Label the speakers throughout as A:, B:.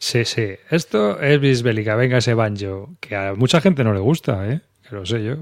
A: Sí, sí. Esto es bisbélica. Venga ese banjo. Que a mucha gente no le gusta, ¿eh? Que lo sé yo.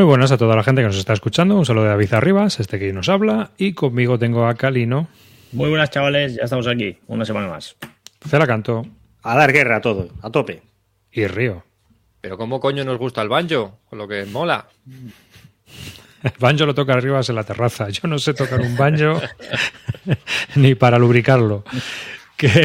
A: Muy buenas a toda la gente que nos está escuchando. Un saludo de David Arribas, este que nos habla. Y conmigo tengo a Calino.
B: Muy buenas, chavales. Ya estamos aquí. Una semana más.
A: Se la Canto.
B: A dar guerra a todo, a tope.
A: Y Río.
C: Pero ¿cómo coño nos gusta el banjo? Con lo que mola.
A: El banjo lo toca arriba en la terraza. Yo no sé tocar un banjo ni para lubricarlo. Que,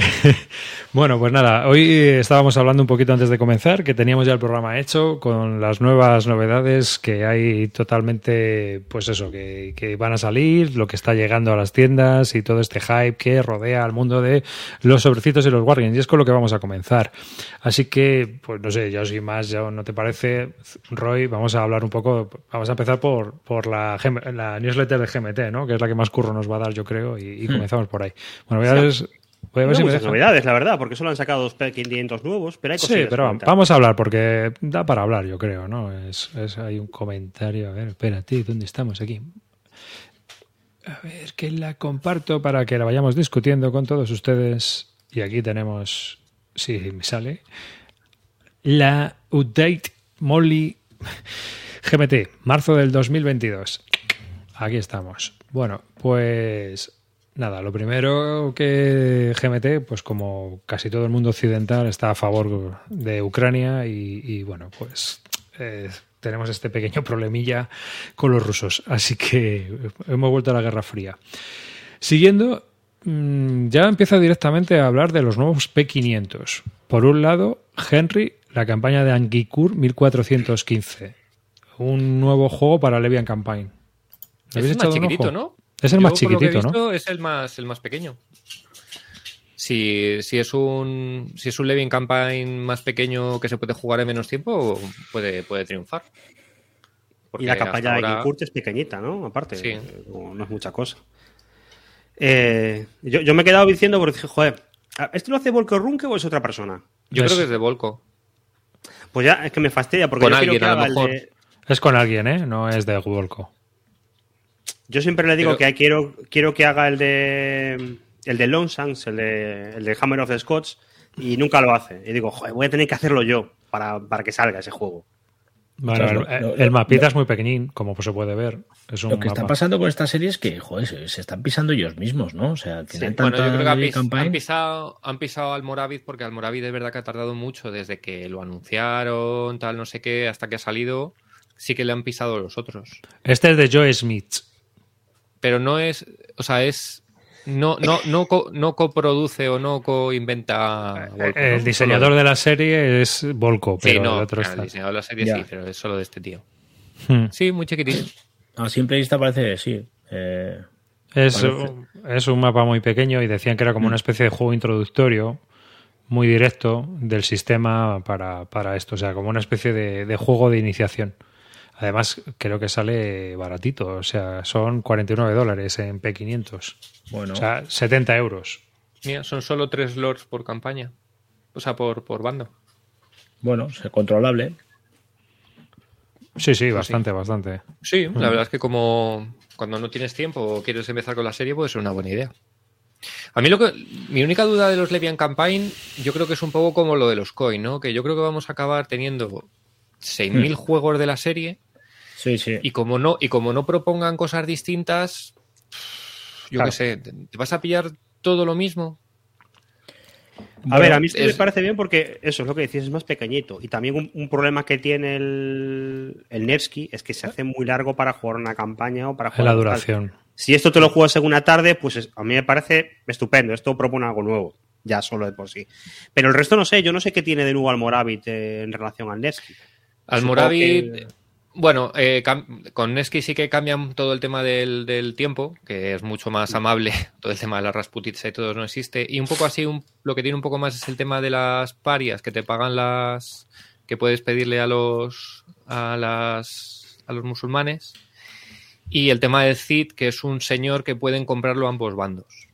A: bueno, pues nada, hoy eh, estábamos hablando un poquito antes de comenzar, que teníamos ya el programa hecho con las nuevas novedades que hay totalmente, pues eso, que, van a salir, lo que está llegando a las tiendas y todo este hype que rodea al mundo de los sobrecitos y los guardians. Y es con lo que vamos a comenzar. Así que, pues no sé, ya si más, ya no te parece, Roy, vamos a hablar un poco, vamos a empezar por, por la, la newsletter de GMT, ¿no? Que es la que más curro nos va a dar, yo creo, y, y hmm. comenzamos por ahí. Bueno, voy a ver
B: muchas novedades, la verdad, porque solo han sacado dos 500 nuevos, pero hay Sí,
A: pero vamos a hablar, porque da para hablar, yo creo, ¿no? Es, hay un comentario, a ver, espérate, ¿dónde estamos aquí? A ver, que la comparto para que la vayamos discutiendo con todos ustedes. Y aquí tenemos, si sí, me sale, la update Molly GMT, marzo del 2022. Aquí estamos. Bueno, pues Nada, lo primero que GMT, pues como casi todo el mundo occidental, está a favor de Ucrania y, bueno, pues eh, tenemos este pequeño problemilla con los rusos. Así que hemos vuelto a la Guerra Fría. Siguiendo, mm, ya empieza directamente a hablar de los nuevos P500. Por un lado, Henry, la campaña de Angikur 1415. Un nuevo juego para Levian Campaign.
C: es más chiquitito, ¿no? Es el más chiquitito, Es el más, el más pequeño. Si, es un, si es un Levin Campaign más pequeño que se puede jugar en menos tiempo, puede, puede triunfar.
B: y la campaña de Kurt es pequeñita, ¿no? Aparte, no, es mucha cosa. Eh, yo, me he quedado diciendo, porque dije, joder, ¿esto lo hace Volko Runke o es otra persona?
C: Yo creo que es de Volko.
B: Pues ya, es que me fastidia, porque alguien, Es
A: con alguien, ¿eh? No es de Volko.
B: Yo siempre le digo que quiero, quiero que haga el de el de Lone el de, el de Hammer of the Scots, y nunca lo hace. Y digo, Joder, voy a tener que hacerlo yo para, para que salga ese juego.
A: el, mapita es muy pequeñín, como se puede ver.
D: lo que está pasando con esta serie es que, joder, se, están pisando ellos mismos, ¿no? O sea, tienen
C: han, pisado, han pisado al Moravid porque al Moravid es verdad que ha tardado mucho desde que lo anunciaron, tal, no sé qué, hasta que ha salido. Sí que le han pisado los otros.
A: Este es de Joe Smith
C: pero no es, o sea, es no, no, no, no coproduce o no coinventa.
A: El diseñador de la serie es Volko, pero el otro El diseñador de la serie
C: sí, pero es solo de este tío. Hmm. Sí, muy chiquitito.
D: A simple vista parece
A: sí. Eh, es, un mapa muy pequeño y decían que era como una hmm. especie de juego introductorio muy directo del sistema para, esto, o sea, como una especie de juego de iniciación. Además, creo que sale baratito, o sea, son 49 dólares en P500. Bueno. O sea, 70 euros.
C: Mira, son solo tres lords por campaña, o sea, por, por bando.
D: Bueno, es controlable.
A: Sí, sí, bastante, bastante.
C: Sí, la mm. verdad es que como cuando no tienes tiempo o quieres empezar con la serie, puede ser una buena idea. A mí lo que mi única duda de los Levian Campaign, yo creo que es un poco como lo de los coin, ¿no? Que yo creo que vamos a acabar teniendo 6.000 mm. juegos de la serie
A: y
C: como no, y como no propongan cosas distintas, yo qué sé, ¿te vas a pillar todo lo mismo?
B: A ver, a mí esto me parece bien porque eso es lo que decís, es más pequeñito. Y también un, problema que tiene el, el Nevsky es que se ¿Eh? hace muy largo para jugar una campaña o para jugar.
A: La duración.
B: Si esto te lo juegas en una tarde, pues a mí me parece estupendo. Esto propone algo nuevo, ya solo de por sí. Pero el resto no sé, yo no sé qué tiene de nuevo Almoravit eh, en relación al Nevsky.
C: Almoravit. Bueno, eh, con Nesky sí que cambian todo el tema del, del, tiempo, que es mucho más amable, todo el tema de la rasputitza y todo no existe. Y un poco así, lo que tiene un poco más es el tema de las parias que te pagan las. que puedes pedirle a los. a, las, a los musulmanes. Y el tema del Cid, que es un señor que pueden comprarlo ambos bandos.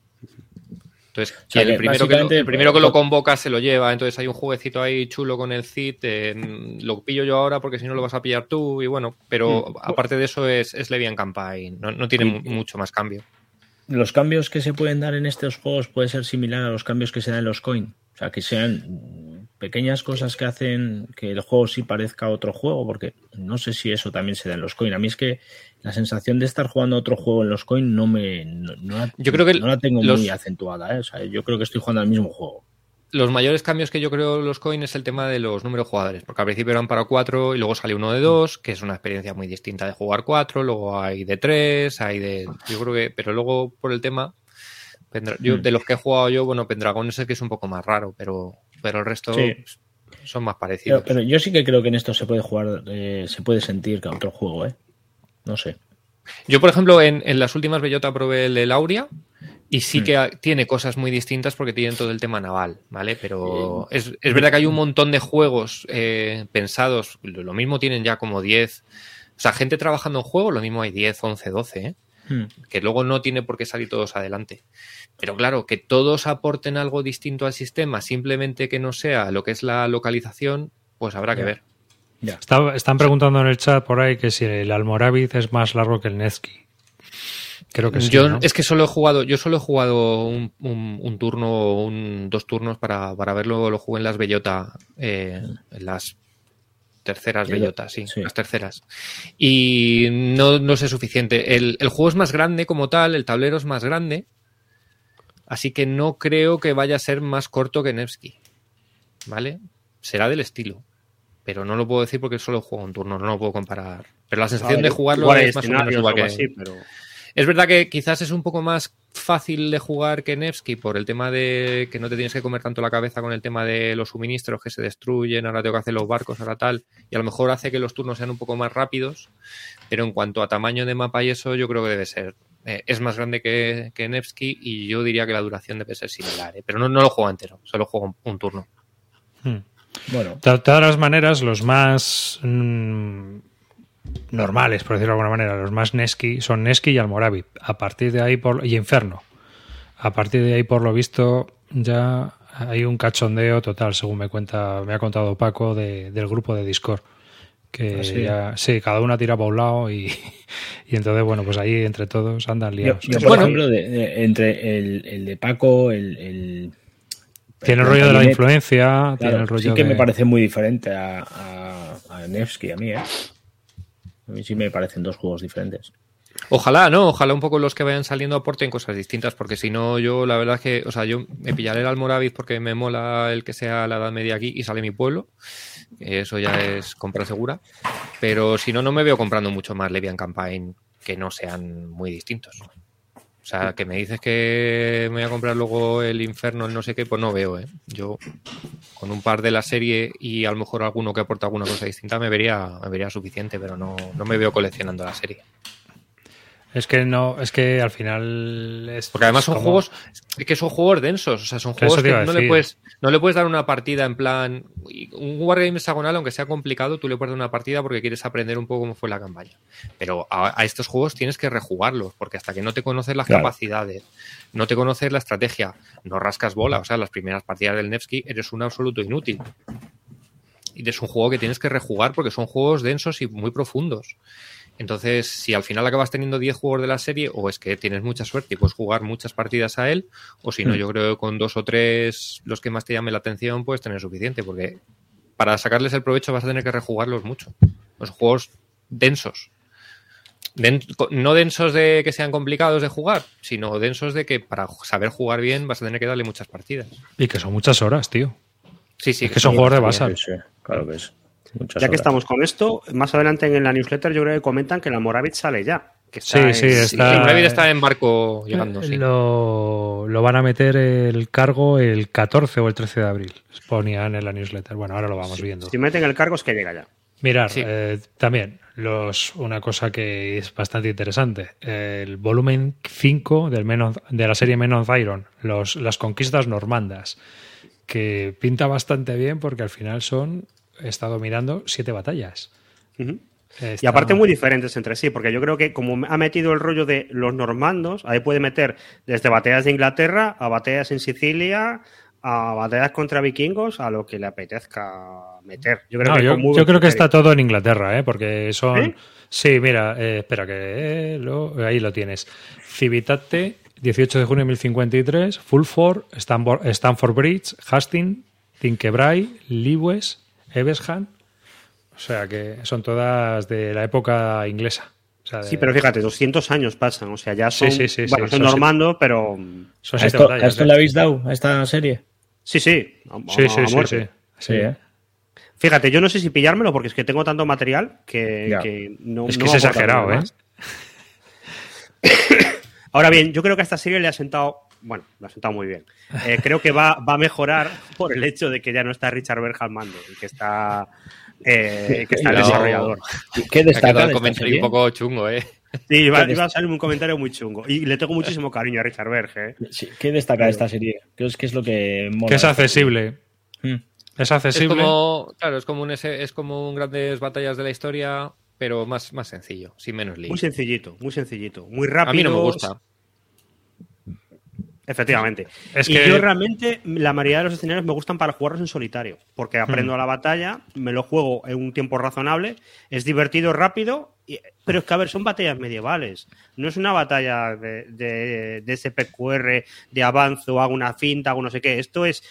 C: Entonces, el, primero que pues, lo, convoca se lo lleva. Entonces hay un jueguecito ahí chulo con el ZIT, eh, lo pillo yo ahora porque si no lo vas a pillar tú. Y bueno, pero mm. aparte de eso es, es Levian Campaign. No, tiene mucho más cambio.
D: Los cambios que se pueden dar en estos juegos puede ser similar a los cambios que se dan en los coin. O sea, que sean pequeñas cosas que hacen que el juego sí parezca otro juego, porque no sé si eso también se da en los coin. A mí es que la sensación de estar jugando otro juego en los coin no me. No, la, yo no tengo muy acentuada, ¿eh? yo creo que estoy jugando al mismo juego.
C: Los mayores cambios que yo creo los coin es el tema de los números jugadores, porque al principio eran para cuatro y luego sale uno de dos, que es una experiencia muy distinta de jugar cuatro, luego hay de tres, hay de. Yo creo que. Pero luego por el tema. Yo, hmm. de los que he jugado yo, bueno, Pendragon es el que es un poco más raro, pero pero el resto son más parecidos.
D: Pero, yo sí que creo que en esto se puede jugar, eh, se puede sentir que otro juego, ¿eh? No sé.
C: Yo, por ejemplo, en, las últimas Bellota probé el, de lauria y sí hmm. que tiene cosas muy distintas porque tienen todo el tema naval, ¿vale? Pero es, verdad que hay un montón de juegos eh, pensados, lo mismo tienen ya como 10. O sea, gente trabajando en juego, lo mismo hay 10, 11, 12, que luego no tiene por qué salir todos adelante. Pero claro, que todos aporten algo distinto al sistema, simplemente que no sea lo que es la localización, pues habrá que ver.
A: Ya están preguntando en el chat por ahí que si el Almoravid es más largo que el Netsky.
C: Creo que sí, yo es que solo he jugado, yo solo he jugado un, turno, un, dos turnos para, para, verlo, lo jugué en las bellota, eh, en las terceras bellotas, sí, las terceras. Y no, no sé suficiente. el, juego es más grande como tal, el tablero es más grande, Así que no creo que vaya a ser más corto que Nevsky. ¿Vale? Será del estilo. Pero no lo puedo decir porque solo juego un turno, no lo puedo comparar. Pero la sensación de jugarlo es más o menos igual que... Es verdad que quizás es un poco más fácil de jugar que Nevsky por el tema de que no te tienes que comer tanto la cabeza con el tema de los suministros que se destruyen, ahora tengo que hacer los barcos, ahora tal, y a lo mejor hace que los turnos sean un poco más rápidos, pero en cuanto a tamaño de mapa y eso, yo creo que debe ser eh, es más grande que, que Nevsky y yo diría que la duración debe ser similar, eh, pero no, lo juego entero, solo juego un, turno.
A: Hmm. Bueno. De todas las maneras, los más mm, normales, por decirlo de alguna manera, los más Nesky son Nevsky y Almoravid A partir de ahí, por, y Inferno. A partir de ahí, por lo visto, ya hay un cachondeo total, según me cuenta, me ha contado Paco del grupo de Discord que ah, ¿Sí? cada una tira para un lado y, entonces, bueno, pues ahí entre todos andan liados.
D: Yo,
A: por
D: ejemplo, entre el, de Paco, el...
A: tiene el rollo de la influencia, tiene el rollo
D: Sí que me parece muy diferente a, a, a Nevsky, a mí, ¿eh? A mí sí me parecen dos juegos diferentes.
C: Ojalá, ¿no? Ojalá un poco los que vayan saliendo aporten cosas distintas, porque si no, yo la verdad es que, o sea, yo me pillaré el Almoravid porque me mola el que sea la Edad Media aquí y sale mi pueblo eso ya es compra segura, pero si no, no me veo comprando mucho más Levian Campaign que no sean muy distintos. O sea, que me dices que me voy a comprar luego el Inferno, el no sé qué, pues no veo, ¿eh? Yo con un par de la serie y a lo mejor alguno que aporta alguna cosa distinta me vería, me vería suficiente, pero no, no me veo coleccionando la serie.
A: Es que no, es que al final es,
C: Porque además son juegos es que son juegos densos, o sea, son juegos que no le puedes no le puedes dar una partida en plan un wargame hexagonal aunque sea complicado, tú le puedes dar una partida porque quieres aprender un poco cómo fue la campaña. Pero a, estos juegos tienes que rejugarlos porque hasta que no te conoces las capacidades, no te conoces la estrategia, no rascas bola, o sea, las primeras partidas del Nevsky eres un absoluto inútil y es un juego que tienes que rejugar porque son juegos densos y muy profundos. Entonces, si al final acabas teniendo 10 juegos de la serie, o es que tienes mucha suerte y puedes jugar muchas partidas a él, o si no, hmm. yo creo que con dos o tres, los que más te llamen la atención, puedes tener suficiente, porque para sacarles el provecho vas a tener que rejugarlos mucho. Los juegos densos. no densos de que sean complicados de jugar, sino densos de que para saber jugar bien vas a tener que darle muchas partidas.
A: Y que son muchas horas, tío.
C: Sí, sí.
A: Es que, son juegos de basal. Sí,
D: claro que es
B: ya que estamos con esto, más adelante en la newsletter yo creo que comentan que la Moravit sale ya. sí,
C: sí, está,
A: está
C: en barco llegando.
A: Lo, van a meter el cargo el 14 o el 13 de abril. Ponían en la newsletter. Bueno, ahora lo vamos viendo.
B: Si meten el cargo es que llega ya.
A: Mirar, eh, también los, una cosa que es bastante interesante, el volumen 5 del menos de la serie Men of Iron, los, las conquistas normandas, que pinta bastante bien porque al final son he estado mirando siete batallas.
B: Y aparte muy diferentes entre sí, porque yo creo que como ha metido el rollo de los normandos, ahí puede meter desde batallas de Inglaterra a batallas en Sicilia, a batallas contra vikingos, a lo que le apetezca meter.
A: Yo creo, que, está todo en Inglaterra, ¿eh? porque son... Sí, mira, eh, espera que eh, ahí lo tienes. Civitate, 18 de junio de 1053, Fulford, Stanford, Stanford Bridge, Hastings, Tinquebray, Lewes. Eveshan. O sea que son todas de la época inglesa.
B: Sí, pero fíjate, 200 años pasan, o sea, ya son, sí, sí, son, normando, pero... Son
D: ¿A esto, ¿a le habéis dado a esta serie?
B: Sí, sí.
A: sí, sí,
B: sí, sí. ¿eh? Fíjate, yo no sé si pillármelo porque es que tengo tanto material que, no...
A: Es que es exagerado, ¿eh?
B: Ahora bien, yo creo que a esta serie le ha sentado bueno, lo ha sentado muy bien. Eh, creo que va, a mejorar por el hecho de que ya no está Richard Berg al mando y eh, que está, el desarrollador.
C: Qué
B: destacado comentario
C: un poco chungo, ¿eh?
B: Sí, iba, a salir un comentario muy chungo. Y le tengo muchísimo cariño a Richard Berg. ¿eh?
D: qué destaca esta serie. Creo que es lo que
A: es accesible. Mm. Es accesible. Es
C: como, claro, es como, un, es como grandes batallas de la historia, pero más, más sencillo, sin menos Muy
B: sencillito, muy sencillito. Muy rápido. A mí no me gusta. Efectivamente. Es y yo realmente, la mayoría de los escenarios me gustan para jugarlos en solitario, porque hmm. aprendo a la batalla, me lo juego en un tiempo razonable, es divertido, rápido, pero es que, a ver, son batallas medievales. No es una batalla de, de, de SPQR, de avanzo, hago una finta, hago no sé qué. Esto es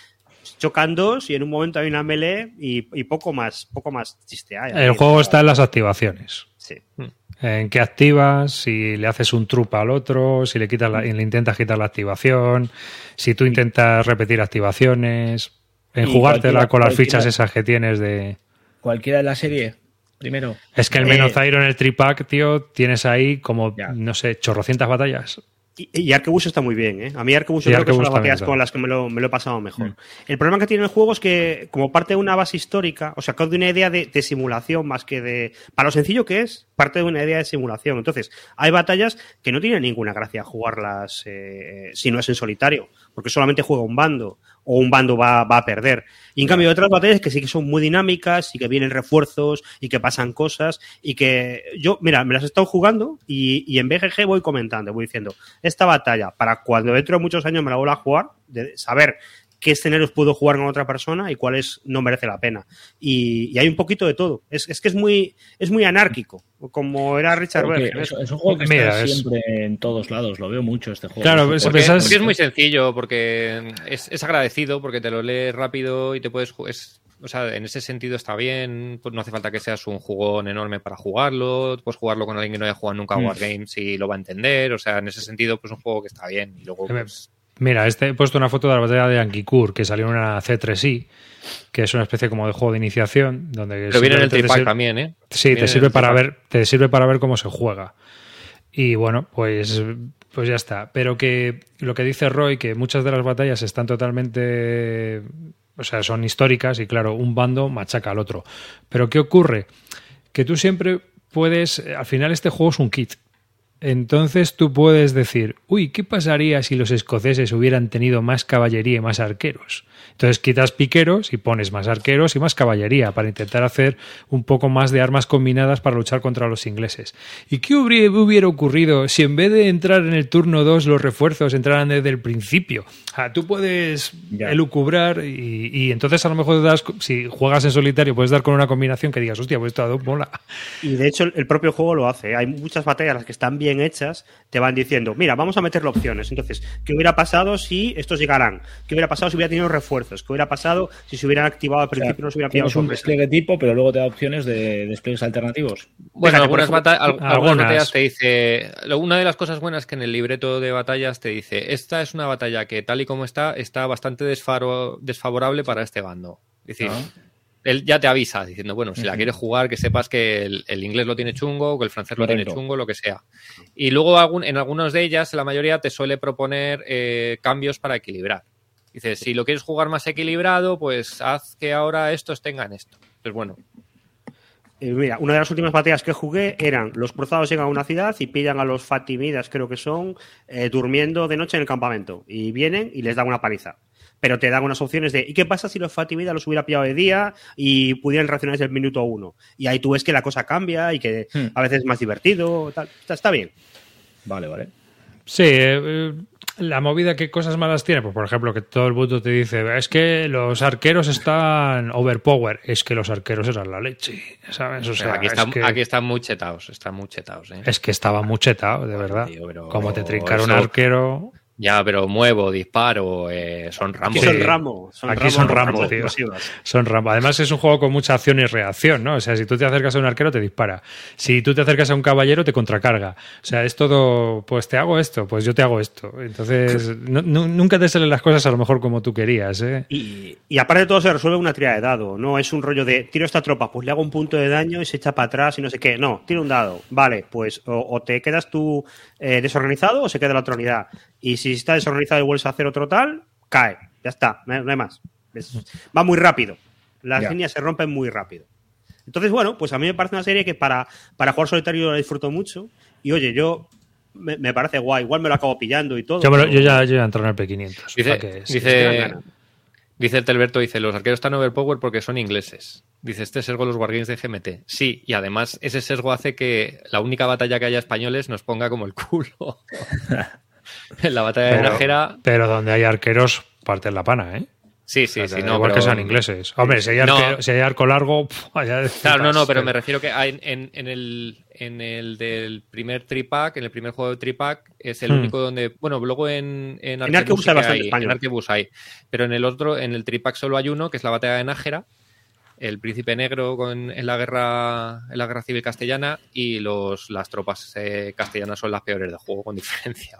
B: chocando dos y en un momento hay una melee y, poco más, poco más chiste
A: El juego está en las activaciones. Sí. En qué activas, si le haces un trupa al otro, si le quitas la, mm. intentas quitar la activación, si tú intentas repetir activaciones, en jugártela con las fichas esas que tienes de.
D: Cualquiera de la serie, primero.
A: Es que el menos en eh, en el tripack, tío, tienes ahí como, no sé, chorrocientas batallas.
B: Y, Arquebus está muy bien, ¿eh? A mí Arquebus creo que son las batallas con las que me lo, me lo he pasado mejor. Mm. El problema que tiene el juego es que, como parte de una base histórica, o sea, de una idea de, simulación más que de. Para lo sencillo que es, parte de una idea de simulación. Entonces, hay batallas que no tienen ninguna gracia jugarlas eh, si no es en solitario, porque solamente juega un bando o un bando va, a perder. Y en cambio otras batallas que sí que son muy dinámicas y que vienen refuerzos y que pasan cosas y que yo, mira, me las he estado jugando y, y en BGG voy comentando, voy diciendo, esta batalla, para cuando dentro de muchos años me la vuelva a jugar, de saber qué escenarios puedo jugar con otra persona y cuáles no merece la pena. Y, hay un poquito de todo. Es, que es muy, es muy anárquico, como era Richard Weber.
D: Es, un juego que está siempre en todos lados, lo veo mucho este
C: juego. es muy sencillo, porque es, agradecido, porque te lo lees rápido y te puedes... o sea, en ese sentido está bien, pues no hace falta que seas un jugón enorme para jugarlo, puedes jugarlo con alguien que no haya jugado nunca a mm. Wargames y lo va a entender, o sea, en ese sentido, pues es un juego que está bien. Y luego,
A: Mira, este, he puesto una foto de la batalla de Ankikur, que salió en una C3i, que es una especie como de juego de iniciación. Donde
C: viene en el también, ¿eh?
A: Sí, te sirve, para ver, te sirve para ver cómo se juega. Y bueno, pues, pues ya está. Pero que lo que dice Roy, que muchas de las batallas están totalmente. O sea, son históricas y claro, un bando machaca al otro. Pero ¿qué ocurre? Que tú siempre puedes. Al final, este juego es un kit. Entonces tú puedes decir, uy, ¿qué pasaría si los escoceses hubieran tenido más caballería y más arqueros? Entonces quitas piqueros y pones más arqueros y más caballería para intentar hacer un poco más de armas combinadas para luchar contra los ingleses. ¿Y qué hubiera ocurrido si en vez de entrar en el turno 2 los refuerzos entraran desde el principio? tú puedes elucubrar y, entonces a lo mejor das, si juegas en solitario puedes dar con una combinación que digas, hostia, pues esto mola.
B: Y de hecho el propio juego lo hace. Hay muchas batallas las que están bien hechas, te van diciendo, mira, vamos a meterle opciones. Entonces, ¿qué hubiera pasado si estos llegaran? ¿Qué hubiera pasado si hubiera tenido refuerzos? ¿Qué hubiera pasado si se hubieran activado al principio? no se
D: hubieran
B: un
D: despliegue tipo, pero luego te da opciones de despliegues alternativos.
C: Bueno, algunas, batallas te dice, una de las cosas buenas que en el libreto de batallas te dice, esta es una batalla que tal y como está, está bastante desfavorable para este bando. Es ah él ya te avisa diciendo, bueno, si la quieres jugar, que sepas que el, inglés lo tiene chungo, que el francés lo tiene chungo, lo que sea. Y luego en algunos de ellas, la mayoría te suele proponer eh, cambios para equilibrar. Dices, si lo quieres jugar más equilibrado, pues haz que ahora estos tengan esto. Pues bueno.
B: Eh, mira, una de las últimas batallas que jugué eran los cruzados llegan a una ciudad y pillan a los fatimidas, creo que son, eh, durmiendo de noche en el campamento. Y vienen y les dan una paliza pero te dan unas opciones de ¿y qué pasa si los Fatimida los hubiera pillado de día y pudieran reaccionar desde el minuto uno? Y ahí tú ves que la cosa cambia y que hmm. a veces es más divertido, Está, bien.
D: Vale, vale.
A: Sí, eh, eh, la movida, que cosas malas tiene? Pues, por ejemplo, que todo el mundo te dice, es que los arqueros están overpower, es que los arqueros eran la leche,
C: aquí, están muy chetados, están muy ¿eh?
A: Es que estaba muy de verdad. Como te trincaron un arquero...
C: Ya, pero muevo, disparo, eh, son ramos. Aquí
B: son
A: ramos. Son tío. Son ramos. Además es un juego con mucha acción y reacción, ¿no? O sea, si tú te acercas a un arquero te dispara. Si tú te acercas a un caballero te contracarga. O sea, es todo, pues te hago esto, pues yo te hago esto. Entonces, nunca te salen las cosas a lo mejor como tú querías, ¿eh?
B: Y, aparte de todo se resuelve una tira de dado, ¿no? Es un rollo de tiro esta tropa, pues le hago un punto de daño y se echa para atrás y no sé qué. No, tiro un dado. Vale, pues o, te quedas tú eh, desorganizado o se queda la otra unidad y si está desorganizado y vuelves a hacer otro tal, cae. Ya está, no hay más. va muy rápido. Las líneas se rompen muy rápido. Entonces, bueno, pues a mí me parece una serie que para, para jugar solitario la disfruto mucho. Y oye, yo me, parece guay. Igual me lo acabo pillando y todo. Yo,
A: ya, yo en el
C: P500. Dice, dice, el Telberto, dice, los arqueros están overpowered porque son ingleses. Dice, este sesgo los wargames de GMT. Sí, y además ese sesgo hace que la única batalla que haya españoles nos ponga como el culo. en la batalla de Nájera.
A: Pero donde hay arqueros, parten la pana, ¿eh?
C: Sí, sí, sí.
A: No, igual sean ingleses. Hombre, si hay, arco largo,
C: Claro, no, no, pero me refiero que en, en, el, en el del primer tripack, en el primer juego de tripack, es el hmm. único donde. Bueno, luego en, en hay español. En Arquebus hay. Pero en el otro, en el tripack solo hay uno, que es la batalla de Nájera el príncipe negro con, en la guerra en la guerra civil castellana y los las tropas eh, castellanas son las peores del juego con diferencia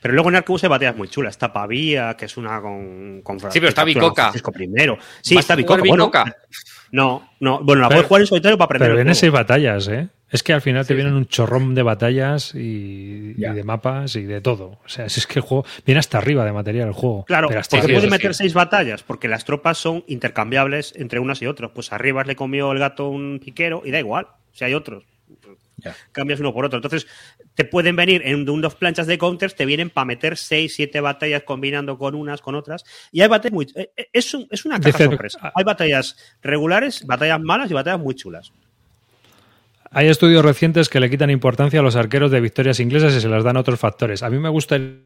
B: pero luego en Arcus hay batallas muy chulas
C: está
B: Pavía que es una con, con sí
C: pero está Bicoca
B: primero sí está Bicoca, no no bueno la puedes jugar en solitario para aprender
A: pero en esas batallas eh es que al final te vienen un chorrón de batallas y, de mapas y de todo. O sea, es que el juego viene hasta arriba de material el juego.
B: Claro,
A: pero hasta
B: porque puedes meter seis batallas, porque las tropas son intercambiables entre unas y otras. Pues arriba le comió el gato un piquero y da igual, si hay otros. Cambias uno por otro. Entonces, te pueden venir en dos planchas de counters, te vienen para meter seis, siete batallas combinando con unas, con otras. Y hay batallas muy. Eh, eh, es, es una caja sorpresa. Ah. Hay batallas regulares, batallas malas y batallas muy chulas.
A: Hay estudios recientes que le quitan importancia a los arqueros de victorias inglesas y se las dan otros factores. A mí me gustaría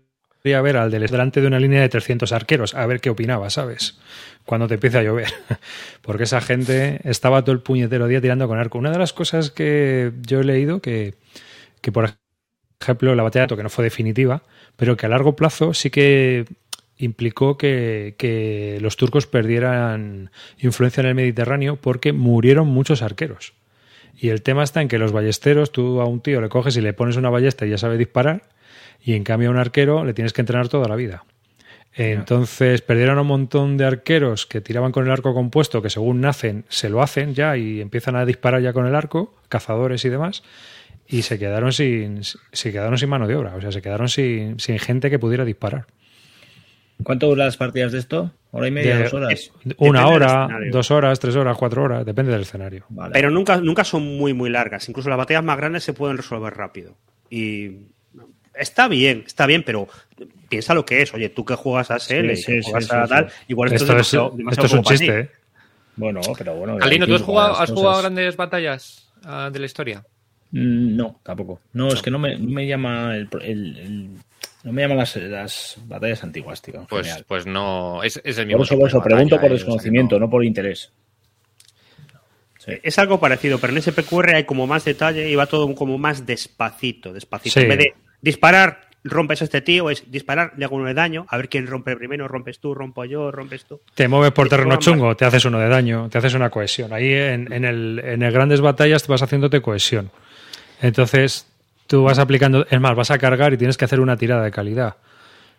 A: ver al del delante de una línea de 300 arqueros, a ver qué opinaba, ¿sabes? Cuando te empieza a llover. Porque esa gente estaba todo el puñetero día tirando con arco. Una de las cosas que yo he leído que, por ejemplo, la batalla de que no fue definitiva, pero que a largo plazo sí que implicó que los turcos perdieran influencia en el Mediterráneo porque murieron muchos arqueros. Y el tema está en que los ballesteros, tú a un tío le coges y le pones una ballesta y ya sabe disparar, y en cambio a un arquero le tienes que entrenar toda la vida. Entonces perdieron un montón de arqueros que tiraban con el arco compuesto, que según nacen se lo hacen ya y empiezan a disparar ya con el arco, cazadores y demás, y se quedaron sin, se quedaron sin mano de obra, o sea, se quedaron sin gente que pudiera disparar.
D: ¿Cuánto duran las partidas de esto? ¿Hora y media, dos horas?
A: Una hora, dos horas, tres horas, cuatro horas, depende del escenario.
B: Pero nunca, nunca son muy, muy largas. Incluso las batallas más grandes se pueden resolver rápido. Y está bien, está bien, pero piensa lo que es. Oye, tú que juegas a SL, a tal, igual
A: esto, es, un chiste. ¿eh?
C: Bueno, pero bueno. Alino, ¿tú has jugado, grandes batallas ah, de la historia?
D: Mm, no, tampoco. No, es que no me, llama el no me llaman las, batallas antiguas, tío.
C: Pues, pues no. Es, el mismo.
D: Por eso, pregunto por desconocimiento, no. por interés.
B: Es algo parecido, pero en SPQR hay como más detalle y va todo como más despacito, despacito. En vez de disparar, rompes a este tío, es disparar, le hago uno de daño, a ver quién rompe primero, rompes tú, rompo yo, rompes tú.
A: Te mueves por terreno chungo, te haces uno de daño, te haces una cohesión. Ahí en, el, grandes batallas te vas haciéndote cohesión. Entonces Tú vas aplicando, es más, vas a cargar y tienes que hacer una tirada de calidad,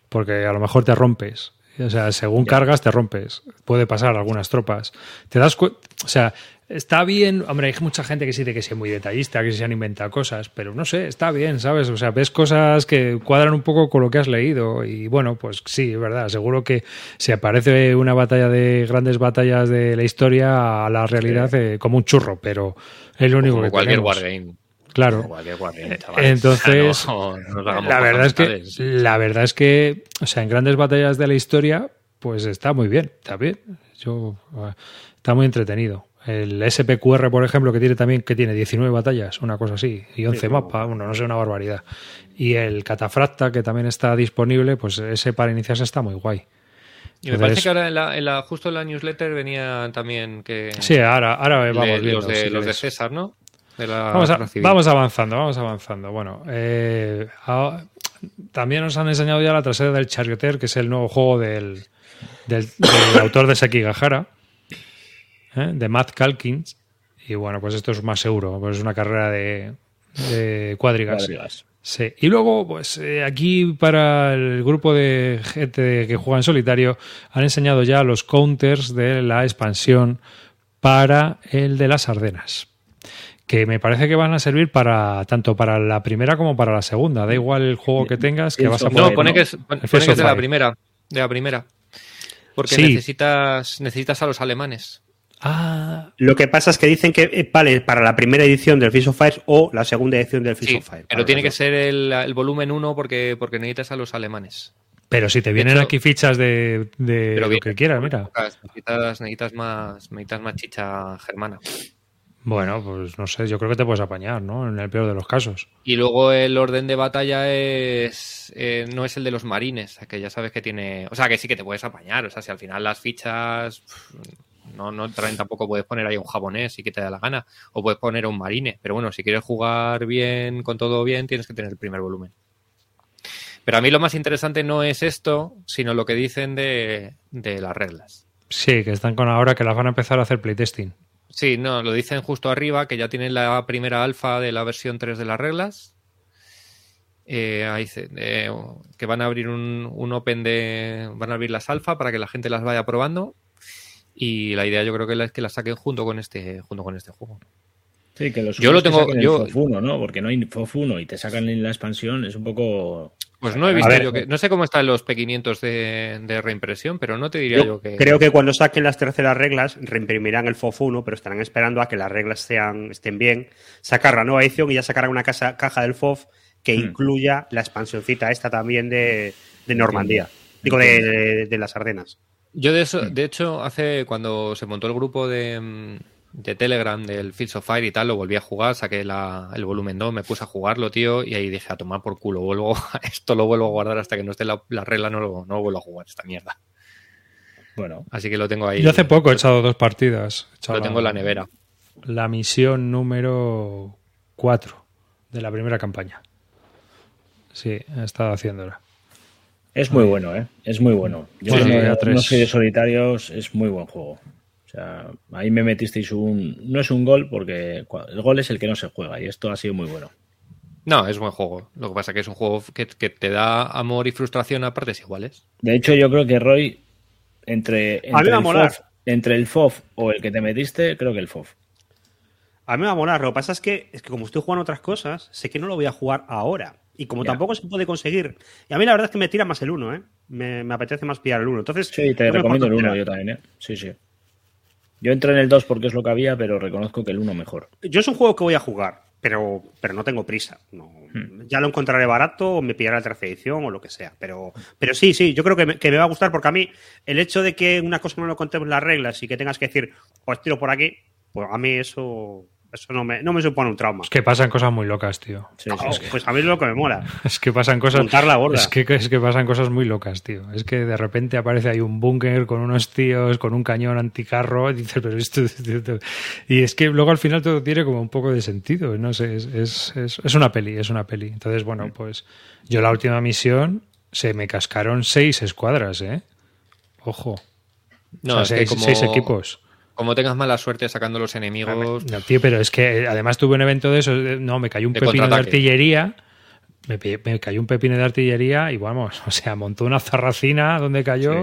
A: porque a lo mejor te rompes. O sea, según cargas te rompes. Puede pasar algunas tropas. Te das o sea, está bien, hombre, hay mucha gente que dice que sea muy detallista, que se han inventado cosas, pero no sé, está bien, ¿sabes? O sea, ves cosas que cuadran un poco con lo que has leído y bueno, pues sí, es verdad, seguro que se aparece una batalla de grandes batallas de la historia a la realidad eh, como un churro, pero es lo único que
C: cualquier
A: tenemos.
C: wargame.
A: Claro. Eh, entonces, ah, eh, la verdad es que la verdad es que, o sea, en grandes batallas de la historia, pues está muy bien, está bien. Yo, eh, está muy entretenido. El SPQR, por ejemplo, que tiene también que tiene 19 batallas, una cosa así, y 11 mapas, uno, no sé, una barbaridad. Y el Catafracta, que también está disponible, pues ese para iniciarse está muy guay.
C: Y me parece que ahora en la, justo en la newsletter venía también que...
A: Sí, ahora, ahora vamos viendo,
C: los de César, ¿no?
A: vamos, avanzando, vamos avanzando. Bueno, eh, también nos han enseñado ya la trasera del charioter que es el nuevo juego del, del, autor de Sekigahara, ¿eh? de Matt Calkins. Y bueno, pues esto es más seguro, pues es una carrera de, de cuadrigas. Sí. Y luego, pues eh, aquí para el grupo de gente que juega en solitario, han enseñado ya los counters de la expansión para el de las Ardenas que me parece que van a servir para tanto para la primera como para la segunda. Da igual el juego que tengas que vas a
C: poder. No, pone que es, de la primera, de la primera. Porque necesitas, necesitas a los alemanes.
D: Ah. Lo que pasa es que dicen que eh, vale para la primera edición del Fish of Fire o la segunda edición del Fish of Fire.
C: Pero tiene que ser el, volumen 1 porque, porque necesitas a los alemanes.
A: Pero si te vienen aquí fichas de, de lo que quieras, mira.
C: Necesitas, necesitas, más, necesitas más chicha germana.
A: Bueno, pues no sé, yo creo que te puedes apañar, ¿no? En el peor de los casos.
C: Y luego el orden de batalla es eh, no es el de los marines, que ya sabes que tiene... O sea, que sí que te puedes apañar, o sea, si al final las fichas... No, traen tampoco, puedes poner ahí un japonés y que te da la gana, o puedes poner un marine, pero bueno, si quieres jugar bien, con todo bien, tienes que tener el primer volumen. Pero a mí lo más interesante no es esto, sino lo que dicen de, de las reglas.
A: Sí, que están con ahora que las van a empezar a hacer playtesting.
C: Sí, no, lo dicen justo arriba, que ya tienen la primera alfa de la versión 3 de las reglas. Eh, eh, que van a abrir un, un, open de. Van a abrir las alfa para que la gente las vaya probando. Y la idea yo creo que es que las saquen junto con este, junto con este juego.
D: Sí, que los
C: yo lo tengo.
D: yo... Fofuno, ¿no? Porque no hay Fofuno y te sacan en la expansión, es un poco.
C: Pues no he visto yo que. Eh, no sé cómo están los P500 de, reimpresión, pero no te diría yo, yo, que.
B: Creo que cuando saquen las terceras reglas, reimprimirán el Fofuno, pero estarán esperando a que las reglas sean, estén bien, sacar la nueva edición y ya sacarán una casa, caja del FOF que hmm. incluya la expansioncita esta también de, Normandía. Digo, de, las Ardenas.
C: Yo de eso, hmm. de hecho, hace cuando se montó el grupo de mm, de Telegram, del Fields of Fire y tal, lo volví a jugar, saqué el volumen 2, me puse a jugarlo, tío, y ahí dije, a tomar por culo, vuelvo, esto lo vuelvo a guardar hasta que no esté la, regla, no lo, no vuelvo a jugar, esta mierda. Bueno. Así que lo tengo
A: ahí. Yo hace poco he echado dos partidas. lo
C: tengo en la nevera.
A: La misión número 4 de la primera campaña. Sí, he estado haciéndola.
D: Es muy bueno, ¿eh? Es muy bueno. Yo no, no soy de solitarios, es muy buen juego ahí me metisteis un. No es un gol, porque el gol es el que no se juega, y esto ha sido muy bueno.
C: No, es buen juego. Lo que pasa es que es un juego que, te da amor y frustración a partes iguales.
D: De hecho, yo creo que Roy, entre, entre, el, FOF, o el que te metiste, creo que el FOF.
B: A mí me va a molar. Lo que pasa es que, es que como estoy jugando otras cosas, sé que no lo voy a jugar ahora. Y como tampoco se puede conseguir. Y a mí la verdad es que me tira más el 1, ¿eh? Me, apetece más pillar el 1.
D: Entonces, sí, te recomiendo el 1 yo también, ¿eh? Sí, sí. Yo entré en el 2 porque es lo que había, pero reconozco que el 1 mejor.
B: Yo es un juego que voy a jugar, pero, pero no tengo prisa. Hmm. Ya lo encontraré barato o me pillaré la tercera edición o lo que sea. Pero, pero sí, sí, yo creo que me, va a gustar porque a mí el hecho de que una cosa no lo contemos las reglas y que tengas que decir, os tiro por aquí, pues a mí eso eso no me, supone un trauma.
A: Es que pasan cosas muy locas, tío.
B: pues a mí es lo que me mola.
A: Es que pasan cosas. Es que, que pasan cosas muy locas, tío. Es que de repente aparece ahí un búnker con unos tíos, con un cañón anticarro, y pero esto, Y es que luego al final todo tiene como un poco de sentido. No sé, es, una peli, es una peli. Entonces, bueno, pues yo la última misión se me cascaron seis escuadras, ¿eh? Ojo. No, seis equipos
C: como tengas mala suerte sacando los enemigos.
A: No, tío, pero es que eh, además tuve un evento de eso. Eh, no, me cayó un pepino de artillería. Me, cayó un pepino de artillería y vamos, o sea, montó una zarracina donde cayó.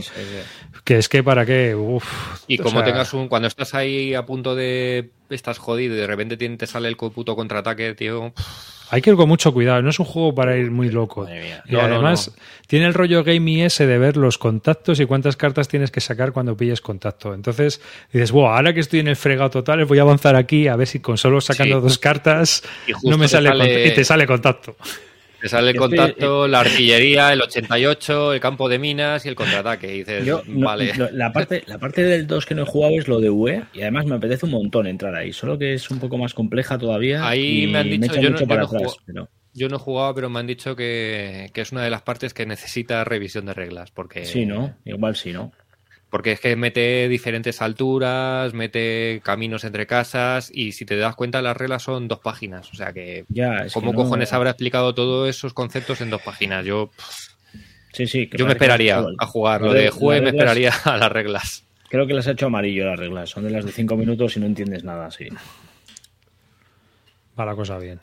A: Que es que para qué. Uf,
C: y como tengas un. Cuando estás ahí a punto de. Estás jodido y de repente te sale el puto contraataque, tío.
A: Hay que ir con mucho cuidado, no es un juego para ir muy loco. Y además, tiene el rollo gamey ese de ver los contactos y cuántas cartas tienes que sacar cuando pilles contacto. Entonces dices, wow, ahora que estoy en el fregado total, voy a avanzar aquí a ver si con solo sacando dos cartas no me sale... y
C: te sale
A: contacto.
C: Te sale el contacto, eh, la artillería, el 88, el campo de minas y el contraataque.
D: la, parte, la parte del 2 que no he jugado es lo de UE y además me apetece un montón entrar ahí, solo que es un poco más compleja todavía. Ahí me han dicho, para yo,
C: no, he jugado, pero me han dicho que, es una de las partes que necesita revisión de reglas. Porque...
D: Sí, ¿no? Igual sí, ¿no?
C: Porque es que mete diferentes alturas, mete caminos entre casas y si te das cuenta las reglas son dos páginas. O sea que, ya, ¿cómo cojones habrá explicado todos esos conceptos en dos páginas? Yo, sí, sí, yo me esperaría a jugar. Lo, de, me esperaría a las reglas.
D: Creo que las ha hecho amarillo las reglas. Son de las de cinco minutos y no entiendes nada, así.
A: Va la cosa bien.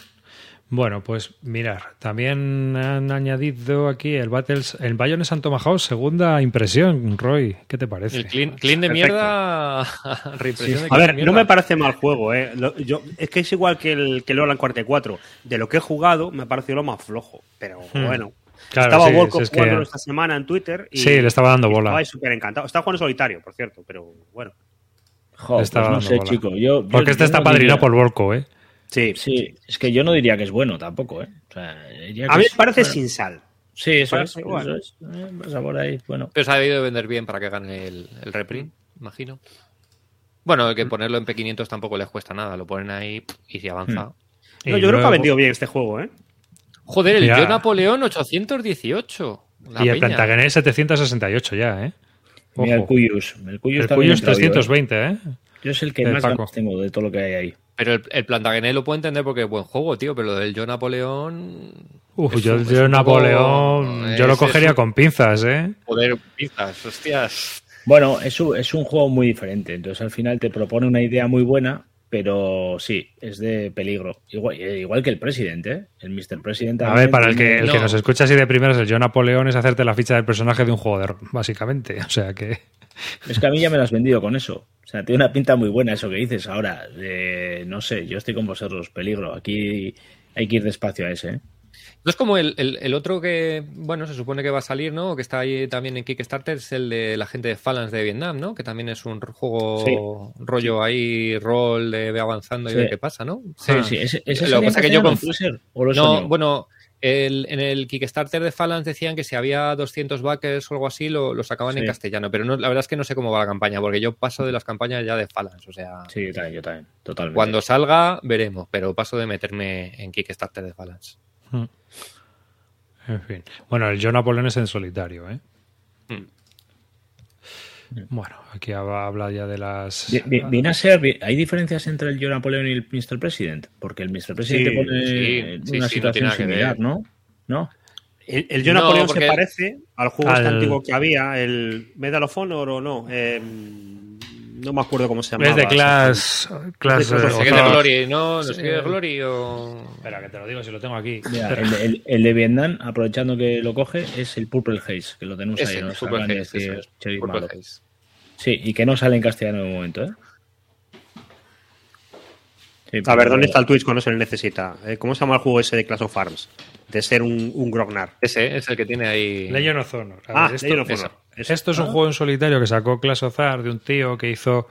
A: Bueno, pues mirar, también han añadido aquí el Battles, el bayonet Santo Tomahawk, segunda impresión, Roy, ¿qué te parece?
C: El clean, de mierda. a ver,
B: no me parece mal juego, eh. yo, es que es igual que el que el y 44. De lo que he jugado, me ha parecido lo más flojo, pero hmm. bueno. estaba Volko esta semana en Twitter.
A: Y, sí, le estaba dando
B: bola. Estaba súper encantado. jugando solitario, por cierto, pero bueno.
A: Joder, pues no sé, chico. Porque este está padrino por Volko, ¿eh?
D: Sí. Sí, es que yo no diría que es bueno tampoco, ¿eh? a
B: mí parece sin sal.
C: Sí, eso es, eso es. Eh, pues sabor ahí, bueno. Pero se ha debido vender bien para que gane el, reprint, imagino. Bueno, que mm. ponerlo en P500 tampoco les cuesta nada. Lo ponen ahí y se avanza.
B: Mm. yo creo que ha vendido bien este juego, ¿eh?
C: Joder, el de Napoleón 818.
A: y el Plantagenet 768 ya,
D: ¿eh? el Cuyus. El
A: 320, ¿eh?
D: Yo es el que eh, más tengo de todo lo que hay ahí.
C: Pero el, Plantagenet lo puedo entender porque es buen juego, tío, pero lo del Yo Napoleón.
A: Uf, yo, Napoleón. yo lo cogería con pinzas, ¿eh?
C: Poder pinzas, hostias.
D: Bueno, es un, es un juego muy diferente. Entonces al final te propone una idea muy buena, pero sí, es de peligro. Igual, eh, igual que el presidente, ¿eh? el Mr. President. A ver,
A: para el que, el que nos escucha así de primeros, el Yo Napoleón es hacerte la ficha del personaje de un juego de básicamente. O sea que.
D: Es que a mí ya me lo has vendido con eso. O sea, tiene una pinta muy buena eso que dices. Ahora, eh, no sé, yo estoy con vosotros, peligro. Aquí hay que ir despacio a ese. ¿eh?
C: No es como el, otro que, bueno, se supone que va a salir, ¿no? Que está ahí también en Kickstarter, es el de la gente de Fallens de Vietnam, ¿no? Que también es un juego rollo ahí, rol, de ve avanzando y ve qué pasa, ¿no?
D: Sí, ah. sí, ese, ese
C: lo que pasa que yo O no, bueno, en el Kickstarter de Falans decían que si había 200 backers o algo así, lo, sacaban en castellano. Pero la verdad es que no sé cómo va la campaña, porque yo paso de las campañas ya de Falans, O sea,
D: sí, yo también, yo también. Totalmente.
C: Cuando salga, veremos. Pero paso de meterme en Kickstarter de Falans. Hmm.
A: En fin. Bueno, el John Napoleón es en solitario, ¿eh? Hmm. Mm. Bueno, aquí habla ya de las. Ah,
D: viene a ser. ¿Hay diferencias entre el Yo Napoleón y el Mr. President? Porque el Mr. President pone una situación similar, ¿no? ¿No?
B: El, el Yo Napoleón se parece al juego este antiguo que había, el Medal of Honor o no. Em, no me acuerdo cómo se llama.
A: Es de Clash. No de, Clash,
C: de Glory, ¿no? No de Glory
B: o. Espera, que te lo digo si lo tengo aquí.
D: el, de Vietnam, aprovechando que lo coge, es el Purple Haze, que lo tenemos es ahí. El, Purple Haze, Sí, y que no sale en castellano en un momento, ¿eh?
B: a ver, ¿dónde está el Twitch cuando se le necesita? Eh, ¿Cómo se llama el juego ese de Clash of Farms? De ser un, Grognar.
C: Ese es el que tiene ahí.
A: Legend
B: of ah, esto, Legend
A: esto es un juego en solitario que sacó Clasozar de un tío que hizo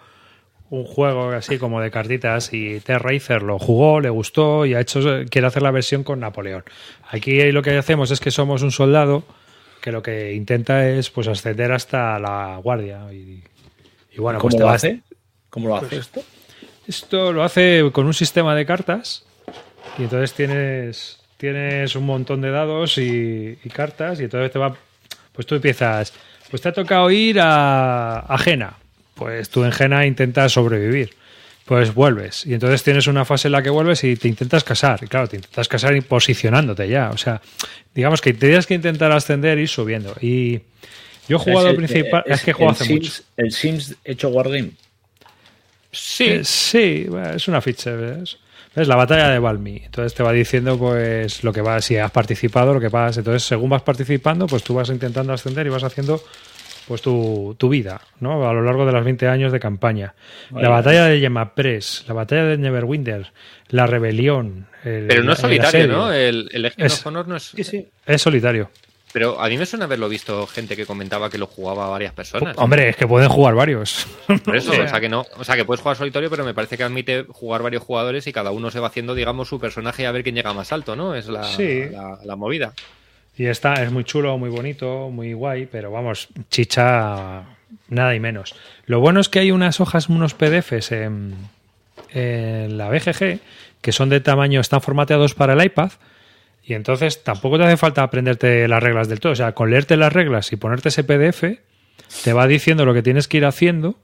A: un juego así como de cartitas y T. lo jugó, le gustó y ha hecho quiere hacer la versión con Napoleón. Aquí lo que hacemos es que somos un soldado que lo que intenta es pues ascender hasta la guardia y, bueno,
D: pues ¿Cómo lo hace?
B: ¿Cómo lo
D: hace pues
B: esto? Esto
A: lo hace con un sistema de cartas y entonces tienes tienes un montón de dados y, y cartas y entonces te va pues tú empiezas pues te ha tocado ir a, a Jena. Pues tú en Jena intentas sobrevivir pues vuelves. Y entonces tienes una fase en la que vuelves y te intentas casar. Y claro, te intentas casar y posicionándote ya. O sea, digamos que tienes que intentar ascender y ir subiendo. Y yo he jugado el, eh, principal. Es, que he jugado hace mucho.
D: ¿El Sims hecho Wargame?
A: Sí. sí, es una ficha, ¿ves? Es la batalla de Valmy. Entonces te va diciendo pues lo que vas, si has participado, lo que vas. Entonces, según vas participando, pues tú vas intentando ascender y vas haciendo pues tu, vida, ¿no? A lo largo de los 20 años de campaña. La batalla de Press la batalla de Neverwinter, la rebelión.
B: Pero
C: no es solitario, ¿no? El, el
B: Honor no es...
A: Es solitario.
C: Pero a mí me suena haberlo visto gente que comentaba que lo jugaba varias personas.
A: Hombre, es que pueden jugar varios.
C: Por eso, o sea que no, o sea que puedes jugar solitario, pero me parece que admite jugar varios jugadores y cada uno se va haciendo, digamos, su personaje a ver quién llega más alto, ¿no? Es la, la, movida.
A: Y está, es muy chulo, muy bonito, muy guay, pero vamos, chicha nada y menos. Lo bueno es que hay unas hojas, unos PDFs en, en la BGG que son de tamaño, están formateados para el iPad y entonces tampoco te hace falta aprenderte las reglas del todo. O sea, con leerte las reglas y ponerte ese PDF, te va diciendo lo que tienes que ir haciendo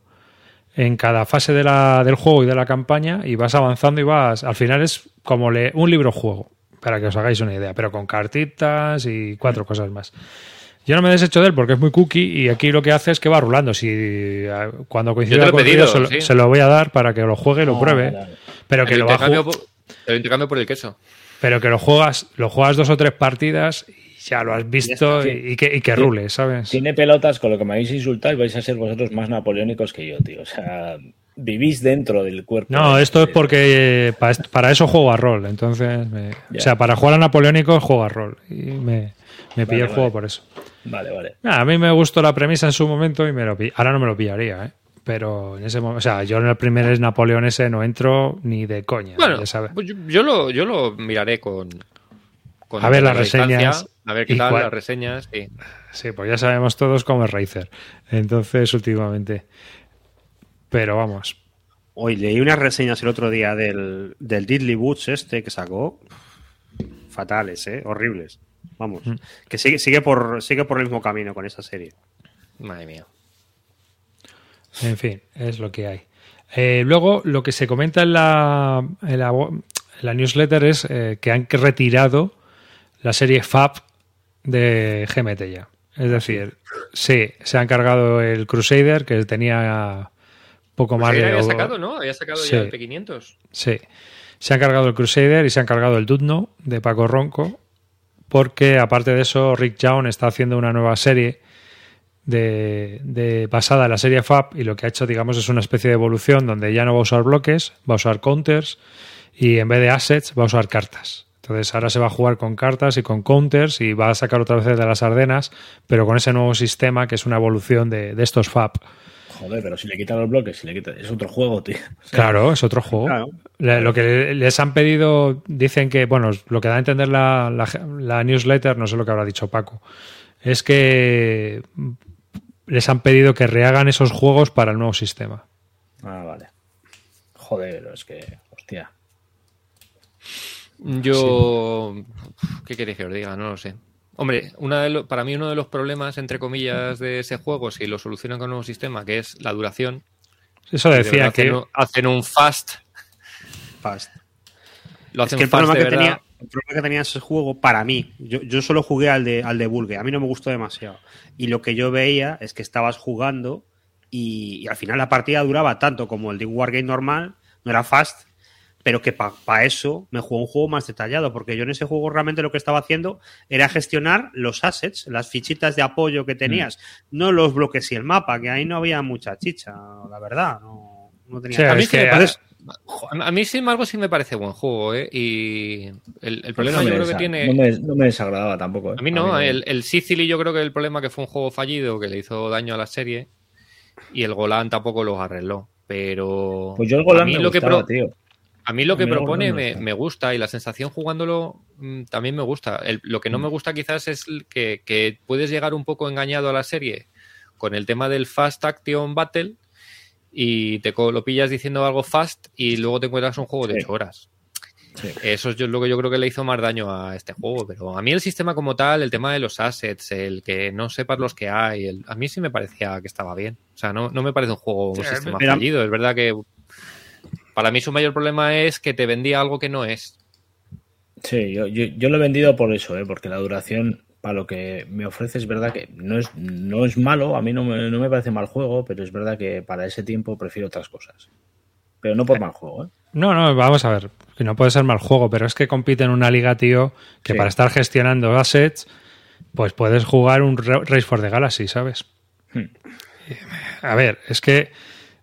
A: en cada fase de del juego y de la campaña y vas avanzando y vas... Al final es como leer un libro-juego, para que os hagáis una idea, pero con cartitas y cuatro mm. cosas más. Yo no me desecho de él porque es muy cookie y aquí lo que hace es que va rulando. Si ah, cuando
C: coincida con pedido, se,
A: lo, voy a dar para que lo juegue y lo ah, pruebe. Pero que lo va Te lo
C: intercambio por el queso.
A: Pero que lo juegas, lo juegas dos o tres partidas y ya lo has visto y, que, y que rule, ¿sabes?
D: Tiene pelotas con lo que me habéis insultado y vais a ser vosotros más napoleónicos que yo, tío. O sea, vivís dentro del cuerpo.
A: No, esto es porque para, eso juego a rol. Entonces, o sea, para jugar a napoleónico juego a rol. Y me, me pillé el juego por eso.
D: Vale, vale. a
A: mí me gustó la premisa en su momento y me lo Ahora no me lo pillaría, ¿eh? Pero en ese momento, o sea, yo en el primer Napoleón ese no entro ni de coña.
C: Bueno, ya pues Yo, lo, miraré con.
A: a ver las reseñas.
C: A ver qué tal, las reseñas. Sí.
A: pues ya sabemos todos cómo es Razer. Entonces, últimamente. Pero vamos.
D: Hoy leí unas reseñas el otro día del, del Diddley Woods este que sacó. Fatales, ¿eh? Horribles. Vamos. Mm. Que sigue, sigue, por, sigue por el mismo camino con esa serie.
C: Madre mía.
A: En fin, es lo que hay. Eh, luego, lo que se comenta en la, newsletter es eh, que han retirado la serie FAB de GMT ya. Es decir, sí, se han cargado el Crusader, que tenía poco pues más de...
C: Había sacado, ¿no? Había sacado ya el P500.
A: Sí. Se han cargado el Crusader y se han cargado el Dudno de Paco Ronco, porque aparte de eso, Rick Young está haciendo una nueva serie de, basada en la serie FAP. y lo que ha hecho, digamos, es una especie de evolución donde ya no va a usar bloques, va a usar counters y en vez de assets va a usar cartas. Entonces ahora se va a jugar con cartas y con counters y va a sacar otra vez de las ardenas, pero con ese nuevo sistema que es una evolución de, estos FAP.
D: Joder, pero si le quitan los bloques, es otro juego, tío.
A: claro, es otro juego. Lo que les han pedido, dicen que, bueno, lo que da a entender la newsletter, no sé lo que habrá dicho Paco, es que les han pedido que rehagan esos juegos para el nuevo sistema.
D: Ah, vale. Joder, es que, hostia.
C: Yo, ¿qué queréis que os diga? No lo sé. Hombre, para mí uno de los problemas, entre comillas, de ese juego, si lo solucionan con un nuevo sistema, que es la duración.
A: Eso decía que...
C: Hacen un, fast.
D: Fast. Lo hacen es el fast, problema que tenía el problema que tenías ese juego para mí, yo, yo solo jugué al de, al de Bulge, a mí no me gustó demasiado. Y lo que yo veía es que estabas jugando y, al final la partida duraba tanto como el de Wargame normal, no era fast, pero que para eso me jugó un juego más detallado, porque yo en ese juego realmente lo que estaba haciendo era gestionar los assets, las fichitas de apoyo que tenías, mm. no los bloques y el mapa, que ahí no había mucha chicha, la verdad, no, tenía... Sí,
C: a mí, sin embargo, sí me parece buen juego, eh, Y el, pues problema yo creo que tiene.
D: No me, desagradaba tampoco. Eh.
C: A mí no, el, Sicily yo creo que el problema que fue un juego fallido que le hizo daño a la serie y el Golan tampoco lo arregló. Pero.
D: Pues yo
C: el
D: Golan
C: a mí lo que A mí lo que propone me, gusta y la sensación jugándolo mm, también me gusta. lo que no me mm. gusta quizás es que puedes llegar un poco engañado a la serie con el tema del Fast Action Battle y te lo pillas diciendo algo fast y luego te encuentras un juego de 8 horas. Eso es lo que yo creo que le hizo más daño a este juego, pero a mí el sistema como tal, el tema de los assets, el que no sepas los que hay, a mí sí me parecía que estaba bien. O sea, no, me parece un juego un sistema fallido. Es verdad que para mí su mayor problema es que te vendía algo que no es.
D: Sí, yo, lo he vendido por eso, ¿eh? porque la duración a lo que me ofrece, es verdad que no es, no es malo, a mí no me, parece mal juego, pero es verdad que para ese tiempo prefiero otras cosas. Pero no por eh, mal juego, ¿eh? No,
A: no, vamos a ver, que no puede ser mal juego, pero es que compite en una liga, tío, que para estar gestionando assets, pues puedes jugar un Race for the Galaxy, ¿sabes? Hmm. A ver, es que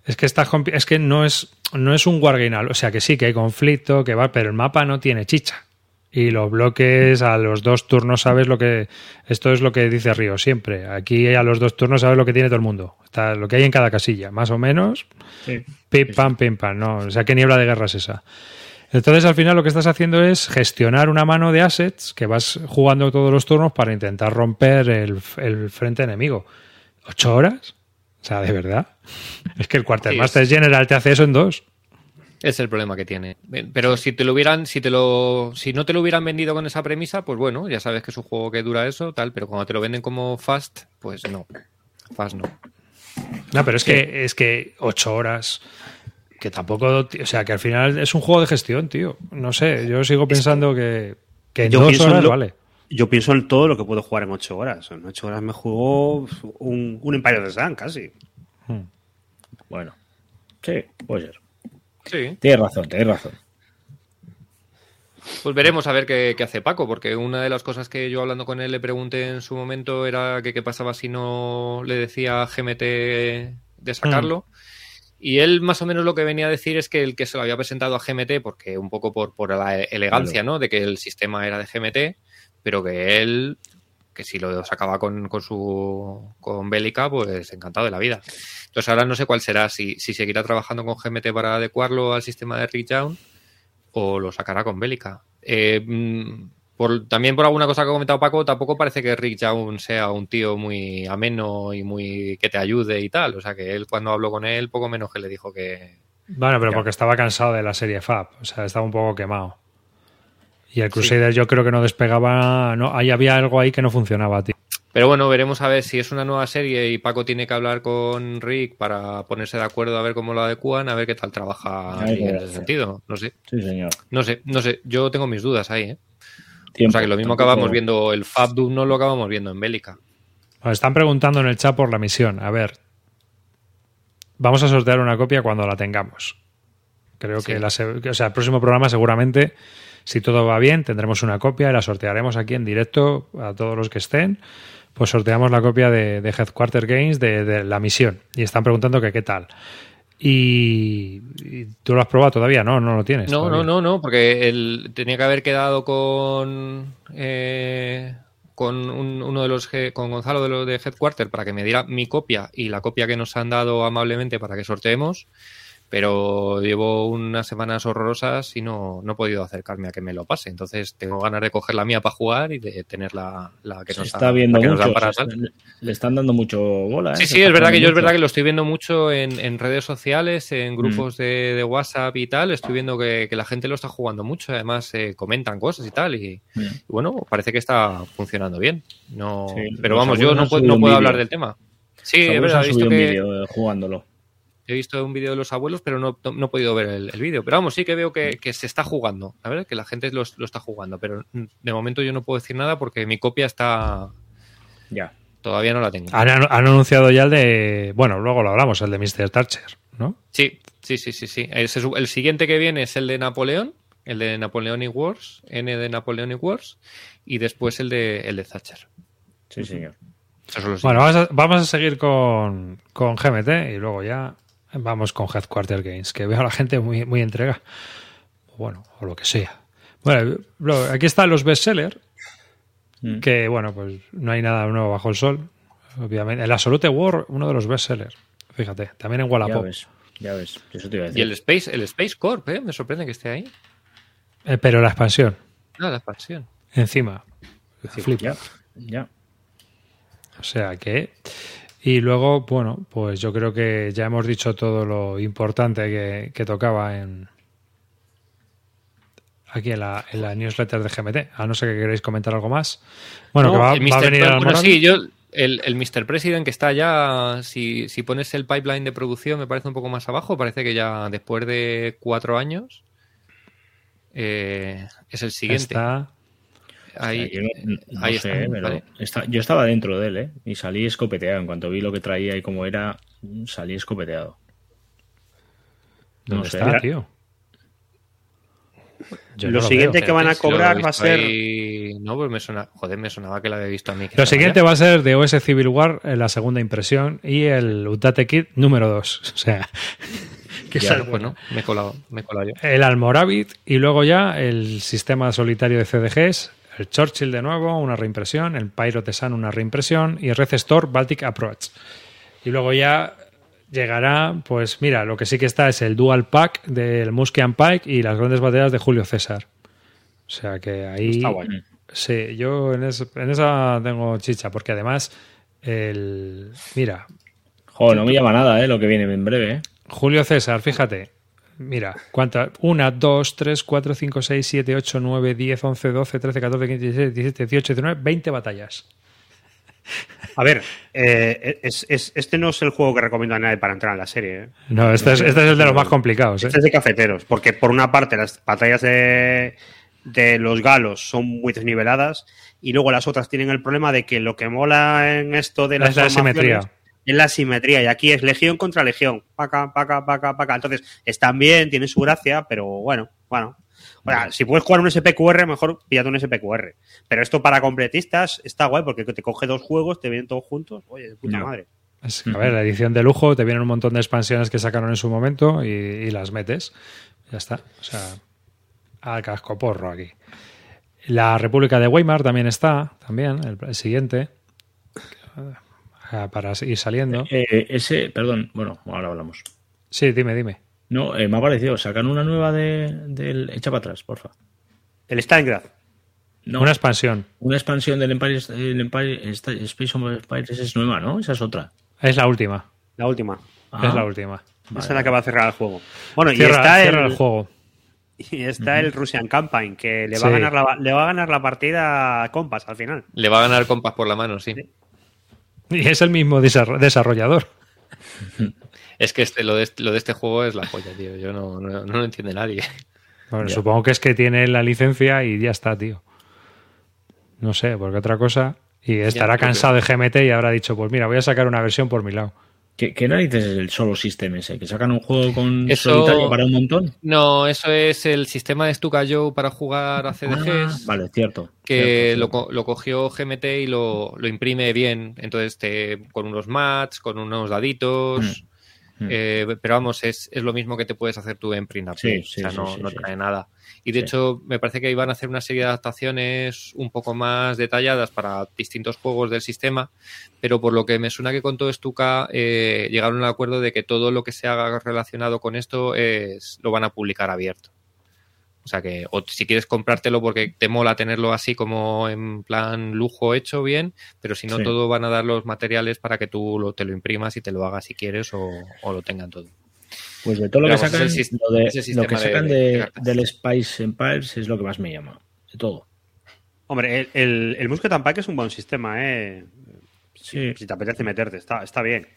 A: es que es que no es no es un wargame, o sea que sí que hay conflicto, que va, pero el mapa no tiene chicha y los bloques a los dos turnos sabes lo que esto es lo que dice Río siempre aquí a los dos turnos sabes lo que tiene todo el mundo está lo que hay en cada casilla más o menos sí, pim pam pim pam no o sea qué niebla de guerra es esa entonces al final lo que estás haciendo es gestionar una mano de assets que vas jugando todos los turnos para intentar romper el, frente enemigo ocho horas o sea de verdad es que el quartermaster general te hace eso en dos
C: es el problema que tiene. Pero si te lo hubieran, si te lo, si no te lo hubieran vendido con esa premisa, pues bueno, ya sabes que es un juego que dura eso, tal, pero cuando te lo venden como fast, pues no. Fast no.
A: No, pero es que, es que ocho horas. Que tampoco, o sea, que al final es un juego de gestión, tío. No sé, yo sigo pensando que,
D: yo dos horas vale. Yo pienso en todo lo que puedo jugar en ocho horas. En ocho horas me jugó un, un Empire de Sun casi. Hmm. Bueno, sí, puede Sí. Tienes razón, tienes razón.
C: Pues veremos a ver qué, hace Paco, porque una de las cosas que yo hablando con él le pregunté en su momento era qué pasaba si no le decía a GMT de sacarlo. Mm. Y él más o menos lo que venía a decir es que el que se lo había presentado a GMT, porque un poco por, por la elegancia, ¿no? De que el sistema era de GMT, pero que él que si lo sacaba con, su con Bélica, pues encantado de la vida. Entonces ahora no sé cuál será, si, si seguirá trabajando con GMT para adecuarlo al sistema de Richaun o lo sacará con Bélica. Eh, mm, por, también por alguna cosa que ha comentado Paco, tampoco parece que Rick Young sea un tío muy ameno y muy que te ayude y tal. O sea que él cuando habló con él, poco menos que le dijo que...
A: Bueno, pero porque estaba cansado de la serie Fab, o sea, estaba un poco quemado. Y el Crusader yo creo que no despegaba, no, ahí había algo ahí que no funcionaba, tío.
C: Pero bueno, veremos a ver si es una nueva serie y Paco tiene que hablar con Rick para ponerse de acuerdo a ver cómo lo adecuan a ver qué tal trabaja en ese sentido. No sé. Sí, señor. No
D: sé,
C: no sé. Yo tengo mis dudas ahí, ¿eh? o sea que lo mismo acabamos viendo, el Fab no lo acabamos viendo en Bélica.
A: Nos están preguntando en el chat por la misión. A ver. Vamos a sortear una copia cuando la tengamos. Creo que sea, el próximo programa seguramente si todo va bien, tendremos una copia y la sortearemos aquí en directo a todos los que estén. Pues sorteamos la copia de, Headquarter Games de, la misión. Y están preguntando que qué tal. Y, tú lo has probado todavía, ¿no? No lo tienes. No,
C: no, no, no, porque él tenía que haber quedado con. Eh, con uno de los con Gonzalo de los de Headquarter para que me diera mi copia y la copia que nos han dado amablemente para que sorteemos pero llevo unas semanas horrorosas y no, no he podido acercarme a que me lo pase. Entonces tengo ganas de coger la mía para jugar y de tener la, que nos
D: está viendo mucho, para Le están dando mucho bola. ¿eh?
C: Sí, sí, es verdad que yo es verdad que lo estoy viendo mucho en, redes sociales, en mm. grupos de, WhatsApp y tal. Estoy viendo que, la gente lo está jugando mucho. Además, eh, comentan cosas y tal. Y, mm. bueno, parece que está funcionando bien. No, pero vamos, yo no, puedo, no puedo hablar del tema.
D: Sí, es verdad, he visto que... Eh, jugándolo.
C: He visto un vídeo de los abuelos, pero no, he podido ver el, vídeo. Pero vamos, sí que veo que, se está jugando, A ver, Que la gente lo, está jugando, pero de momento yo no puedo decir nada porque mi copia está...
D: Ya.
C: Todavía no la tengo. Han,
A: anunciado ya el de... Bueno, luego lo hablamos, el de Mr. Thatcher, ¿no?
C: Sí, sí, sí, sí. sí. El, siguiente que viene es el de Napoleón, el de Napoleonic Wars, N de Napoleonic Wars, y después el de, el de Thatcher.
D: Sí, señor.
A: Bueno, vamos a, seguir con GMT y luego ya vamos con Headquarter Games, que veo a la gente muy, muy entrega. Bueno, o lo que sea. Bueno, aquí están los bestsellers, mm. que bueno, pues no hay nada nuevo bajo el sol, obviamente. El Absolute War, uno de los bestsellers, fíjate, también en Wallapop.
D: Ya ves, ya ves, Y el
C: Space, el Space Corp, ¿eh? me sorprende que esté ahí.
A: Eh, pero la expansión.
C: No, ah, la expansión.
A: Encima. Flip.
D: Ya, ya. O
A: sea que y luego, bueno, pues yo creo que ya hemos dicho todo lo importante que, tocaba en aquí en la, newsletter de GMT, a no ser que queréis comentar algo más. Bueno, que va, a venir
C: bueno, sí, yo el, Mr. President que está ya, si, pones el pipeline de producción, me parece un poco más abajo, parece que ya después de cuatro años eh, es el siguiente. Está Ahí,
D: yo, estaba dentro de él, ¿eh? Y salí escopeteado. En cuanto vi lo que traía y cómo era, mm, salí escopeteado.
A: no está,
D: tío? lo, siguiente que van a cobrar va a ser.
C: No, pues me Joder, me sonaba que la había visto a mí.
A: Lo siguiente va a ser de OS Civil War, eh, la segunda impresión, y el Utate Kit número 2. O sea.
C: que pues, bueno,
D: me he colado,
A: El Almoravid y luego ya el sistema solitario de CDGs el Churchill de nuevo, una reimpresión, el Pyro una reimpresión, y Store, Baltic Approach. Y luego ya llegará, pues mira, lo que sí que está es el Dual Pack del and Pike y las grandes baterías de Julio César. O sea que ahí. Está bueno. Mm. Sí, yo en, esa tengo chicha, porque además, el. Mira.
D: Joder, no me llama nada, ¿eh? Lo que viene en breve, eh.
A: Julio César, fíjate, Mira, ¿cuántas? 1, 2, 3, 4, 5, 6, 7, 8, 9, 10, 11, 12, 13, 14, 15, 16, 17, 18, 19, 20 batallas.
D: A ver, eh, es, este no es el juego que recomiendo a nadie para entrar en la serie. ¿eh?
A: No, este es, este es, el de los más complicados. ¿eh?
D: Este es de cafeteros, porque por una parte las batallas de, de, los galos son muy desniveladas y luego las otras tienen el problema de que lo que mola en esto de
A: las
D: es
A: la simetría
D: es la simetría, y aquí es legión contra legión. Paca, paca, paca, paca. Entonces, están bien, tienen su gracia, pero bueno, bueno. O si puedes jugar un SPQR, mejor píllate un SPQR. Pero esto para completistas está guay, porque te coge dos juegos, te vienen todos juntos. Oye, puta madre.
A: a ver, la edición de lujo, te vienen un montón de expansiones que sacaron en su momento y, las metes. Ya está. O sea, al casco porro aquí. La República de Weimar también está, también, el siguiente para ir saliendo. Eh,
D: eh, ese, perdón, bueno, ahora hablamos.
A: Sí, dime, dime.
D: No, eh, me ha parecido, sacan una nueva de, del Echa para atrás, porfa.
C: El Stalingrad.
A: No, una expansión.
D: Una expansión del Empire, el Space of Empires es nueva, ¿no? Esa es otra.
A: Es la última.
D: La última.
A: es la ah, última.
D: Esa es la que va a cerrar el juego.
A: Bueno, y está el, el juego.
D: Y está el Russian Campaign, que le va, a ganar la, le va a ganar la partida a Compass al final.
C: Le va a ganar compas por la mano, sí.
A: Y es el mismo desarrollador.
C: Es que este, lo, de, este, lo de este juego es la joya tío. Yo no, lo entiende nadie.
A: Bueno, supongo que es que tiene la licencia y ya está, tío. No sé, porque otra cosa. Y estará cansado
D: de
A: GMT y habrá dicho, pues mira, voy a sacar una versión por mi lado.
D: ¿Qué, narices es el solo sistema ese? ¿Que sacan un juego con eso, solitario para un montón?
C: No, eso es el sistema de Stuka Joe para jugar a CDGs. Ah,
D: vale, cierto.
C: Que lo, lo, cogió GMT y lo, imprime bien. Entonces, te, con unos mats, con unos daditos. Mm. Mm. Eh, pero vamos, es, lo mismo que te puedes hacer tú en Print eh. o sea, no, trae nada. Y de hecho, me parece que iban a hacer una serie de adaptaciones un poco más detalladas para distintos juegos del sistema, pero por lo que me suena que con todo Stuka eh, llegaron al acuerdo de que todo lo que se haga relacionado con esto es, lo van a publicar abierto. O sea que, o si quieres comprártelo porque te mola tenerlo así como en plan lujo hecho bien, pero si no, todo van a dar los materiales para que tú te lo imprimas y te lo hagas si quieres o, lo tengan todo.
D: Pues de todo lo, que sacan, del Spice Empires es lo que más me llama, de todo. Hombre, el, el, el Pack es un buen sistema, ¿eh? Si, si, te apetece meterte, está, está bien.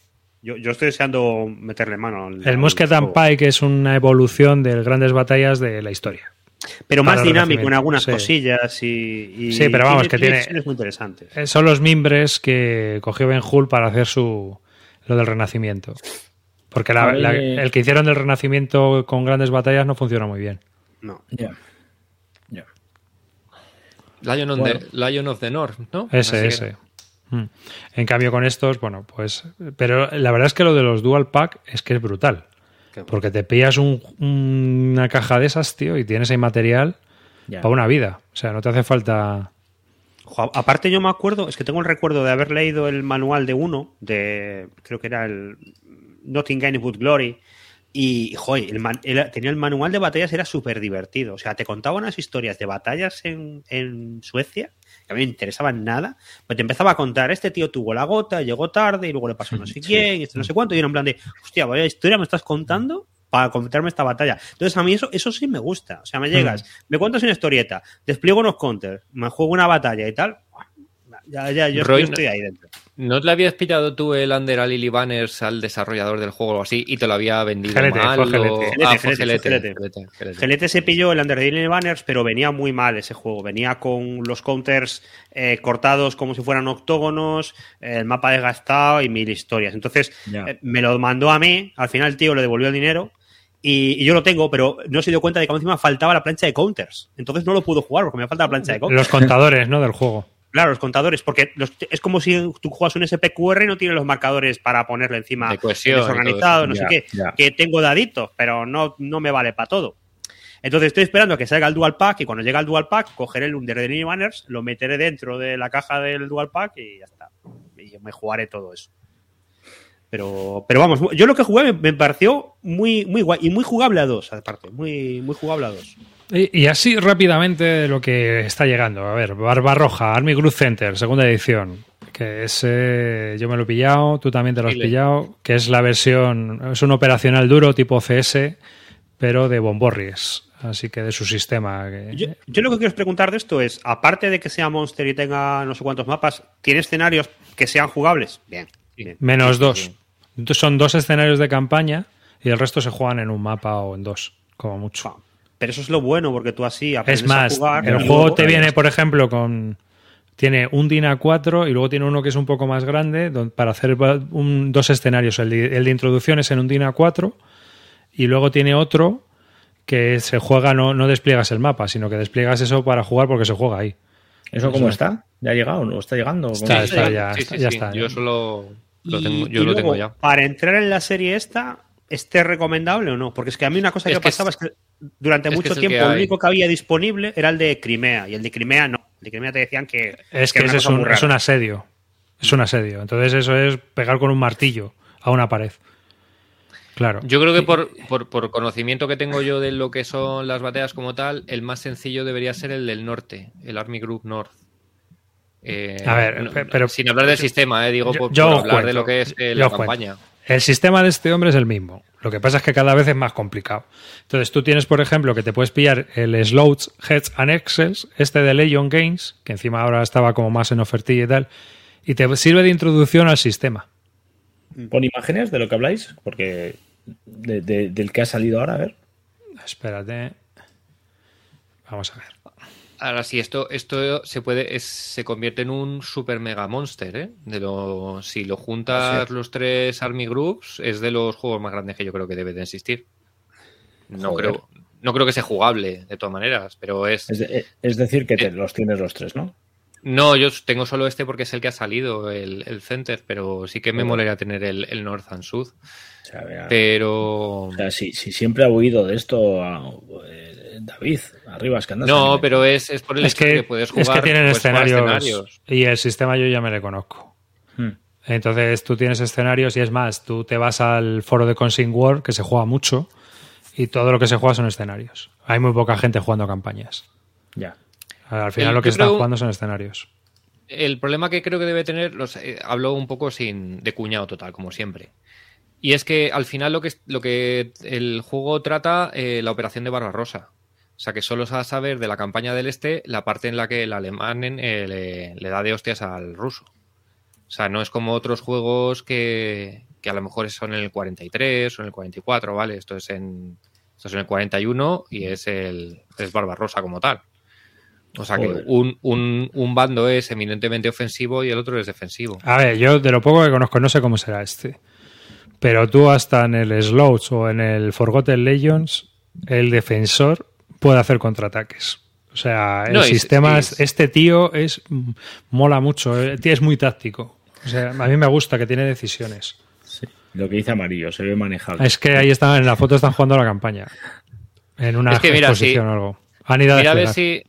D: Yo, estoy deseando meterle mano.
A: Al, el Musket and Pike es una evolución de grandes batallas de la historia.
D: Pero más dinámico en algunas cosillas y,
A: Sí, pero vamos, que tiene.
D: Eh,
A: son los mimbres que cogió Ben Hull para hacer su. lo del Renacimiento. Porque eh, el que hicieron del Renacimiento con grandes batallas no funciona muy bien.
D: No. Ya.
C: Lion, of the North, ¿no?
A: Ese, ese. Mm. En cambio con estos, bueno, pues... Pero la verdad es que lo de los dual pack es que es brutal. Porque te pillas una caja de esas, tío, y tienes ahí material para una vida. O sea, no te hace falta...
D: aparte yo me acuerdo, es que tengo el recuerdo de haber leído el manual de uno, de creo que era el Nothing any But Glory, y, joder, tenía el manual de batallas, era súper divertido. O sea, te contaba unas historias de batallas en Suecia que a mí me interesaban nada, pues te empezaba a contar, este tío tuvo la gota, llegó tarde y luego le pasó no sé quién, este no sé cuánto, y era en plan de, hostia, vaya historia me estás contando para contarme esta batalla. Entonces a mí eso, eso sí me gusta, o sea, me llegas, mm. me cuentas una historieta, despliego unos counters, me juego una batalla y tal, ya, ya, yo, estoy ahí dentro. ¿No
C: te le habías pillado tú el under a Lily Banners al desarrollador del juego o así y te lo había vendido gelete, mal?
D: Ah, se pilló el under de Lily Banners, pero venía muy mal ese juego. Venía con los counters eh, cortados como si fueran octógonos, el mapa desgastado y mil historias. Entonces eh, me lo mandó a mí, al final el tío le devolvió el dinero y, yo lo tengo, pero no se dio cuenta de que encima faltaba la plancha de counters. Entonces no lo pudo jugar porque me falta la plancha de counters.
A: Los contadores, ¿no? Del juego.
D: Claro, los contadores, porque es como si tú juegas un SPQR y no tienes los marcadores para ponerle encima
C: de
D: desorganizado, no sé qué, que tengo daditos, pero no, no me vale para todo. Entonces estoy esperando a que salga el Dual Pack y cuando llegue el Dual Pack cogeré el under New Banners, lo meteré dentro de la caja del Dual Pack y ya está. Y me jugaré todo eso. Pero, pero vamos, yo lo que jugué me, pareció muy, muy guay y muy jugable a dos, aparte, muy, muy jugable a dos.
A: Y, así rápidamente lo que está llegando. A ver, Barbarroja, Army Group Center, segunda edición. Que ese yo me lo he pillado, tú también te lo has pillado. Que es la versión, es un operacional duro tipo CS, pero de Bomborries. Así que de su sistema.
D: Yo, lo que quiero preguntar de esto es: aparte de que sea Monster y tenga no sé cuántos mapas, ¿tiene escenarios que sean jugables?
C: Bien.
A: Menos dos. Son dos escenarios de campaña y el resto se juegan en un mapa o en dos, como mucho.
D: Pero eso es lo bueno, porque tú así aprendes
A: es más, El juego te viene, por ejemplo, con. Tiene un DIN 4 y luego tiene uno que es un poco más grande para hacer un, dos escenarios. El de, introducción es en un DIN A4 y luego tiene otro que se juega, no, no despliegas el mapa, sino que despliegas eso para jugar porque se juega ahí.
D: ¿Eso cómo está? ¿Ya ha llegado? ¿No está llegando?
A: ya está, ya, está.
C: Yo solo lo tengo, yo lo tengo ya.
D: Para entrar en la serie esta, ¿esté recomendable o no? Porque es que a mí una cosa que, que, pasaba es que durante mucho tiempo el, único que había disponible era el de Crimea, y el de Crimea no. El de Crimea te decían
A: que. Es que, es, un, es un asedio. Es un asedio. Entonces, eso es pegar con un martillo a una pared. Claro.
C: Yo creo que por, conocimiento que tengo yo de lo que son las batallas como tal, el más sencillo debería ser el del norte, el Army Group North. Eh, a ver, pero. Sin hablar del sistema, eh, digo, por, hablar de lo que es la campaña.
A: El sistema de este hombre es el mismo. Lo que pasa es que cada vez es más complicado. Entonces tú tienes, por ejemplo, que te puedes pillar el Slots, Heads and Excels, este de Legion Games, que encima ahora estaba como más en ofertilla y tal, y te sirve de introducción al sistema.
D: ¿Con imágenes de lo que habláis? Porque del que ha salido ahora, a ver.
A: Espérate. Vamos a ver.
C: Ahora sí, esto, esto se puede, se convierte en un super mega monster, ¿eh? De lo, si lo juntas los tres Army Groups, es de los juegos más grandes que yo creo que debe de existir. No creo, no creo que sea jugable, de todas maneras, pero es.
D: Es, decir, que eh. los tienes los tres, ¿no?
C: No, yo tengo solo este porque es el que ha salido, el, Center, pero sí que me molera tener el, North and South. pero.
D: O sea, si, siempre ha huido de esto. Eh David, arriba
C: es
D: que
C: No, pero es, por el que, puedes jugar.
A: Es que tienen pues, escenarios, Y el sistema yo ya me le conozco. Hmm. Entonces tú tienes escenarios y es más, tú te vas al foro de Consing World, que se juega mucho, y todo lo que se juega son escenarios. Hay muy poca gente jugando campañas. Ya. Al final lo que están jugando son escenarios.
C: El problema que creo que debe tener, los, eh, hablo un poco sin de cuñado total, como siempre. Y es que al final lo que, lo que el juego trata, eh, la operación de rosa. O sea que solo se a saber de la campaña del este la parte en la que el alemán eh, le, da de hostias al ruso. O sea, no es como otros juegos que, que a lo mejor son en el 43 o en el 44, ¿vale? Esto es en, esto es en el 41 y es el es Barbarrosa como tal. O sea que un, un, bando es eminentemente ofensivo y el otro es defensivo.
A: A ver, yo de lo poco que conozco no sé cómo será este. Pero tú hasta en el Slouch o en el Forgotten Legends, el defensor puede hacer contraataques. O sea, el sistema, es, este tío es mm, mola mucho, eh, es muy táctico. O sea, a mí me gusta que tiene decisiones.
D: lo que dice amarillo, se ve manejado.
A: Es que ahí están, en la foto están jugando la campaña. En una posición
C: o
A: algo.
C: a, ver si.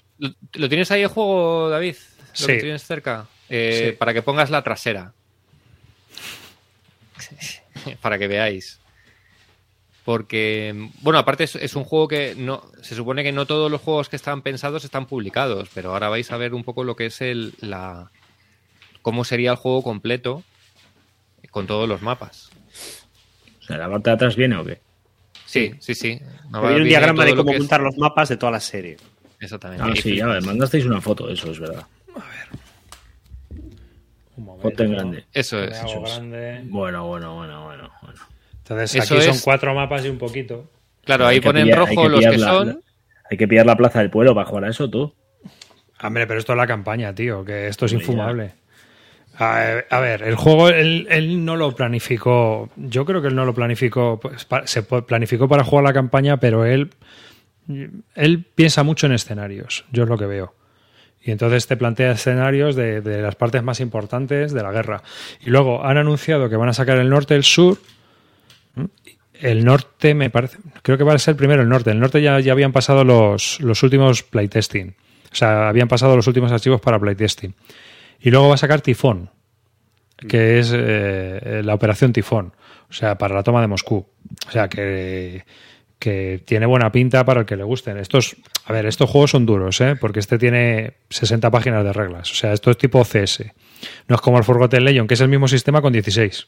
C: ¿Lo, tienes ahí el juego, David? ¿Lo tienes cerca? Eh, para que pongas la trasera. para que veáis porque, bueno, aparte es, un juego que no se supone que no todos los juegos que están pensados están publicados, pero ahora vais a ver un poco lo que es el, la, cómo sería el juego completo con todos los mapas.
D: O sea, ¿la parte de atrás viene o qué?
C: Sí, sí, sí.
D: Hay un diagrama de cómo juntar los mapas de toda la serie. Exactamente. Ah, sí, ya mandasteis una foto, eso es verdad.
A: A
C: ver. Foto en
D: grande. Eso es. bueno, bueno, bueno, bueno.
A: Entonces aquí son cuatro mapas y un poquito.
C: Claro, ahí ponen en rojo los que son.
D: Hay que pillar la plaza del pueblo para jugar a eso, tú.
A: Hombre, pero esto es la campaña, tío, que esto es infumable. A, ver, el juego él, no lo planificó. Yo creo que él no lo planificó. Pues, se planificó para jugar la campaña, pero él, él piensa mucho en escenarios. Yo es lo que veo. Y entonces te plantea escenarios de, de las partes más importantes de la guerra. Y luego han anunciado que van a sacar el norte, el sur el norte me parece, creo que va a ser primero el norte. El norte ya, ya habían pasado los, últimos playtesting. O sea, habían pasado los últimos archivos para playtesting. Y luego va a sacar Tifón, que mm. es eh, la operación Tifón, o sea, para la toma de Moscú. O sea, que, que tiene buena pinta para el que le gusten. Estos, a ver, estos juegos son duros, ¿eh? porque este tiene 60 páginas de reglas. O sea, esto es tipo CS. No es como el Forgotten Legion, que es el mismo sistema con 16.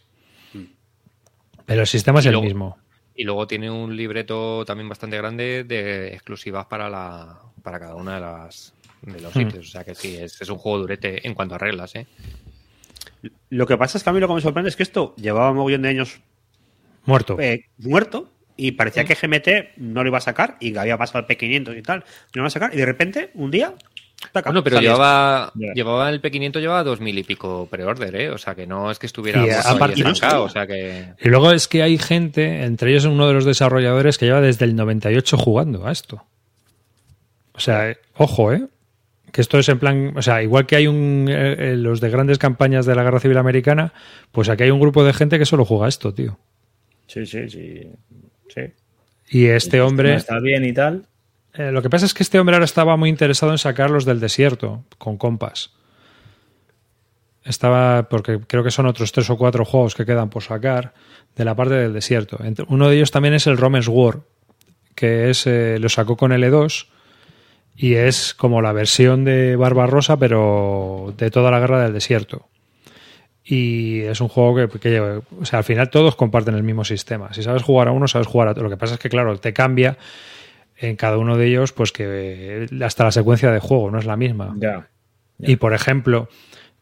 A: Pero el sistema es el mismo.
C: Y luego tiene un libreto también bastante grande de exclusivas para, la, para cada una de las de los hmm. sitios. O sea que sí, es, un juego durete en cuanto a reglas. ¿eh?
D: Lo que pasa es que a mí lo que me sorprende es que esto llevaba un millón de años
A: muerto.
D: Eh, muerto y parecía hmm. que GMT no lo iba a sacar y que había pasado al P500 y tal, no lo iba a sacar y de repente un día
C: pero llevaba, el P500 llevaba dos mil y pico pre-order, ¿eh? O sea, que no es que estuviera yeah, aparte, o
A: sea que... Y luego es que hay gente, entre ellos uno de los desarrolladores, que lleva desde el 98 jugando a esto. O sea, eh, ojo, ¿eh? Que esto es en plan, o sea, igual que hay un, eh, eh, los de grandes campañas de la Guerra Civil Americana, pues aquí hay un grupo de gente que solo juega esto, tío.
E: Sí, sí, sí. sí.
A: Y este hombre...
D: Está bien y tal.
A: Eh, lo que pasa es que este hombre ahora estaba muy interesado en sacarlos del desierto con compas. Estaba, porque creo que son otros tres o cuatro juegos que quedan por sacar de la parte del desierto. Uno de ellos también es el Romans War, que es, eh, lo sacó con L2 y es como la versión de Barbarossa, pero de toda la guerra del desierto. Y es un juego que, que o sea, al final todos comparten el mismo sistema. Si sabes jugar a uno, sabes jugar a otro. Lo que pasa es que, claro, te cambia en cada uno de ellos, pues que eh, hasta la secuencia de juego no es la misma. Y por ejemplo,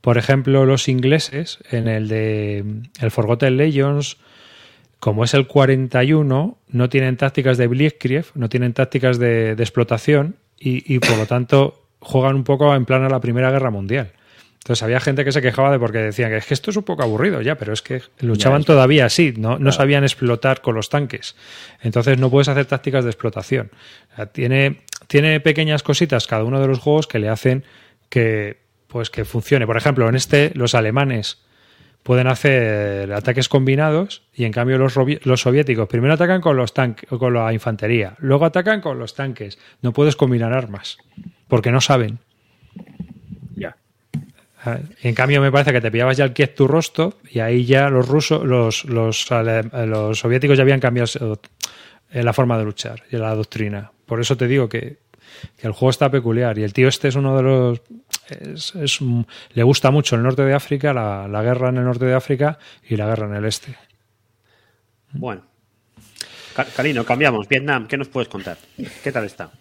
A: por ejemplo, los ingleses, en el de el Forgotten Legends, como es el 41, no tienen tácticas de Blitzkrieg, no tienen tácticas de, explotación y, y, por lo tanto juegan un poco en plan a la Primera Guerra Mundial. Entonces había gente que se quejaba de porque decían que es que esto es un poco aburrido ya, pero es que luchaban todavía así, no, no sabían explotar con los tanques. Entonces no puedes hacer tácticas de explotación. tiene, tiene pequeñas cositas cada uno de los juegos que le hacen que, pues, que funcione. Por ejemplo, en este los alemanes pueden hacer ataques combinados y en cambio los, los soviéticos primero atacan con los tanques, con la infantería, luego atacan con los tanques. No puedes combinar armas porque no saben. En cambio, me parece que te pillabas ya el Kiev tu rostro y ahí ya los rusos, los, los, soviéticos ya habían cambiado eh, la forma de luchar y la doctrina. Por eso te digo que, el juego está peculiar y el tío este es uno de los... le gusta mucho el norte de África, la, guerra en el norte de África y la guerra en el este.
D: Bueno. Calino, cambiamos. Vietnam, ¿qué nos puedes contar? ¿Qué tal está?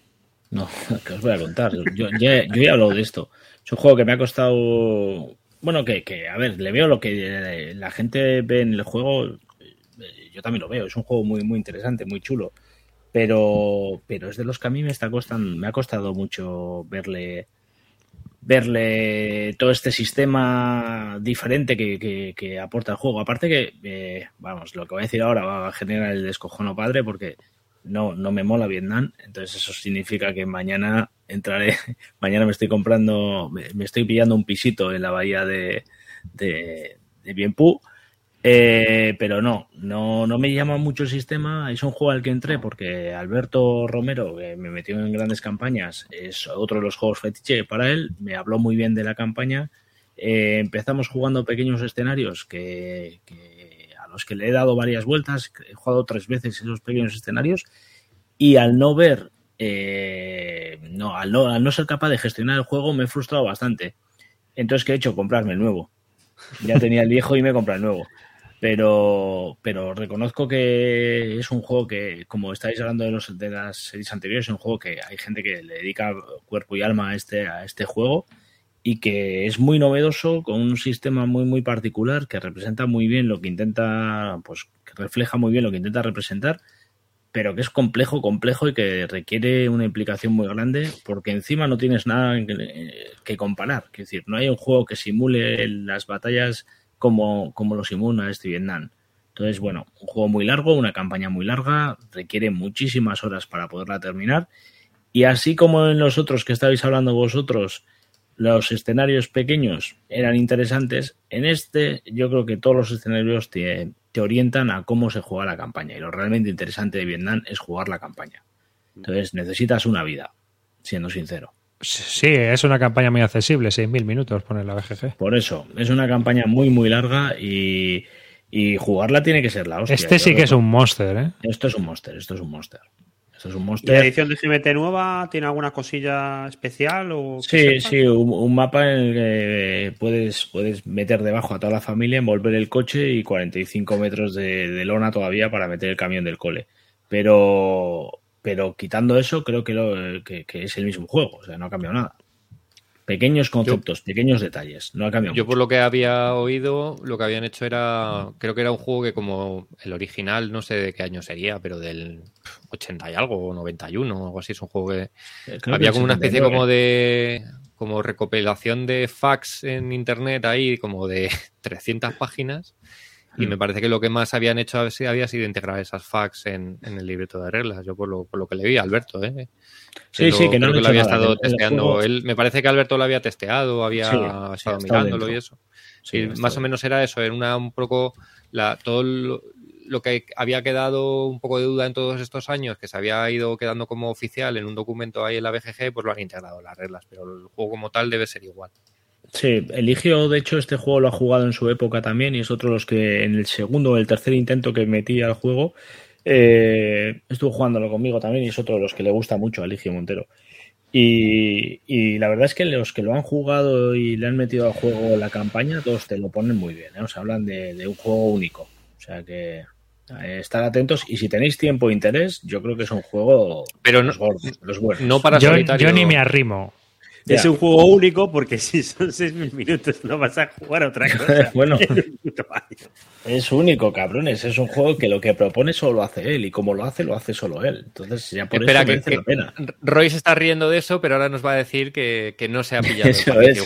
E: No, que os voy a contar. Yo, ya, yo he hablado de esto. Es un juego que me ha costado. Bueno, que, a ver, le veo lo que eh, la gente ve en el juego. Eh, yo también lo veo. Es un juego muy, muy interesante, muy chulo. Pero, pero es de los que a mí me está costando, me ha costado mucho verle verle todo este sistema diferente que, que, aporta el juego. Aparte que, eh, vamos, lo que voy a decir ahora va a generar el descojono padre porque no, no me mola Vietnam, entonces eso significa que mañana entraré, mañana me estoy comprando, me, estoy pillando un pisito en la bahía de, de, de eh, pero no, no, no me llama mucho el sistema, es un juego al que entré porque Alberto Romero, que me metió en grandes campañas, es otro de los juegos fetiche para él, me habló muy bien de la campaña, eh, empezamos jugando pequeños escenarios que los que le he dado varias vueltas, he jugado tres veces en esos pequeños escenarios y al no ver, eh, no, al no, ser capaz de gestionar el juego me he frustrado bastante. Entonces, ¿qué he hecho? Comprarme el nuevo. Ya tenía el viejo y me compré el nuevo. Pero, pero reconozco que es un juego que, como estáis hablando de, los, de las series anteriores, es un juego que hay gente que le dedica cuerpo y alma a este, a este juego y que es muy novedoso con un sistema muy muy particular que representa muy bien lo que intenta, pues que refleja muy bien lo que intenta representar, pero que es complejo, complejo y que requiere una implicación muy grande porque encima no tienes nada que, comparar, es decir, no hay un juego que simule las batallas como, como lo simula este Vietnam. Entonces, bueno, un juego muy largo, una campaña muy larga, requiere muchísimas horas para poderla terminar. Y así como en los otros que estáis hablando vosotros, los escenarios pequeños eran interesantes, en este yo creo que todos los escenarios te, orientan a cómo se juega la campaña. Y lo realmente interesante de Vietnam es jugar la campaña. Entonces necesitas una vida, siendo sincero.
A: Sí, es una campaña muy accesible, 6.000 minutos pone la BGG.
E: Por eso, es una campaña muy, muy larga y, jugarla tiene que ser la hostia.
A: Este sí que es un monster, ¿eh?
E: Esto es un monster, esto es un monster.
D: ¿La edición de GBT nueva tiene alguna cosilla especial? O
E: sí, sí, un, mapa en el que eh, puedes, puedes meter debajo a toda la familia, envolver el coche y 45 metros de, lona todavía para meter el camión del cole. Pero, pero quitando eso, creo que, lo, eh, que es el mismo juego, o sea, no ha cambiado nada. Pequeños conceptos, pequeños detalles. No ha cambiado.
C: Yo, por lo que había oído, lo que habían hecho era. Creo que era un juego que, como el original, no sé de qué año sería, pero del 80 y algo, 91 o algo así. Es un juego que. Eh, había como una especie como de. Como recopilación de fax en internet ahí, como de 300 páginas. Y hmm. me parece que lo que más habían hecho había sido integrar esas fax en, en el libreto de reglas. Yo, por lo, por lo que leí, Alberto, ¿eh?
E: Sí, sí, que no lo había estado ¿eh? testeando.
C: Él, me parece que Alberto lo había testeado, había estado mirándolo y eso. Sí, más o menos era eso, era un poco todo lo, que había quedado un poco de duda en todos estos años, que se había ido quedando como oficial en un documento ahí en la BGG, pues lo han integrado las reglas, pero el juego como tal debe ser igual.
E: Sí, Eligio, de hecho, este juego lo ha jugado en su época también y es otro de los que en el segundo o el tercer intento que metí al juego eh, estuvo jugándolo conmigo también y es otro de los que le gusta mucho a Ligio Montero. Y, la verdad es que los que lo han jugado y le han metido a juego la campaña, todos te lo ponen muy bien. ¿eh? hablan de, un juego único. O sea que eh, estar atentos y si tenéis tiempo e interés, yo creo que es un juego Pero no,
A: No para Yo ni me arrimo.
E: Es un juego único porque si son seis minutos no vas a jugar otra cosa. bueno, es único, cabrones. Es un juego que lo que propone solo hace él y como lo hace, lo hace solo él. Entonces
C: ya
E: por eso
C: Roy se está riendo de eso, pero ahora nos va a decir que, no se ha pillado. Eso es,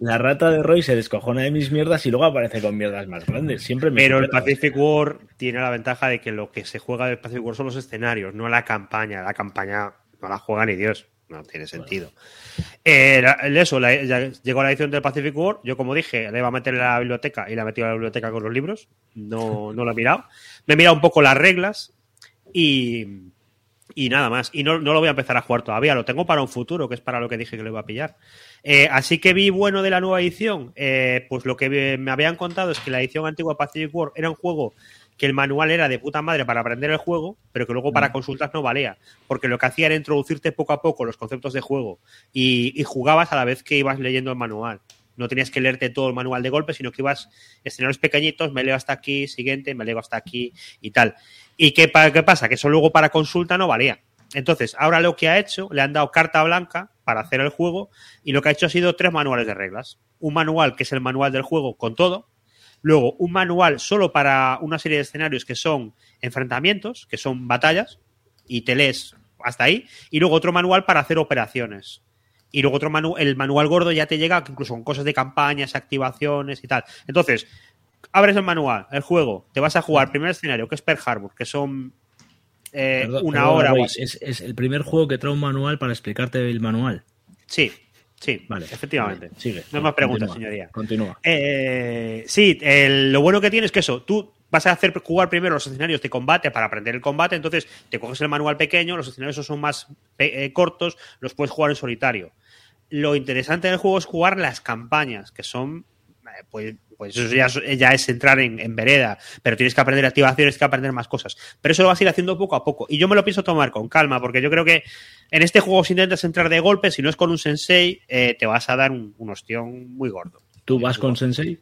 E: la, rata de Roy se descojona de mis mierdas y luego aparece con mierdas más grandes. Siempre
D: Pero el Pacific War tiene la ventaja de que lo que se juega del Pacific War son los escenarios, no la campaña. La campaña no la juega ni Dios no tiene sentido. Eh, eso, llegó la edición del Pacific War. Yo, como dije, le iba a meter en la biblioteca y la he metido en la biblioteca con los libros. No, no la he mirado. Me he mirado un poco las reglas y, nada más. Y no, lo voy a empezar a jugar todavía. Lo tengo para un futuro, que es para lo que dije que lo iba a pillar. Eh, así que vi bueno de la nueva edición. Eh, pues lo que me habían contado es que la edición antigua Pacific War era un juego que el manual era de puta madre para aprender el juego, pero que luego para mm. consultas no valía, porque lo que hacía era introducirte poco a poco los conceptos de juego y, jugabas a la vez que ibas leyendo el manual. No tenías que leerte todo el manual de golpe, sino que ibas escenarios pequeñitos, me leo hasta aquí, siguiente, me leo hasta aquí y tal. ¿Y qué pasa? Que eso luego para consulta no valía. Entonces, ahora lo que ha hecho, le han dado carta blanca para hacer el juego y lo que ha hecho ha sido tres manuales de reglas. Un manual que es el manual del juego con todo, Luego, un manual solo para una serie de escenarios que son enfrentamientos, que son batallas, y te lees hasta ahí. Y luego otro manual para hacer operaciones. Y luego otro el manual gordo ya te llega incluso con cosas de campañas, activaciones y tal. Entonces, abres el manual, el juego, te vas a jugar primer escenario, que es Pearl Harbor, que son eh, una hora.
E: Es, es el primer juego que trae un manual para explicarte el manual.
D: Sí, Sí, vale, efectivamente. No sigue. más preguntas, señoría.
E: Continúa.
D: Eh, sí, lo bueno que tiene es que eso, tú vas a hacer jugar primero los escenarios de combate para aprender el combate, entonces te coges el manual pequeño, los escenarios esos son más eh, cortos, los puedes jugar en solitario. Lo interesante del juego es jugar las campañas, que son pues, pues eso ya, es entrar en, vereda, pero tienes que aprender activaciones, tienes que aprender más cosas. Pero eso lo vas a ir haciendo poco a poco. Y yo me lo pienso tomar con calma, porque yo creo que en este juego si intentas entrar de golpe, si no es con un sensei, eh, te vas a dar un, un ostión muy gordo.
E: ¿Tú vas con sensei?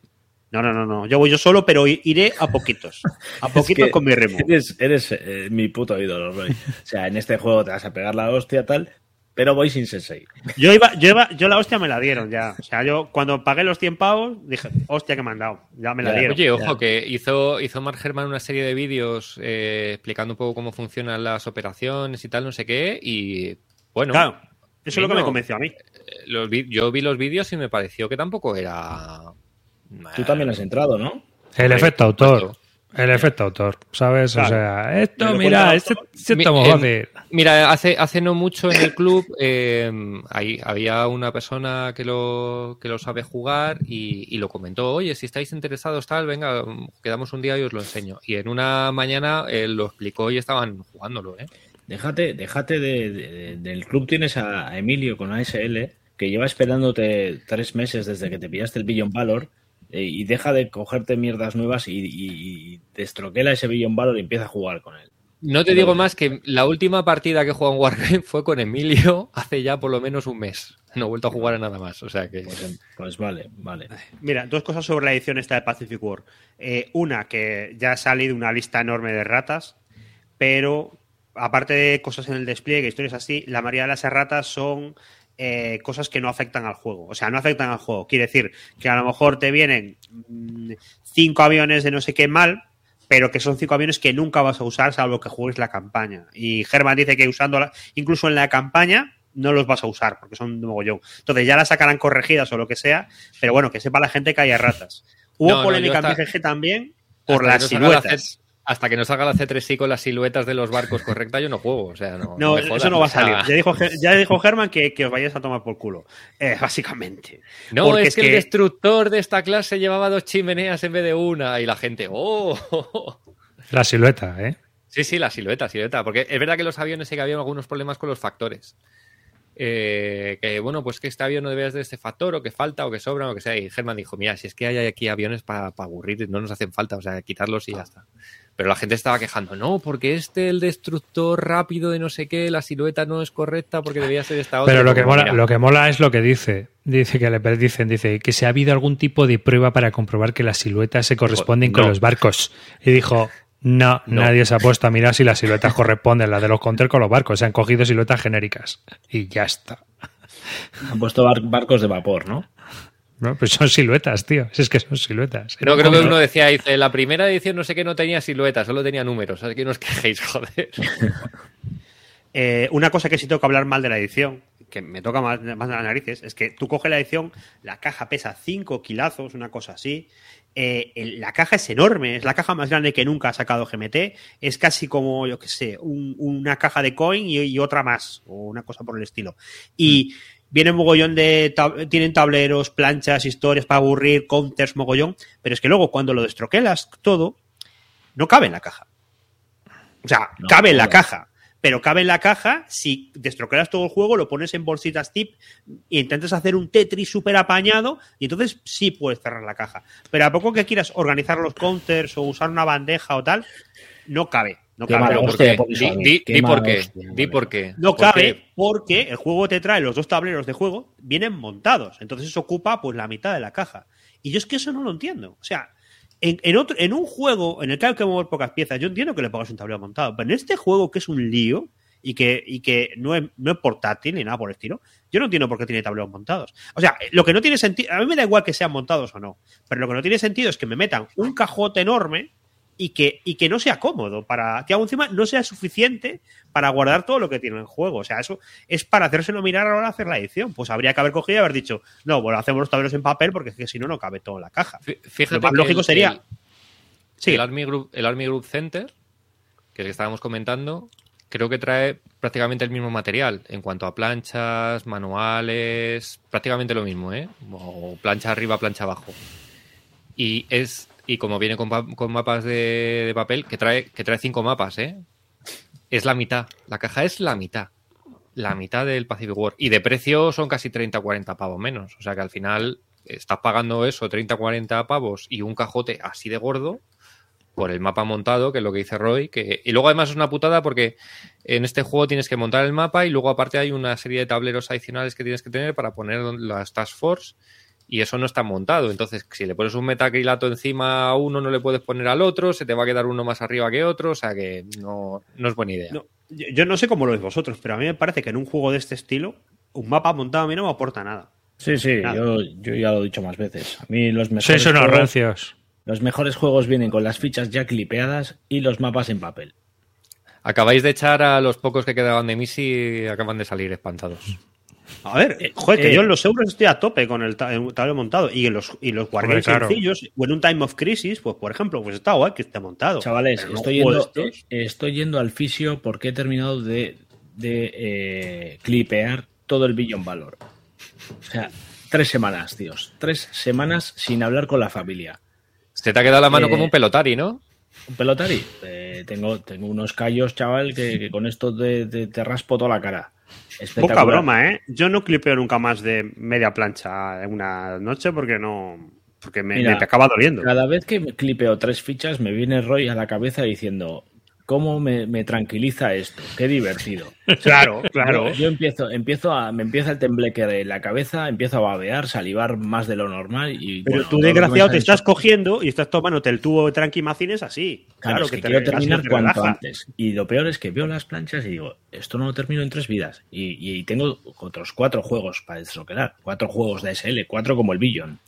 D: No, no, no, no. Yo voy yo solo, pero iré a poquitos. A poquitos con mi remo.
E: Eres, eh, mi puto ídolo, O sea, en este juego te vas a pegar la hostia tal, pero voy sin sensei.
D: Yo iba, yo yo la hostia me la dieron ya. O sea, yo cuando pagué los 100 pavos, dije, hostia que me han dado. Ya me la dieron.
C: Oye, ojo, que hizo, hizo Mark Herman una serie de vídeos eh, explicando un poco cómo funcionan las operaciones y tal, no sé qué, y bueno. Claro,
D: eso es lo que me convenció a mí.
C: Eh, yo vi los vídeos y me pareció que tampoco era.
E: Tú también has entrado, ¿no?
A: El efecto autor. El efecto autor, ¿sabes? O sea, esto, mira, este, este eh,
C: mira, hace, hace no mucho en el club eh, ahí había una persona que lo, que lo sabe jugar y, lo comentó, oye, si estáis interesados tal, venga, quedamos un día y os lo enseño. Y en una mañana lo explicó y estaban jugándolo, ¿eh?
E: Déjate, déjate del club, tienes a Emilio con ASL que lleva esperándote tres meses desde que te pillaste el Billion Valor eh, y deja de cogerte mierdas nuevas y, destroquela ese billón Valor y empieza a jugar con él.
C: No te digo más que la última partida que jugó en Wargame fue con Emilio hace ya por lo menos un mes. No he vuelto a jugar a nada más. O sea que.
E: Pues, pues vale, vale.
D: Mira, dos cosas sobre la edición esta de Pacific War. Eh, una, que ya ha salido una lista enorme de ratas, pero aparte de cosas en el despliegue, historias así, la mayoría de las ratas son eh, cosas que no afectan al juego. O sea, no afectan al juego. Quiere decir que a lo mejor te vienen mm, cinco aviones de no sé qué mal, pero que son cinco aviones que nunca vas a usar salvo que juegues la campaña. Y Germán dice que usándola incluso en la campaña no los vas a usar porque son de yo Entonces ya las sacarán corregidas o lo que sea, pero bueno, que sepa la gente que hay ratas. Hubo polémica en BGG también por las siluetas
C: hasta que no salga la C3I con las siluetas de los barcos correcta, yo no juego. O sea, no,
D: eso no va a salir. Ya dijo, Germán que, que, os vayáis a tomar por culo, eh, básicamente.
C: No, es, que, el destructor de esta clase llevaba dos chimeneas en vez de una y la gente, ¡oh!
A: La silueta, ¿eh?
C: Sí, sí, la silueta, silueta. Porque es verdad que los aviones sí que había algunos problemas con los factores. Eh, que bueno, pues que este avión no debe de este factor, o que falta, o que sobra, o que sea. Y Germán dijo: Mira, si es que hay aquí aviones para, aburrir, no nos hacen falta, o sea, quitarlos y ya ah. está. Pero la gente estaba quejando, no, porque este, el destructor rápido de no sé qué, la silueta no es correcta porque debía ser esta
A: otra. Pero lo que, mola, lo que mola es lo que dice. Dice que le dicen, dice que se ha habido algún tipo de prueba para comprobar que las siluetas se corresponden con los barcos. Y dijo, no, nadie se ha puesto a mirar si las siluetas corresponden, las de los counter con los barcos. Se han cogido siluetas genéricas. Y ya está.
E: Han puesto barcos de vapor, ¿no?
A: No, pues son siluetas, tío. es que son siluetas.
C: No, creo que uno decía, dice, la primera edición no sé qué no tenía siluetas, solo tenía números. Así que no os quejéis, joder.
D: Eh, una cosa que sí tengo que hablar mal de la edición, que me toca más, más las narices, es que tú coges la edición, la caja pesa 5 kilazos, una cosa así. Eh, la caja es enorme, es la caja más grande que nunca ha sacado GMT. Es casi como, yo qué sé, una caja de coin y, otra más, o una cosa por el estilo. Y. Mm viene mogollón de. tienen tableros, planchas, historias para aburrir, counters, mogollón. Pero es que luego, cuando lo destroquelas todo, no cabe en la caja. O sea, cabe en la caja. Pero cabe en la caja si destroquelas todo el juego, lo pones en bolsitas tip e intentas hacer un Tetris súper apañado y entonces sí puedes cerrar la caja. Pero a poco que quieras organizar los counters o usar una bandeja o tal, no cabe. No cabe.
C: por qué. No cabe porque
D: el juego te trae los dos tableros de juego, vienen montados. Entonces eso ocupa pues la mitad de la caja. Y yo es que eso no lo entiendo. O sea, en, otro, en un juego en el que hay que mover pocas piezas, yo entiendo que le pagas un tablero montado, pero en este juego que es un lío y que, que no, es, no es portátil ni nada por el estilo, yo no entiendo por qué tiene tableros montados. O sea, lo que no tiene sentido, a mí me da igual que sean montados o no, pero lo que no tiene sentido es que me metan un cajote enorme y que, y que no sea cómodo para que aún encima no sea suficiente para guardar todo lo que tiene en juego. O sea, eso es para hacerse la mirar ahora hacer la edición. Pues habría que haber cogido y haber dicho, no, bueno, hacemos los tableros en papel porque si no, no cabe todo en la caja. Fíjate lo más lógico sería.
C: El, sí. el, Army Group, Center, que es que estábamos comentando, creo que trae prácticamente el mismo material en cuanto a planchas, manuales, prácticamente lo mismo, ¿eh? O plancha arriba, plancha abajo. Y es y como viene con, mapas de, papel, que trae, que trae cinco mapas, ¿eh? Es la mitad. La caja es la mitad. La mitad del Pacific War. Y de precio son casi 30 o 40 pavos menos. O sea que al final estás pagando eso, 30 o 40 pavos y un cajote así de gordo por el mapa montado, que es lo que dice Roy. Y luego además es una putada porque en este juego tienes que montar el mapa y luego aparte hay una serie de tableros adicionales que tienes que tener para poner las Task Force y eso no está montado. Entonces, si le pones un metacrilato encima a uno, no le puedes poner al otro, se te va a quedar uno más arriba que otro, o sea que no, no es buena idea.
D: yo no sé cómo lo es vosotros, pero a mí me parece que en un juego de este estilo, un mapa montado a mí no me aporta nada.
E: Sí, sí, Yo, ya lo he dicho más veces. A mí los mejores.
A: juegos,
E: Los mejores juegos vienen con las fichas ya clipeadas y los mapas en papel.
C: Acabáis de echar a los pocos que quedaban de MISI y acaban de salir espantados.
D: A ver, eh, joder, que yo eh, en los euros estoy a tope con el, tablero montado y los, y sencillos o en un time of crisis, pues por ejemplo, pues está guay que esté montado.
E: Chavales, eh, estoy, yendo, estoy al fisio porque he terminado de, clipear todo el billón valor. O sea, tres semanas, tíos. Tres semanas sin hablar con la familia.
C: Se te ha quedado la mano como un pelotari, ¿no?
E: Un pelotari. tengo, tengo unos callos, chaval, que, con esto te raspo toda la cara.
D: Poca broma, ¿eh? Yo no clipeo nunca más de media plancha en una noche porque no. Porque me, me acaba doliendo.
E: Cada vez que clipeo tres fichas, me viene Roy a la cabeza diciendo: ¿Cómo me, tranquiliza esto? Qué divertido.
D: Claro, claro.
E: Yo, empiezo, empiezo a, me empieza el tembleque de la cabeza, empiezo a babear, salivar más de lo normal. Y,
D: tú, desgraciado, te estás cogiendo y estás tomándote el tubo de tranquimacines
E: así. Claro, que, te quiero terminar cuanto antes. Y lo peor es que veo las planchas y digo, esto no lo termino en tres vidas. Y, tengo otros cuatro juegos para desbloquear, cuatro juegos de SL, cuatro como el Billion.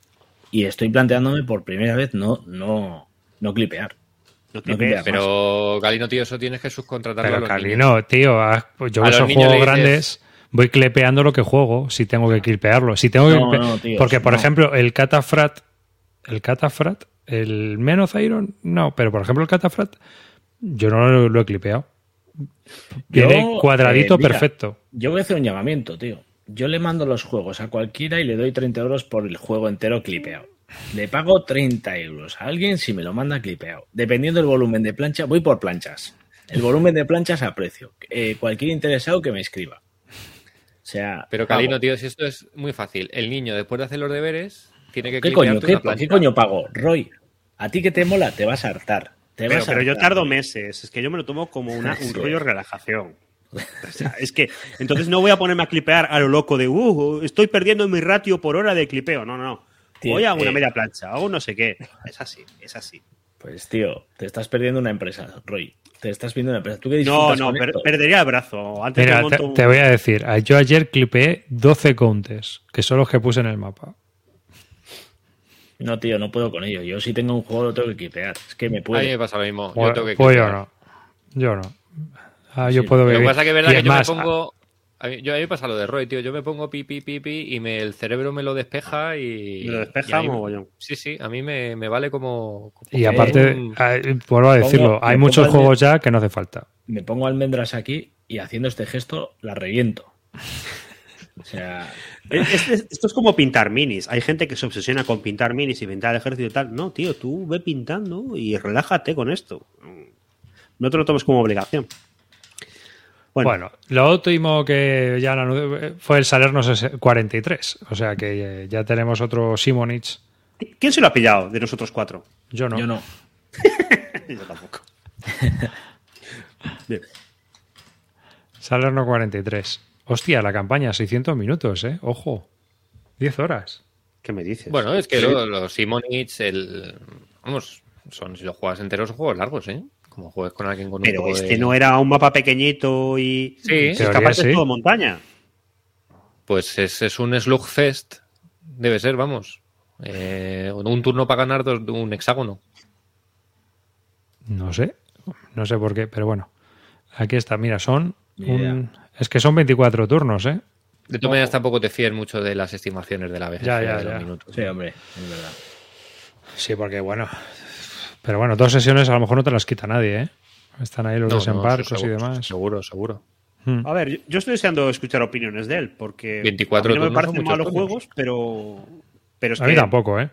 E: Y estoy planteándome por primera vez no, no, no clipear
C: pero Cali pero Galino, tío, eso tienes que subcontratar
A: Pero tío, yo a esos juegos grandes voy clipeando lo que juego, si tengo que clipearlo. Si tengo Porque, por ejemplo, el Catafrat, el Catafrat, el menos Iron, no, pero por ejemplo, el Catafrat, yo no lo, he clipeado. Tiene cuadradito eh, perfecto.
E: Yo voy a hacer un llamamiento, tío. Yo le mando los juegos a cualquiera y le doy 30 euros por el juego entero clipeado. Le pago 30 euros a alguien si me lo manda clipeado. Dependiendo del volumen de plancha, voy por planchas. El volumen de planchas a precio. Eh, cualquier interesado que me escriba.
C: O sea, Pero Calino, tío, si esto es muy fácil. El niño, después de hacer los deberes, tiene que ¿Qué
E: qué, coño pago? Roy, a ti que te mola, te vas a hartar.
D: Te pero, yo tardo meses. Es que yo me lo tomo como una, un eh. rollo relajación. es que entonces no voy a ponerme a clipear a lo loco de uh, uh estoy perdiendo mi ratio por hora de clipeo. No, no, no. Voy a una eh, media plancha, hago no sé qué. Es así, es así.
E: Pues tío, te estás perdiendo una empresa, Roy. Te estás viendo una empresa. ¿Tú
C: no, no, perdería el brazo.
A: Mira, te, voy a decir, yo ayer clipeé 12 contes, que son los que puse en el mapa.
E: No, tío, no puedo con ello. Yo si tengo un juego lo tengo que clipear. Es que me puede.
C: A mí
E: me
C: pasa lo mismo. yo
A: pues, tengo que pues yo no. Yo no. Ah, yo puedo ver.
C: Lo que pasa que es verdad que yo me pongo ah, a mí, yo, a mí me pasa lo de Roy, tío. Yo me pongo pipi, pipi y me, el cerebro me lo despeja y. Me
D: lo despeja mogollón.
C: Sí, sí, a mí me, vale como.
A: y aparte, vuelvo a decirlo, hay muchos juegos ya que no hace falta.
E: Me pongo almendras aquí y haciendo este gesto la reviento.
D: O sea, esto es como pintar minis. Hay gente que se obsesiona con pintar minis y pintar el ejército y tal. No, tío, tú ve pintando y relájate con esto. No te lo tomes como obligación.
A: Bueno. lo último que ya eh, fue el Salerno 43. O sea que eh, ya tenemos otro Simonich.
D: ¿Quién se lo ha pillado de nosotros cuatro?
C: Yo no.
E: Yo no. Yo tampoco.
A: Salerno 43. Hostia, la campaña, 600 minutos, ¿eh? Ojo. 10 horas.
E: ¿Qué me dices?
C: Bueno, es que los, Simonich, el. Vamos, son, si los juegas enteros, son juegos largos, ¿eh?
D: como juegues con alguien con Pero este no era un mapa pequeñito y.
C: Sí, es
D: capaz es todo montaña.
C: Pues es, es un slugfest. Debe ser, vamos. Eh, un turno para ganar dos, un hexágono.
A: No sé. No sé por qué, pero bueno. Aquí está, mira, son. Es que son 24 turnos,
C: ¿eh? De todas maneras, tampoco te fíes mucho de las estimaciones de la vez. Ya, ya, ya.
E: sí, hombre, es verdad.
A: Sí, porque bueno, pero bueno, dos sesiones a lo mejor no te las quita nadie, ¿eh? Están ahí los desembarcos y demás.
E: Seguro, seguro.
D: Hmm. A ver, yo estoy deseando escuchar opiniones de él, porque a no me parecen malos juegos, pero, pero es
A: A mí tampoco, ¿eh?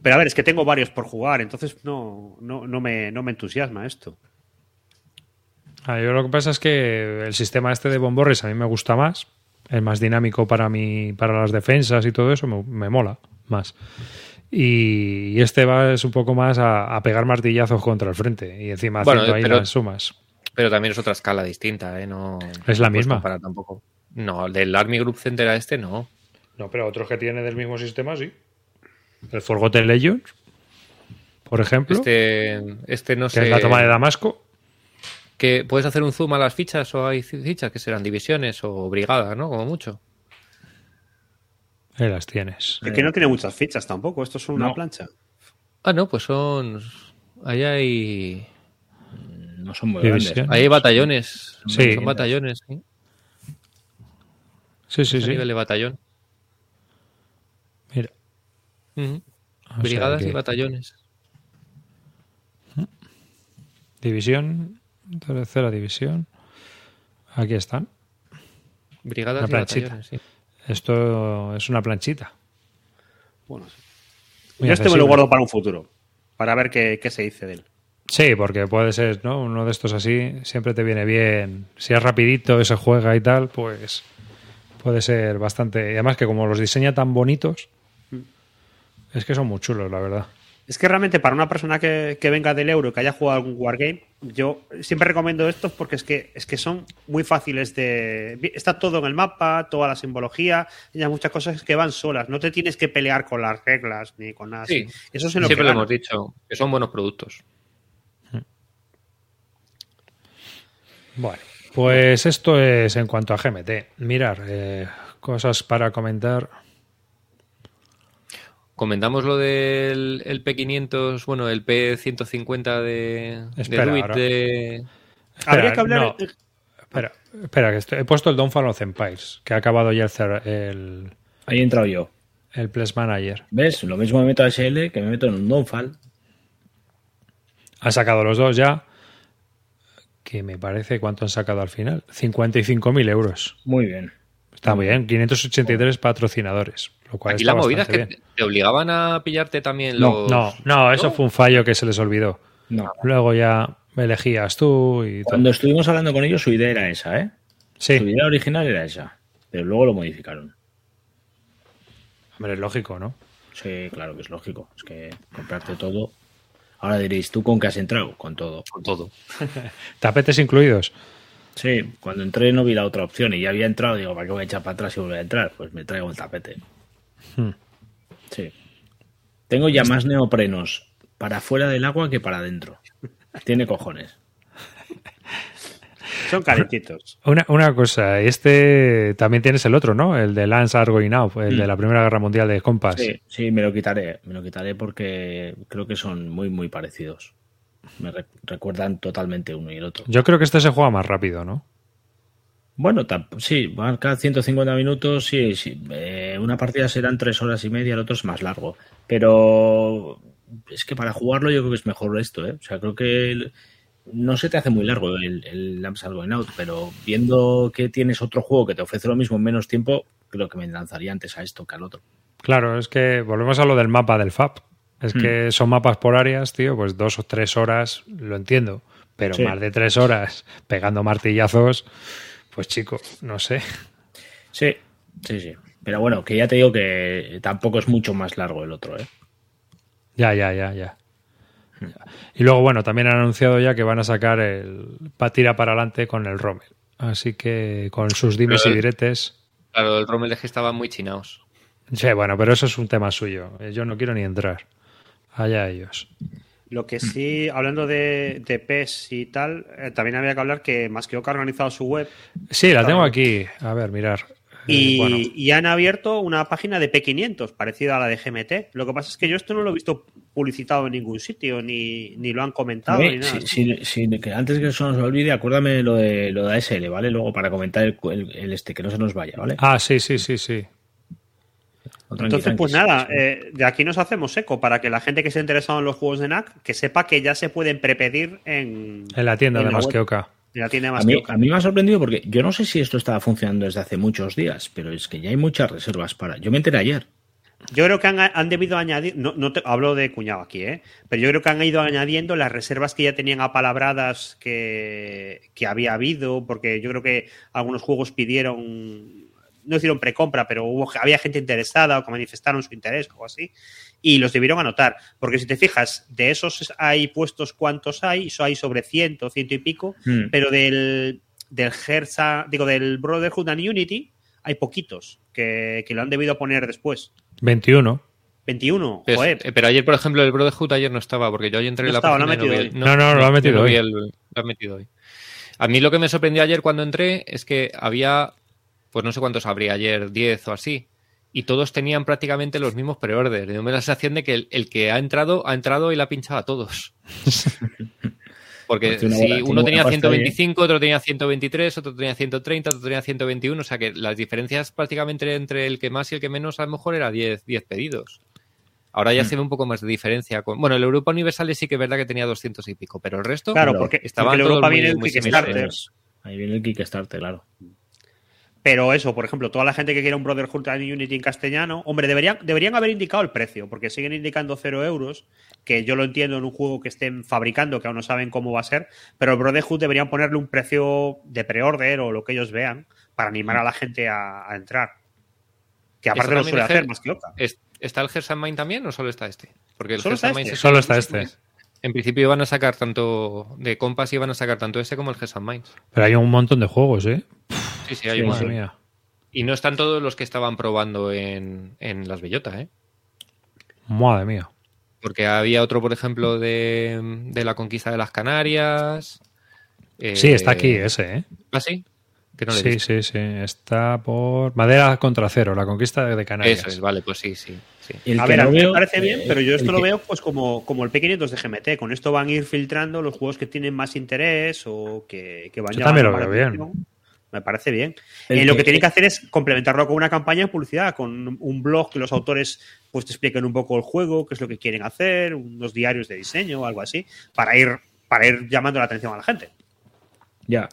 D: Pero a ver, es que tengo varios por jugar, entonces no, no, no, me, no me entusiasma esto.
A: Ah, yo lo que pasa es que el sistema este de Bomborres a mí me gusta más, es más dinámico para mí, para las defensas y todo eso, me, me mola más y este va es un poco más a, pegar martillazos contra el frente y encima haciendo ahí las sumas.
C: Pero también es otra escala distinta, ¿eh? No,
A: es la misma.
C: Para tampoco. No, del Army Group Center a este no.
D: No, pero otros que tienen del mismo sistema sí. El Forgotten Legends, por ejemplo.
C: Este, este no sé. es
A: la toma de Damasco.
C: Que puedes hacer un zoom a las fichas o hay fichas que serán divisiones o brigadas, ¿no? Como mucho.
A: Eh, las tienes.
D: Es que no tiene muchas fichas tampoco, esto es una plancha.
C: Ah, no, pues son.
E: Ahí
C: hay. Mm, no son muy grandes. Ahí hay batallones. Son, batallones.
A: Sí, sí, sí.
C: sí. nivel de batallón.
A: Mira.
C: Brigadas y batallones.
A: División. Tercera división. Aquí están.
C: Brigadas y batallones, sí.
A: Esto es una planchita.
D: Bueno, yo este me lo guardo para un futuro, para ver qué, qué se dice de él.
A: Sí, porque puede ser, ¿no? Uno de estos así siempre te viene bien. Si es rapidito y se juega y tal, pues puede ser bastante... Y además que como los diseña tan bonitos, mm. es que son muy chulos, la verdad.
D: Es que realmente para una persona que, venga del euro, que haya jugado algún wargame, yo siempre recomiendo estos porque es que, es que son muy fáciles de... Está todo en el mapa, toda la simbología, hay muchas cosas que van solas. No te tienes que pelear con las reglas ni con nada. Sí,
C: eso es siempre lo hemos dicho, que son buenos productos.
A: Bueno, pues esto es en cuanto a GMT. Mirar, eh, cosas para comentar.
C: Comentamos lo del P500, bueno, el P150 de,
A: espera, Habría que hablar... Espera, espera, que he puesto el Donfal of Empires, que ha acabado ya el... el...
D: Ahí he entrado yo.
A: El Plus Manager.
D: ¿Ves? Lo mismo me meto a SL que me meto en un fall
A: ha sacado los dos ya. Que me parece cuánto han sacado al final. 55.000 euros.
D: Muy bien.
A: Está muy bien, 583 patrocinadores. Lo cual y la movida es que
C: te obligaban a pillarte también los.
A: No, no, eso fue un fallo que se les olvidó. No. Luego ya me elegías tú y
D: Cuando estuvimos hablando con ellos, su idea era esa, ¿eh? Sí. Su idea original era esa, pero luego lo modificaron.
A: Hombre, es lógico, ¿no?
D: Sí, claro que es lógico. Es que comprarte todo. Ahora diréis, ¿tú con qué has entrado? Con todo.
C: Con todo.
A: Tapetes incluidos.
D: Sí, cuando entré no vi la otra opción y ya había entrado, digo, ¿para qué voy a echar para atrás y volver a entrar? Pues me traigo el tapete. Hmm. Sí. Tengo ya más neoprenos para fuera del agua que para adentro. Tiene cojones. Son calentitos.
A: Una, cosa, este también tienes el otro, ¿no? El de Lance Out, el de hmm. la Primera Guerra Mundial de Compass. Sí,
D: sí, me lo quitaré, me lo quitaré porque creo que son muy, muy parecidos. Me recuerdan totalmente uno y el otro.
A: Yo creo que este se juega más rápido, ¿no?
D: Bueno, sí, marca 150 minutos, sí, sí. Eh, una partida serán tres horas y media, el otro es más largo. Pero es que para jugarlo yo creo que es mejor esto, ¿eh? O sea, creo que no se te hace muy largo el, el Going Out, pero viendo que tienes otro juego que te ofrece lo mismo en menos tiempo, creo que me lanzaría antes a esto que al otro.
A: Claro, es que volvemos a lo del mapa del FAP. Es hmm. que son mapas por áreas, tío, pues dos o tres horas, lo entiendo, pero más de tres horas pegando martillazos, pues chico, no sé.
D: Sí, sí, sí. Pero bueno, que ya te digo que tampoco es mucho más largo el otro, ¿eh?
A: Ya, ya, ya, ya. Hmm. Y luego, bueno, también han anunciado ya que van a sacar el Patira para adelante con el Rommel. Así que con sus dimes y diretes.
C: Claro, el Rommel es que estaban muy chinaos.
A: Sí, bueno, pero eso es un tema suyo. Yo no quiero ni entrar. Allá ellos.
D: Lo que sí, hablando de, de PES y tal, eh, también había que hablar que más que ha organizado su web.
A: Sí, la tengo aquí. A ver, mirar.
D: Eh, y, han abierto una página de P500, parecida a la de GMT. Lo que pasa es que yo esto no lo he visto publicitado en ningún sitio, ni, ni lo han comentado. ni nada.
A: antes que eso nos olvide, acuérdame lo de, lo de ASL, ¿vale? Luego para comentar el este, que no se nos vaya, ¿vale? Ah, sí, sí, sí, sí.
D: Entonces, pues nada, eh, de aquí nos hacemos eco para que la gente que se ha interesado en los juegos de NAC, que sepa que ya se pueden prepedir en,
A: en
D: la tienda de
A: Masqueoka. más a, mí, a, mí, me ha sorprendido porque yo no sé si esto estaba funcionando desde hace muchos días, pero es que ya hay muchas reservas para. Yo me enteré ayer.
D: Yo creo que han, debido añadir, no, te, hablo de cuñado aquí, ¿eh? pero yo creo que han ido añadiendo las reservas que ya tenían apalabradas que, que había habido, porque yo creo que algunos juegos pidieron no hicieron precompra, pero hubo, había gente interesada o que manifestaron su interés o algo así, y los debieron anotar. Porque si te fijas, de esos hay puestos cuántos hay, eso hay sobre ciento, ciento y pico, hmm. pero del, del digo, del Brotherhood and Unity hay poquitos que, lo han debido poner después.
A: 21. 21,
D: eh,
C: pero ayer, por ejemplo, el Brotherhood ayer no estaba, porque yo ayer entré en
D: la no, no,
A: no, lo
D: ha
A: metido hoy. lo ha metido hoy.
C: A mí lo que me sorprendió ayer cuando entré es que había pues no sé cuántos habría ayer, 10 o así. Y todos tenían prácticamente los mismos pre-orders. Me la sensación de que el, que ha entrado, ha entrado y la ha pinchado a todos. Porque pues si uno tenía 125, otro tenía 123, otro tenía 130, otro tenía 121. O sea que las diferencias prácticamente entre el que más y el que menos a lo mejor era 10, pedidos. Ahora ya hmm. se ve un poco más de diferencia. Con... Bueno, el Europa Universal sí que es verdad que tenía 200 y pico, pero el resto
D: claro, porque, estaba el viene muy,
A: el Kickstarter. Ahí viene el Kickstarter, claro.
D: Pero eso, por ejemplo, toda la gente que quiere un Brotherhood Unity en castellano, hombre, deberían, deberían haber indicado el precio, porque siguen indicando cero euros, que yo lo entiendo en un juego que estén fabricando, que aún no saben cómo va a ser, pero el Brotherhood deberían ponerle un precio de pre o lo que ellos vean para animar a la gente a, entrar. Que aparte lo suele hacer más que otra.
C: ¿Está el Gersan también o solo está este?
D: Porque el solo está este.
C: Solo está este. En principio iban a sacar tanto de Compass y a sacar tanto ese como el Heads and Minds.
A: Pero hay un montón de juegos, ¿eh?
C: Sí, sí, hay un montón. Y no están todos los que estaban probando en, las bellotas, ¿eh?
A: Madre mía.
C: Porque había otro, por ejemplo, de, la conquista de las Canarias.
A: sí, eh, está aquí ese, ¿eh? ¿Ah, sí? Que no sí, sí, sí. Está por Madera contra Cero, la conquista de Canarias.
C: Eso es, vale, pues sí, sí
D: a ver, a mí me parece bien, eh, pero yo esto lo veo pues como, como el pequeño 500 de GMT. Con esto van a ir filtrando los juegos que tienen más interés o que, que
A: van yo también
D: lo
A: veo bien.
D: Me parece bien. Y eh, lo que, tienen que hacer es complementarlo con una campaña de publicidad, con un blog que los autores pues te expliquen un poco el juego, qué es lo que quieren hacer, unos diarios de diseño, o algo así, para ir, para ir llamando la atención a la gente.
A: Ya.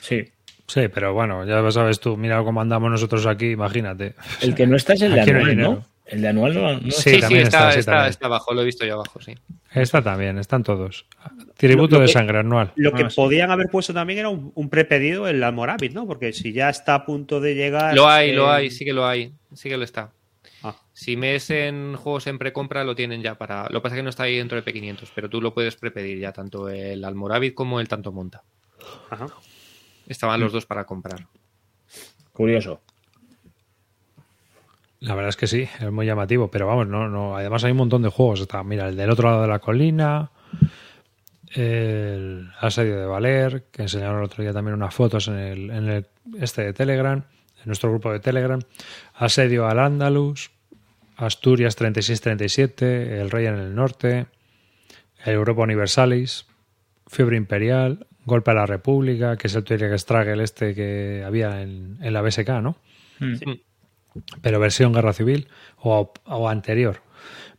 A: Sí. Sí, pero bueno, ya sabes tú, mira cómo andamos nosotros aquí, imagínate.
D: El que no estás el de ¿no?
A: ¿El de anual no, sí,
C: sí, está, está, abajo, lo he visto ya abajo, sí.
A: Está también, están todos. Tributo de sangre anual.
D: Lo que ah, podían haber puesto también era un, prepedido el Almoravid, ¿no? Porque si ya está a punto de llegar.
C: Lo hay, lo eh, hay, sí que lo hay, sí que lo está. Ah. Si me es en juegos en precompra, lo tienen ya para. Lo que pasa es que no está ahí dentro de P500, pero tú lo puedes prepedir ya, tanto el Almoravid como el Tanto Monta. Estaban los mm. dos para comprar.
D: Curioso.
A: La verdad es que sí, es muy llamativo, pero vamos, no, no. Además hay un montón de juegos. Está, mira, el del otro lado de la colina, el asedio de Valer, que enseñaron el otro día también unas fotos en el, en el este de Telegram, en nuestro grupo de Telegram, asedio al Andalus, Asturias 36-37, el Rey en el Norte, el Europa Universalis, Fiebre Imperial, Golpe a la República, que es el que extrague el este que había en, en la BSK, ¿no? Mm. Sí pero versión guerra civil o, o anterior.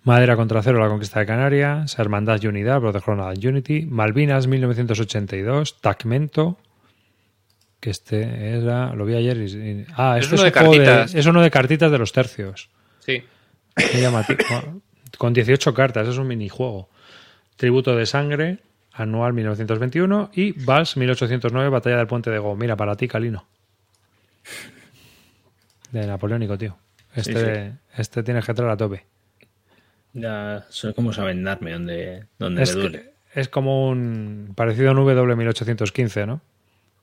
A: Madera contra cero, la conquista de Canarias, Hermandad y Unidad, Brotherhood and Unity, Malvinas 1982, Tacmento, que este era, lo vi ayer y, ah, es este uno es, de cartitas. De, es de cartitas de los tercios. Sí. Con 18 cartas, es un minijuego. Tributo de sangre, anual 1921 y Vals 1809, Batalla del Puente de Go. Mira, para ti, Calino de Napoleónico, tío. Este, tiene este que entrar a tope.
D: Ya, es como saben darme dónde donde es, me duele.
A: Es como un parecido a un
C: W1815,
D: ¿no?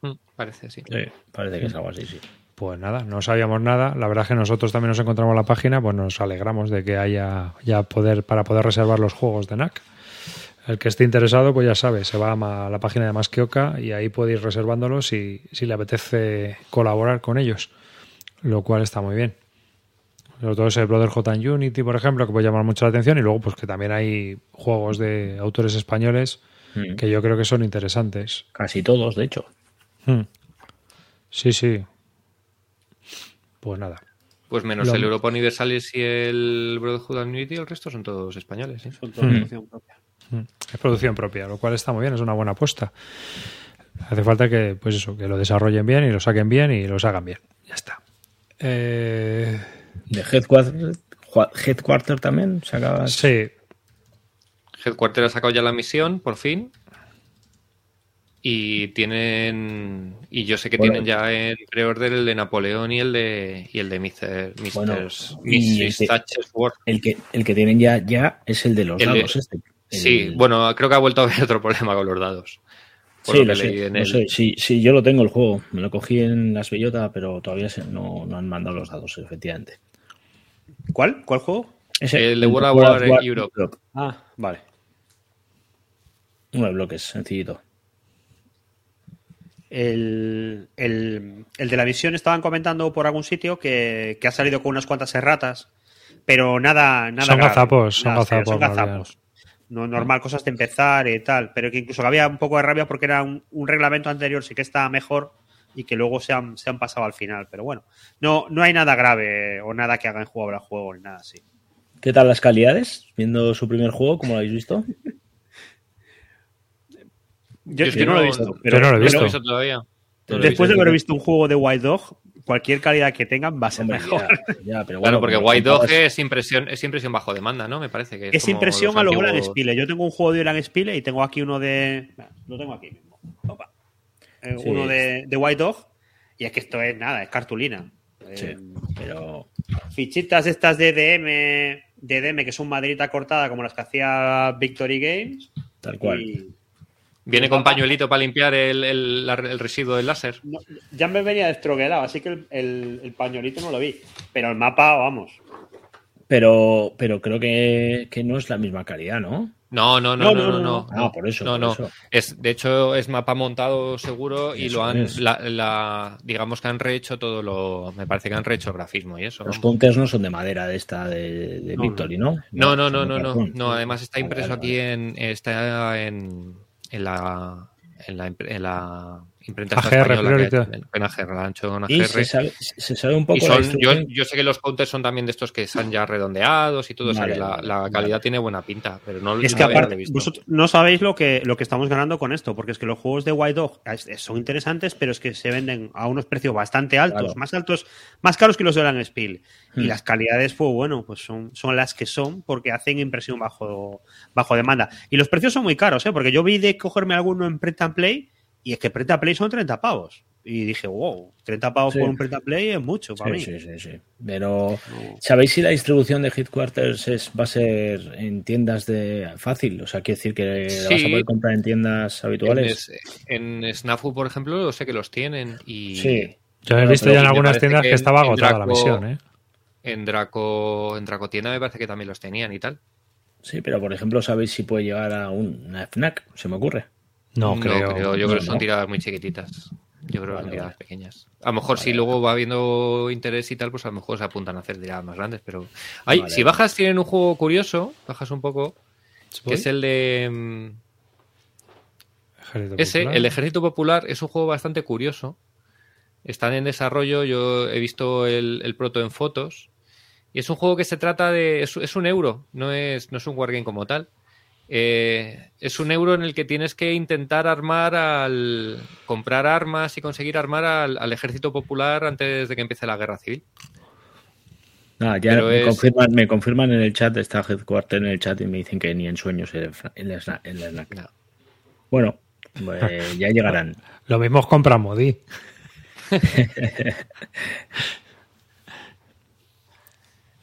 D: Mm, parece, sí. sí. Parece que es algo así, sí.
A: Pues nada, no sabíamos nada. La verdad es que nosotros también nos encontramos la página, pues nos alegramos de que haya ya poder para poder reservar los juegos de NAC. El que esté interesado, pues ya sabe, se va a la página de Masquioca y ahí puede ir reservándolos si le apetece colaborar con ellos lo cual está muy bien. Sobre todo es Brother Brotherhood Unity, por ejemplo, que puede llamar mucho la atención, y luego pues que también hay juegos de autores españoles mm. que yo creo que son interesantes.
D: Casi todos, de hecho. Mm.
A: Sí, sí. Pues nada.
C: Pues menos el Europa Universalis y el Brotherhood and Unity, el resto son todos españoles. ¿eh? Son mm. todos producción
A: propia. Es producción propia, lo cual está muy bien, es una buena apuesta. Hace falta que, pues eso, que lo desarrollen bien y lo saquen bien y lo hagan bien. Ya está.
D: Eh... ¿De Headquarter, también? ¿Se acaba?
A: Sí.
C: Headquarter ha sacado ya la misión, por fin. Y tienen. Y yo sé que tienen ya en preorden el de Napoleón y el de. Y el de Mr. Mr.
D: Bueno, El, que, el que tienen ya, ya es el de los dados. este.
C: Sí, bueno, creo que ha vuelto a haber otro problema con los dados
D: sí, Sí, yo lo tengo el juego. Me lo cogí en las bellotas, pero todavía no, han mandado los datos, efectivamente. ¿Cuál? ¿Cuál juego?
C: el, de World, of Europe.
D: Ah, vale. Nueve bloques, sencillito. El, de la visión estaban comentando por algún sitio que, ha salido con unas cuantas erratas, pero nada. nada
A: son gazapos. Son gazapos.
D: No normal, cosas de empezar y tal, pero que incluso había un poco de rabia porque era un, reglamento anterior, sí que estaba mejor y que luego se han, pasado al final. Pero bueno, no, no hay nada grave o nada que haga en juego al juego ni nada así.
A: ¿Qué tal las calidades? Viendo su primer juego, ¿cómo lo habéis visto?
C: yo, es que no lo he visto,
A: pero, no lo he visto,
C: todavía.
D: después de haber visto un juego de Wild Dog, cualquier calidad que tengan va a ser mejor.
C: bueno, claro, porque White Dog es impresión, es impresión bajo demanda, ¿no? Me parece que
D: es, impresión a lo antiguos... Gran Spile. Yo tengo un juego de Gran Spile y tengo aquí uno de. Lo tengo aquí mismo. Opa. Eh, uno de, White Dog. Y es que esto es nada, es cartulina. Eh, pero. Fichitas estas de DM, de que son maderita cortada, como las que hacía Victory Games.
A: Tal cual.
C: ¿Viene con pañuelito para limpiar el, residuo del láser?
D: ya me venía destroguelado, así que el, el, pañuelito no lo vi. Pero el mapa, vamos.
A: Pero, pero creo que, no es la misma calidad, ¿no?
C: No, no, no, no, no, no. Ah, por eso. No, no. Es, de hecho, es mapa montado seguro y lo han, la, digamos que han rehecho todo lo, me parece que han rehecho grafismo y eso.
A: Los punters no son de madera de esta de, de Victory, ¿no?
C: No, no, no, no, no, Además está impreso aquí está en en la, en la, en la
A: imprenta en AGR, Y se, sabe, se un poco.
C: yo, sé que los counters son también de estos que están ya redondeados y todo, la, calidad tiene buena pinta, pero no
D: Es que aparte, no sabéis lo que, lo que estamos ganando con esto, porque es que los juegos de White Dog son interesantes, pero es que se venden a unos precios bastante altos, más altos, más caros que los de Land Spiel. Y hmm. las calidades, pues bueno, pues son, las que son, porque hacen impresión bajo, bajo demanda. Y los precios son muy caros, ¿eh? porque yo vi de cogerme alguno en print and play y es que preta play son 30 pavos. Y dije, wow, 30 pavos por un preta play es mucho para mí.
A: Sí, sí, sí. Pero, ¿sabéis si la distribución de Headquarters es, va a ser en tiendas de fácil? O sea, quiere decir que vas a poder comprar en tiendas habituales.
C: En, Snafu, por ejemplo, yo sé que los tienen. Y...
A: Sí. Yo he visto ya en algunas tiendas que, estaba agotada la misión, ¿eh?
C: En Draco, en Draco Tienda me parece que también los tenían y tal.
A: Sí, pero por ejemplo, ¿sabéis si puede llegar a un, una FNAC? Se me ocurre.
C: No, creo. Yo creo que son tiradas muy chiquititas. Yo creo que son tiradas pequeñas. A lo mejor si luego va habiendo interés y tal, pues a lo mejor se apuntan a hacer tiradas más grandes, pero... Ay, si bajas tienen un juego curioso, bajas un poco, que es el de... Mm, ese, el Ejército Popular, es un juego bastante curioso. Están en desarrollo, yo he visto el, proto en fotos. Y es un juego que se trata de... Es, un euro, no es, no es un wargame como tal eh, es un euro en el que tienes que intentar armar al. comprar armas y conseguir armar al, ejército popular antes de que empiece la guerra civil.
A: me, confirman, en el chat, está Headquarter en el chat y me dicen que ni en sueños en la snack. Bueno, pues, ya llegarán. Lo mismo compra modi.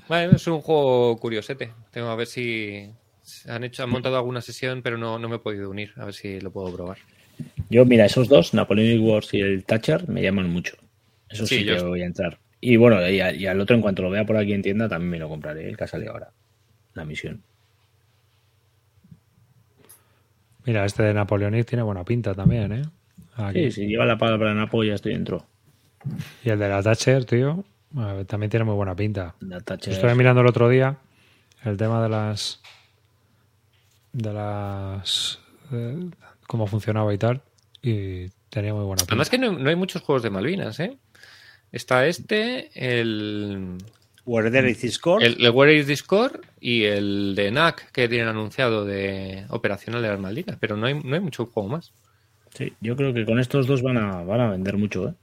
C: Bueno, es un juego curiosete. Tengo a ver si, han hecho, han montado alguna sesión, pero no, no me he podido unir. A ver si lo puedo probar.
A: Yo, mira, esos dos, Napoleonic Wars y el Thatcher, me llaman mucho. Eso sí, yo... que voy a entrar. Y bueno, y, al otro, en cuanto lo vea por aquí en tienda, también me lo compraré, el que ha ahora. La misión. Mira, este de Napoleonic tiene buena pinta también, ¿eh?
D: Sí, si lleva la palabra Napo, ya estoy dentro.
A: Y el de la Thatcher, tío, eh, también tiene muy buena pinta. La Thatcher. Estuve mirando el otro día el tema de las de las. Eh, cómo funcionaba y tal. Y tenía muy buena
C: Además, que no, hay muchos juegos de Malvinas, ¿eh? Está este, el.
D: Where There Discord. El, el
C: Discord y el de NAC que tienen anunciado de operacional de las Malvinas. Pero no hay, no hay mucho juego más.
A: Sí, yo creo que con estos dos van a, van a vender mucho, ¿eh?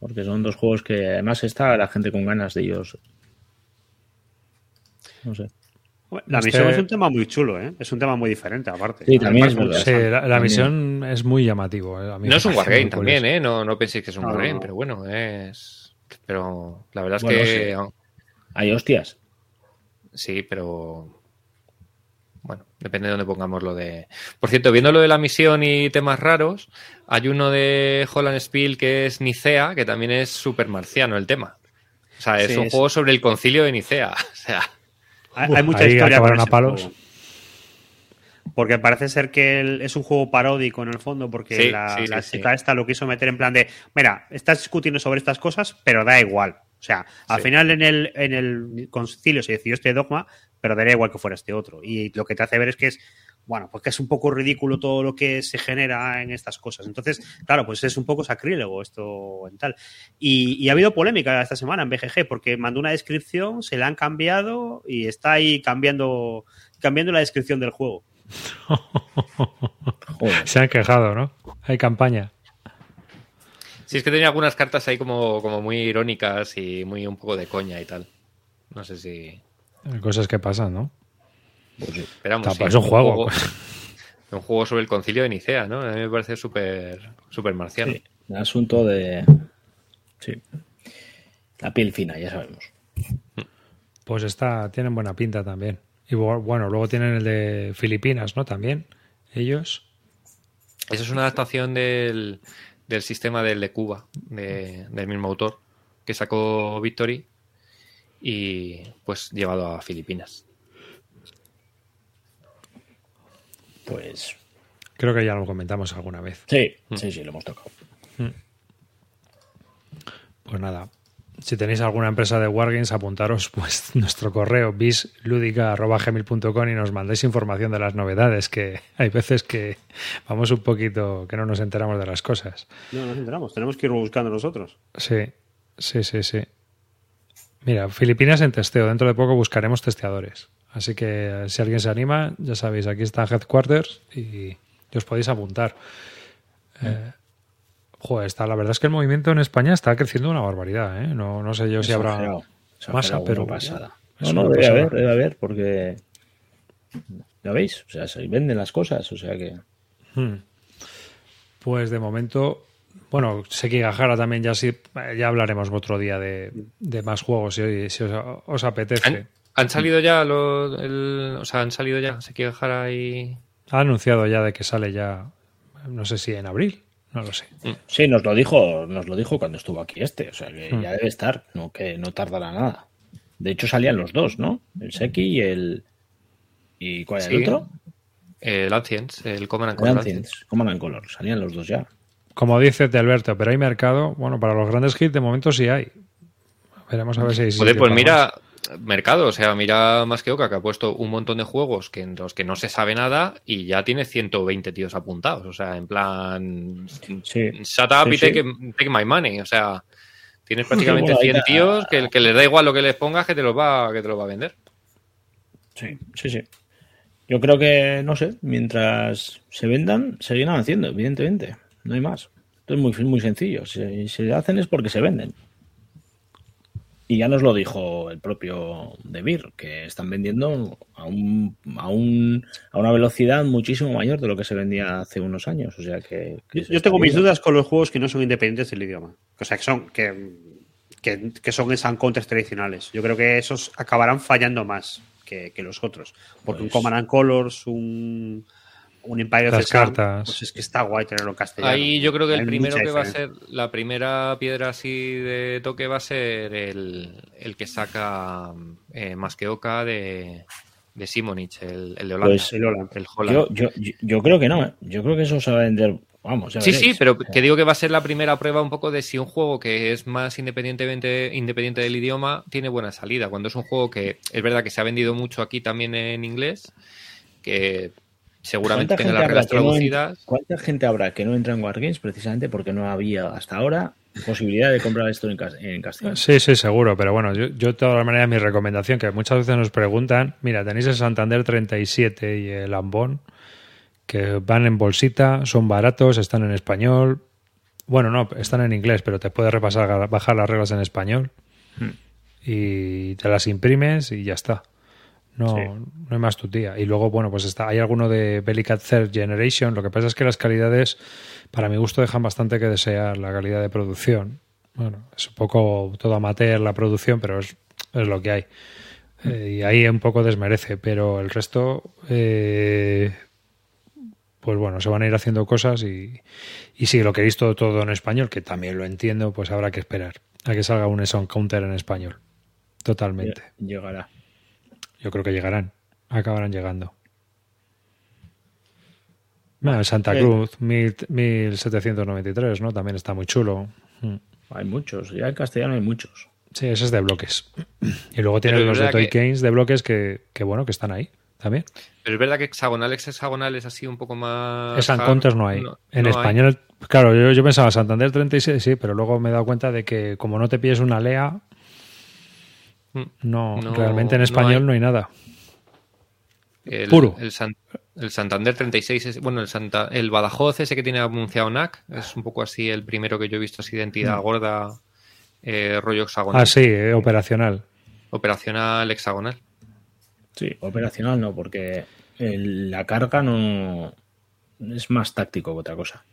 A: Porque son dos juegos que además está la gente con ganas de ellos. No sé.
D: La este misión es un tema muy chulo, ¿eh? Es un tema muy diferente, aparte.
A: Sí, la, misión es muy llamativo. Eh,
C: no es un wargame también, ¿eh? No, no penséis que es un wargame, pero bueno, es... Pero la verdad es que...
A: Hay hostias.
C: Sí, pero... Bueno, depende de dónde pongamos lo de... Por cierto, viendo lo de la misión y temas raros, hay uno de Holland Spiel que es Nicea, que también es super marciano el tema. O sea, es un juego sobre el concilio de Nicea. O sea...
A: Hay, mucha historia.
D: Porque parece ser que es un juego paródico en el fondo, porque la, esta lo quiso meter en plan de, mira, estás discutiendo sobre estas cosas, pero da igual. O sea, al final en el, en el concilio se decidió este dogma, pero daría igual que fuera este otro. Y lo que te hace ver es que es bueno, pues que es un poco ridículo todo lo que se genera en estas cosas. Entonces, claro, pues es un poco sacrílego esto en tal. Y, ha habido polémica esta semana en BGG porque mandó una descripción, se la han cambiado y está ahí cambiando, cambiando la descripción del juego.
A: Se han quejado, ¿no? Hay campaña.
C: Sí, es que tenía algunas cartas ahí como, como muy irónicas y muy un poco de coña y tal. No sé si...
A: Hay cosas que pasan, ¿no? es un, juego.
C: un juego sobre el concilio de Nicea, ¿no? A mí me parece súper super
A: marcial.
C: Sí,
A: un asunto de. La piel fina, ya sabemos. Pues está, tienen buena pinta también. Y bueno, luego tienen el de Filipinas, ¿no? También, ellos.
C: Esa es una adaptación del, del sistema del de Cuba, del mismo autor, que sacó Victory y pues llevado a Filipinas.
A: pues... Creo que ya lo comentamos alguna vez.
D: Sí, mm. sí, sí, lo hemos tocado. Mm.
A: Pues nada, si tenéis alguna empresa de Wargames, apuntaros pues nuestro correo bisludica.gmail.com y nos mandáis información de las novedades, que hay veces que vamos un poquito, que no nos enteramos de las cosas.
D: No nos enteramos, tenemos que ir buscando nosotros. Sí,
A: sí, sí, sí. Mira, Filipinas en testeo, dentro de poco buscaremos testeadores. Así que si alguien se anima, ya sabéis, aquí está Headquarters y, os podéis apuntar. Eh, joder, está, la verdad es que el movimiento en España está creciendo una barbaridad. ¿eh? No, no sé yo si habrá masa, pero pasada.
D: No, no, debe haber, debe haber, porque ya veis, o sea, se venden las cosas, o sea que.
A: Hmm. Pues de momento, bueno, sé Gajara también ya sí, ya hablaremos otro día de, más juegos si, si os, apetece.
C: Han mm. salido ya los. o sea, han salido ya. Se quiere dejar ahí.
A: Ha anunciado ya de que sale ya. No sé si en abril. No lo sé. Mm.
D: Sí, nos lo dijo, nos lo dijo cuando estuvo aquí este. O sea, que mm. ya debe estar. No, que no tardará nada. De hecho, salían los dos, ¿no? El Seki y el. ¿Y cuál es el otro?
C: El Ancients, el Common and
D: Color.
C: El
D: Common and Color. Salían los dos ya.
A: Como dice de Alberto, pero hay mercado. Bueno, para los grandes hits de momento sí hay. Veremos a ver si hay.
C: pues mira, mercado. O sea, mira más que Oka que ha puesto un montón de juegos que, en los que no se sabe nada y ya tiene 120 tíos apuntados. O sea, en plan. Sí. Shut up y take, my money. O sea, tienes prácticamente 100 tíos que, que les da igual lo que les pongas que te los va, que te los va a vender.
A: Sí, sí, sí. Yo creo que, no sé, mientras se vendan, seguirán haciendo, evidentemente. No hay más. entonces es muy, muy sencillo. Si se hacen es porque se venden. Y ya nos lo dijo el propio Beer, que están vendiendo a, un, a, un, a una velocidad muchísimo mayor de lo que se vendía hace unos años. O sea que, yo,
D: tengo mis dudas con los juegos que no son independientes del idioma. O sea, que son, que, que, son esas counters tradicionales. Yo creo que esos acabarán fallando más que, los otros. Porque un pues Command Colors, un un Empire
A: Las
D: cartas. pues es que está guay tenerlo castellano.
C: Ahí yo creo que el primero que va a ser, la primera piedra así de toque va a ser el, que saca eh, más que Oca de, de Simonich, el, de Holanda. Pues, el
A: Yo, yo, yo, creo que no, ¿eh? yo creo que eso se va a vender.
C: Vamos, sí, sí, pero que digo que va a ser la primera prueba un poco de si un juego que es más independientemente independiente del idioma tiene buena salida. Cuando es un juego que es verdad que se ha vendido mucho aquí también en inglés, que seguramente tenga las reglas
A: traducidas.
C: ¿Cuánta
A: gente habrá que no entra en Wargames precisamente porque no había hasta ahora posibilidad de comprar esto en, Castilla? Sí, sí, seguro, pero bueno, yo, yo de todas maneras mi recomendación, que muchas veces nos preguntan, mira, tenéis el Santander 37 y el Ambón, que van en bolsita, son baratos, están en español. Bueno, no, están en inglés, pero te puedes repasar, bajar las reglas en español. Hmm. Y te las imprimes y ya está. No, no hay más tutía. Y luego, bueno, pues está, hay alguno de Bellicat Third Generation. Lo que pasa es que las calidades, para mi gusto, dejan bastante que desear la calidad de producción. Bueno, es un poco todo amateur la producción, pero es, lo que hay. Eh, y ahí un poco desmerece, pero el resto, eh, pues bueno, se van a ir haciendo cosas y, y si lo he visto todo en español, que también lo entiendo, pues habrá que esperar a que salga un Sound Counter en español. Totalmente.
D: Llegará.
A: Yo creo que llegarán, acabarán llegando. Bueno, Santa Cruz, 1793, ¿no? También está muy chulo.
D: Mm. Hay muchos, ya en castellano hay muchos.
A: Sí, ese es de bloques. Y luego tienes los de Toy de bloques que, que, bueno, que están ahí también.
C: Pero es verdad que hexagonal, ex hexagonal es así un poco más. Es
A: no hay. en español, claro, yo, yo, pensaba Santander 36, sí, pero luego me he dado cuenta de que como no te pides una LEA, no, realmente en español no hay, nada.
C: El,
A: Puro. El,
C: Santander 36, es, bueno, el, Santa, el Badajoz ese que tiene anunciado NAC, es un poco así el primero que yo he visto, así de entidad mm. gorda, eh, rollo hexagonal.
A: Ah, sí, eh, operacional.
C: Operacional hexagonal.
D: Sí, operacional no, porque la carga no es más táctico que otra cosa.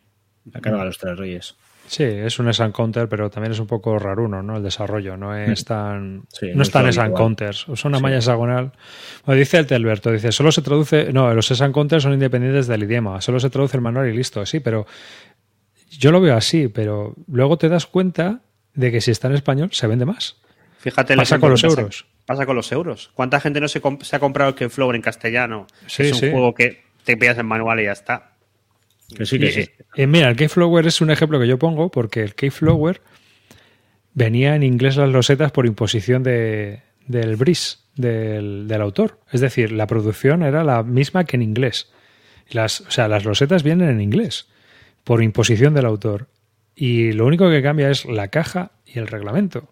D: La carga de los tres reyes.
A: Sí, es un S counter, pero también es un poco raruno, ¿no? El desarrollo, no es mm. tan, no, es tan S counters, es una malla hexagonal. Bueno, dice el Telberto, dice, solo se traduce, no, los S counters son independientes del idioma, solo se traduce el manual y listo, sí, pero yo lo veo así, pero luego te das cuenta de que si está en español se vende más. Fíjate, pasa con los euros.
C: Pasa con los euros. ¿Cuánta gente no se, se ha comprado el Flower en castellano? Sí, es un juego que te pillas el manual y ya está.
A: Eh, mira, el Keyflower es un ejemplo que yo pongo porque el Keyflower venía en inglés las rosetas por imposición de, del bris del, autor. Es decir, la producción era la misma que en inglés. Las, o sea, las rosetas vienen en inglés por imposición del autor. Y lo único que cambia es la caja y el reglamento.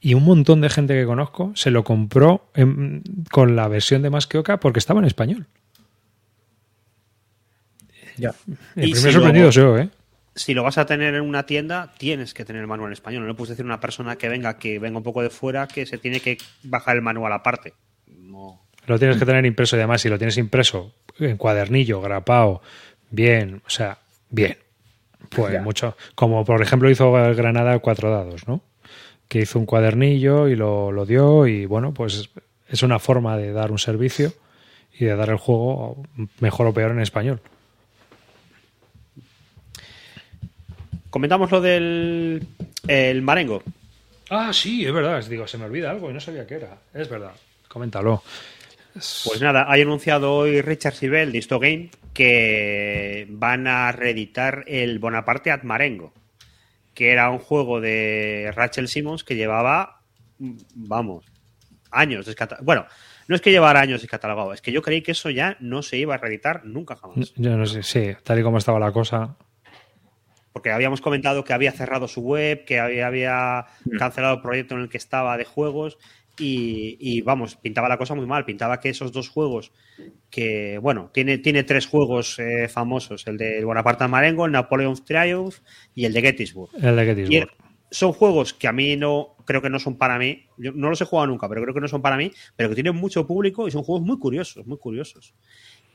A: Y un montón de gente que conozco se lo compró con la versión de Más que Oca porque estaba en español. El si ¿eh?
C: Si lo vas a tener en una tienda, tienes que tener el manual en español. No puedes decir a una persona que venga, que venga un poco de fuera, que se tiene que bajar el manual aparte.
A: No. Lo tienes que tener impreso y además si lo tienes impreso en cuadernillo, grapado, bien, o sea, bien. Pues mucho. Como por ejemplo hizo Granada Cuatro Dados, ¿no? Que hizo un cuadernillo y lo, lo dio y bueno, pues es una forma de dar un servicio y de dar el juego mejor o peor en español.
C: Comentamos lo del Marengo.
A: Ah, sí, es verdad. Digo, se me olvida algo y no sabía qué era. Es verdad. Coméntalo.
C: Pues nada, ha anunciado hoy Richard Sibel de Stogain Game que van a reeditar el Bonaparte at Marengo, que era un juego de Rachel Simmons que llevaba, vamos, años descatalogado. Bueno, no es que llevara años descatalogado, es que yo creí que eso ya no se iba a reeditar nunca jamás.
A: Yo no sé, sí, tal y como estaba la cosa
C: porque habíamos comentado que había cerrado su web, que había, mm. cancelado el proyecto en el que estaba de juegos y, vamos, pintaba la cosa muy mal, pintaba que esos dos juegos, que bueno, tiene, tiene tres juegos eh, famosos, el de Bonaparte Marengo, el Napoleon Triumph y el de Gettysburg. El de Gettysburg. son juegos que a mí no creo que no son para mí, Yo no los he jugado nunca, pero creo que no son para mí, pero que tienen mucho público y son juegos muy curiosos, muy curiosos.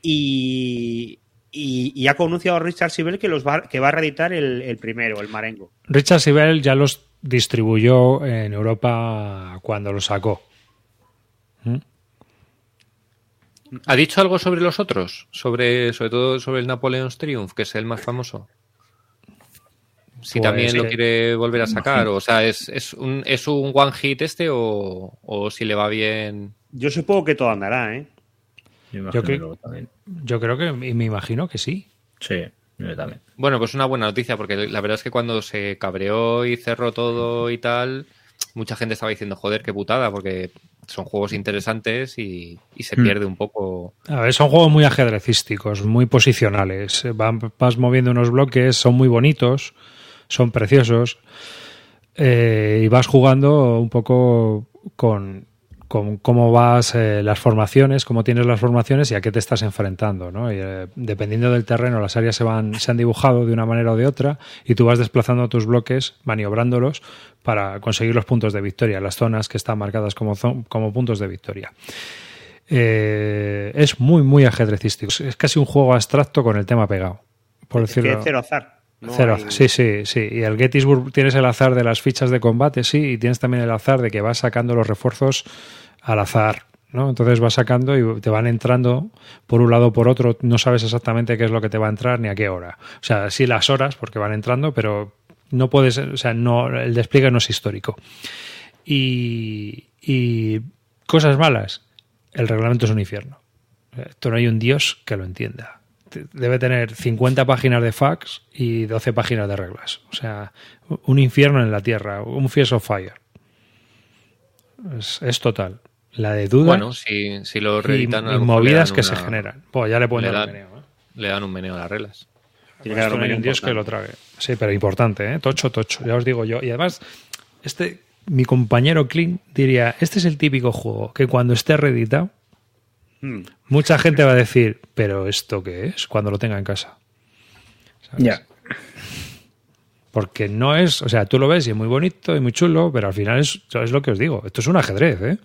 C: Y, y, ha anunciado Richard Sibel que los va, que va a reeditar el, primero, el Marengo.
A: Richard Sibel ya los distribuyó en Europa cuando los sacó. ¿Mm?
C: ¿Ha dicho algo sobre los otros? Sobre, sobre todo sobre el Napoleon's Triumph, que es el más famoso. Si pues también lo quiere volver a sacar. O sea, ¿es, un, one hit este o, o si le va bien? Yo supongo que todo andará, ¿eh?
A: Yo, creo, yo creo que me imagino que
D: sí. Sí, yo también.
C: Bueno, pues una buena noticia, porque la verdad es que cuando se cabreó y cerró todo y tal, mucha gente estaba diciendo, joder, qué putada, porque son juegos interesantes y, se hmm. pierde un poco.
A: A ver,
C: son
A: juegos muy ajedrecísticos, muy posicionales. vas moviendo unos bloques, son muy bonitos, son preciosos. Eh, y vas jugando un poco con, cómo, vas eh, las formaciones, cómo tienes las formaciones y a qué te estás enfrentando. ¿no? Eh, dependiendo del terreno, las áreas se, van, se han dibujado de una manera o de otra y tú vas desplazando tus bloques, maniobrándolos para conseguir los puntos de victoria, las zonas que están marcadas como, como puntos de victoria. Eh, es muy, muy ajedrecístico. Es casi un juego abstracto con el tema pegado. Por sí, sí, sí. Y el Gettysburg tienes el azar de las fichas de combate, sí, y tienes también el azar de que vas sacando los refuerzos al azar. ¿no? Entonces vas sacando y te van entrando por un lado o por otro, no sabes exactamente qué es lo que te va a entrar ni a qué hora. O sea, sí las horas porque van entrando, pero no puedes, o sea, no, el despliegue no es histórico. Y, y cosas malas, el reglamento es un infierno. Esto no hay un dios que lo entienda debe tener 50 páginas de fax y 12 páginas de reglas. O sea, un infierno en la tierra, un Fierce of Fire. Es, total. La de duda.
C: Bueno, si, Y,
A: movidas que se generan. Pues ya le pueden ¿eh?
C: dan un meneo a las reglas.
A: Tiene que un dios que lo trague. Sí, pero importante, ¿eh? Tocho, tocho. Ya os digo yo. Y además, este, mi compañero Clint diría: Este es el típico juego que cuando esté reeditado Hmm. Mucha gente va a decir, pero ¿esto qué es? Cuando lo tenga en casa.
D: Ya.
A: Porque no es, o sea, tú lo ves y es muy bonito y muy chulo, pero al final es, es lo que os digo, esto es un ajedrez,
C: ¿eh?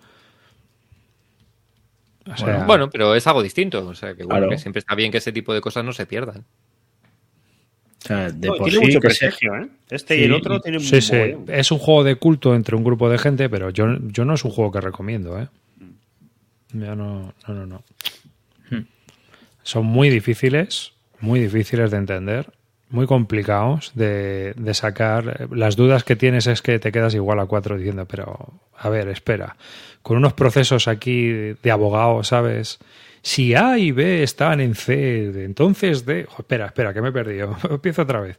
C: bueno, pero es algo distinto, o sea, que, siempre está bien que ese tipo de cosas no se pierdan. de por tiene mucho ¿eh?
A: Este y el otro Es un juego de culto entre un grupo de gente, pero yo, yo no es un juego que recomiendo, ¿eh? no, no, no, no. Hmm. Son muy difíciles, muy difíciles de entender, muy complicados de, de, sacar. Las dudas que tienes es que te quedas igual a cuatro diciendo, pero a ver, espera, con unos procesos aquí de, abogados abogado, ¿sabes? Si A y B están en C, entonces D. espera, espera, que me he perdido. Empiezo otra vez.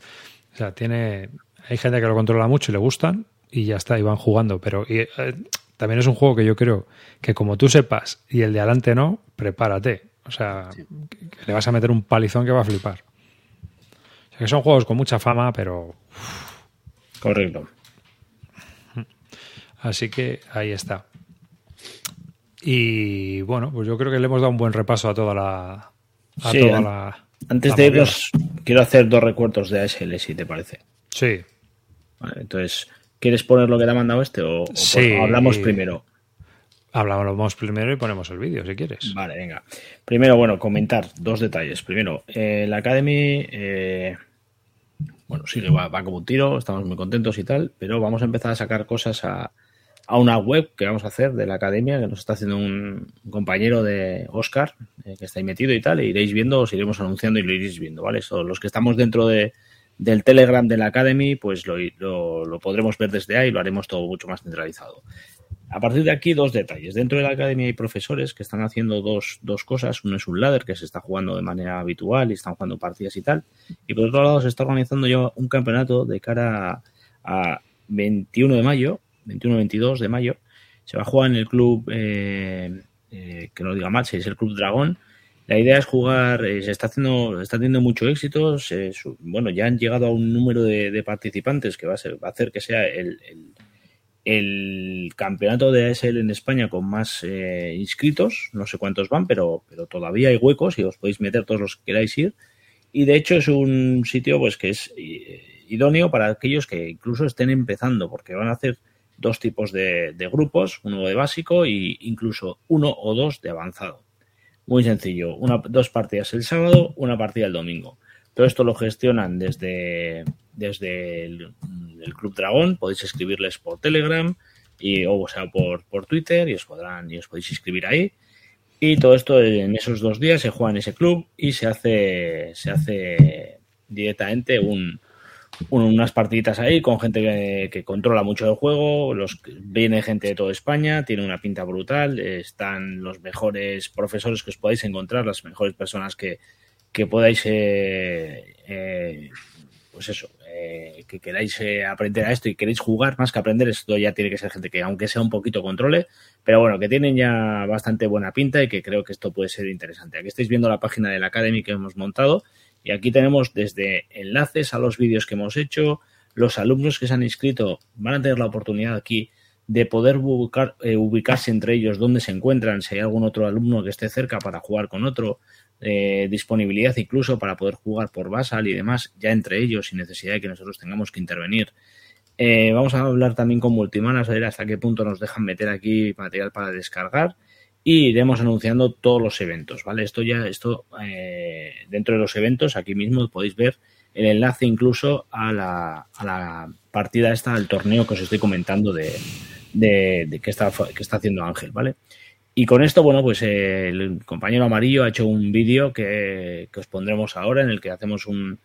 A: O sea, tiene. Hay gente que lo controla mucho y le gustan, y ya está, y van jugando. Pero y, eh, también es un juego que yo creo que como tú sepas y el de adelante no, prepárate. O sea, le vas a meter un palizón que va a flipar. O sea, que son juegos con mucha fama, pero...
D: Correcto.
A: Así que ahí está. Y bueno, pues yo creo que le hemos dado un buen repaso a toda la. A toda la
D: antes de ellos quiero hacer dos recuerdos de ASL, si te parece.
A: Sí.
D: Vale, entonces, ¿Quieres poner lo que te ha mandado este o, pues hablamos primero?
A: Hablamos primero y ponemos el vídeo, si quieres.
D: Vale, venga. Primero, bueno, comentar dos detalles. Primero, eh, la Academy, eh, bueno, sigue, va, va, como un tiro, estamos muy contentos y tal, pero vamos a empezar a sacar cosas a, una web que vamos a hacer de la Academia, que nos está haciendo un, compañero de Oscar, eh, que está ahí metido y tal, e iréis viendo, os iremos anunciando y lo iréis viendo, ¿vale? Son los que estamos dentro de, del Telegram de la Academy, pues lo, lo, podremos ver desde ahí, lo haremos todo mucho más centralizado. A partir de aquí, dos detalles. Dentro de la academia hay profesores que están haciendo dos, dos, cosas. Uno es un ladder que se está jugando de manera habitual y están jugando partidas y tal. Y por otro lado, se está organizando ya un campeonato de cara a, 21 de mayo, 21-22 de mayo. Se va a jugar en el club, eh, eh, que no lo diga más es el Club Dragón, la idea es jugar, eh, se está haciendo, está teniendo mucho éxito. bueno, ya han llegado a un número de, participantes que va a, ser, va a hacer que sea el, campeonato de ASL en España con más eh, inscritos. No sé cuántos van, pero, pero todavía hay huecos y os podéis meter todos los que queráis ir. Y de hecho es un sitio pues que es eh, idóneo para aquellos que incluso estén empezando, porque van a hacer dos tipos de, de grupos, uno de básico e incluso uno o dos de avanzado. Muy sencillo, una, dos partidas el sábado, una partida el domingo. Todo esto lo gestionan desde, desde el, Club Dragón, podéis escribirles por Telegram y, o, sea, por, por, Twitter y os, podrán, y os podéis inscribir ahí. Y todo esto en esos dos días se juega en ese club y se hace, se hace directamente un, unas partiditas ahí con gente que, controla mucho el juego, los, viene gente de toda España, tiene una pinta brutal, están los mejores profesores que os podáis encontrar, las mejores personas que, podáis, eh, eh, pues eso, eh, que queráis aprender a esto y queréis jugar más que aprender, esto ya tiene que ser gente que aunque sea un poquito controle, pero bueno, que tienen ya bastante buena pinta y que creo que esto puede ser interesante. Aquí estáis viendo la página de la Academy que hemos montado. Y aquí tenemos desde enlaces a los vídeos que hemos hecho, los alumnos que se han inscrito van a tener la oportunidad aquí de poder eh, ubicarse entre ellos dónde se encuentran, si hay algún otro alumno que esté cerca para jugar con otro, eh, disponibilidad incluso para poder jugar por basal y demás, ya entre ellos, sin necesidad de que nosotros tengamos que intervenir. Eh, vamos a hablar también con Multimanas, a ver hasta qué punto nos dejan meter aquí material para descargar y iremos anunciando todos los eventos, ¿vale? Esto ya, esto eh, dentro de los eventos, aquí mismo podéis ver el enlace incluso a la, a la partida esta del torneo que os estoy comentando de, de, que, está, está haciendo Ángel, ¿vale? Y con esto, bueno, pues eh, el compañero amarillo ha hecho un vídeo que, que, os pondremos ahora en el que hacemos un,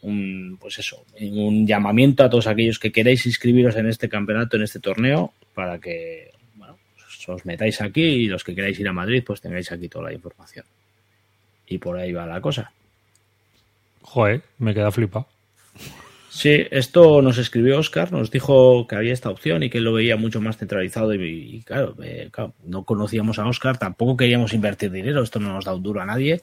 D: un, pues eso, un llamamiento a todos aquellos que queréis inscribiros en este campeonato, en este torneo, para que os metáis aquí y los que queráis ir a Madrid, pues tengáis aquí toda la información. Y por ahí va la cosa.
A: Joder, me queda flipa
D: Sí, esto nos escribió Oscar, nos dijo que había esta opción y que él lo veía mucho más centralizado y, eh, claro, no conocíamos a Oscar, tampoco queríamos invertir dinero, esto no nos da un duro a nadie.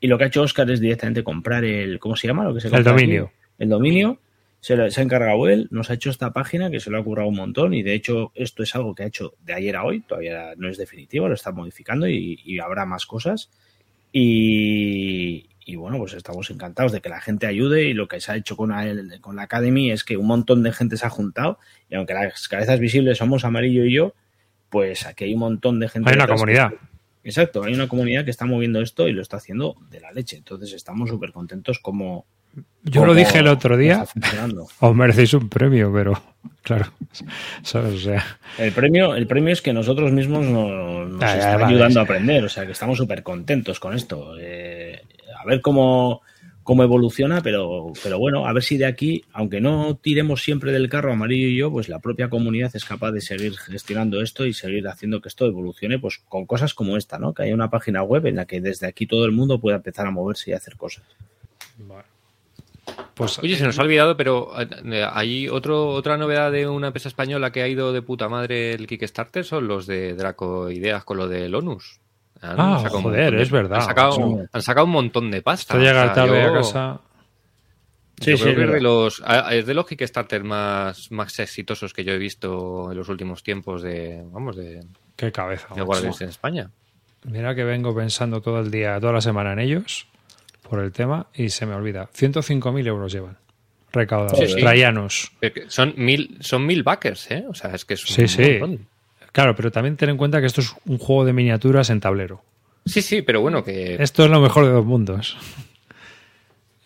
D: Y lo que ha hecho Oscar es directamente comprar el, ¿cómo se llama? Lo que se
A: el dominio.
D: El dominio se, lo ha encargado él, nos ha hecho esta página que se lo ha currado un montón y de hecho esto es algo que ha hecho de ayer a hoy, todavía no es definitivo, lo está modificando y, habrá más cosas. Y, bueno, pues estamos encantados de que la gente ayude y lo que se ha hecho con, con la Academy es que un montón de gente se ha juntado y aunque las cabezas visibles somos Amarillo y yo, pues aquí hay un montón de gente.
A: Hay una comunidad.
D: exacto, hay una comunidad que está moviendo esto y lo está haciendo de la leche. Entonces estamos súper contentos como,
A: yo lo dije el otro día. Os merecéis un premio, pero claro,
D: el premio, el premio es que nosotros mismos nos, ah, estamos ayudando a aprender, o sea, que estamos súper contentos con esto. Eh, a ver cómo, cómo evoluciona, pero, pero bueno, a ver si de aquí, aunque no tiremos siempre del carro amarillo y yo, pues la propia comunidad es capaz de seguir gestionando esto y seguir haciendo que esto evolucione, pues con cosas como esta, ¿no? Que haya una página web en la que desde aquí todo el mundo pueda empezar a moverse y hacer cosas. vale
C: pues, Oye, se eh, nos ha olvidado, pero eh, hay otro, otra novedad de una empresa española que ha ido de puta madre el Kickstarter, son los de Draco Ideas con lo del ONUS.
A: ah, joder, es verdad.
C: Han sacado, un montón de pasta.
A: tarde a casa.
C: Sí, es de, los, es Kickstarter más, más exitosos que yo he visto en los últimos tiempos de, vamos, de...
A: Qué cabeza.
C: en España.
A: Mira que vengo pensando todo el día, toda la semana en ellos por el tema y se me olvida. 105.000 euros llevan recaudados, Traianos.
C: Son mil, son mil backers, ¿eh? O sea, es que es
A: sí. Claro, pero también ten en cuenta que esto es un juego de miniaturas en tablero.
C: Sí, sí, pero bueno, que.
A: Esto es lo mejor de dos mundos.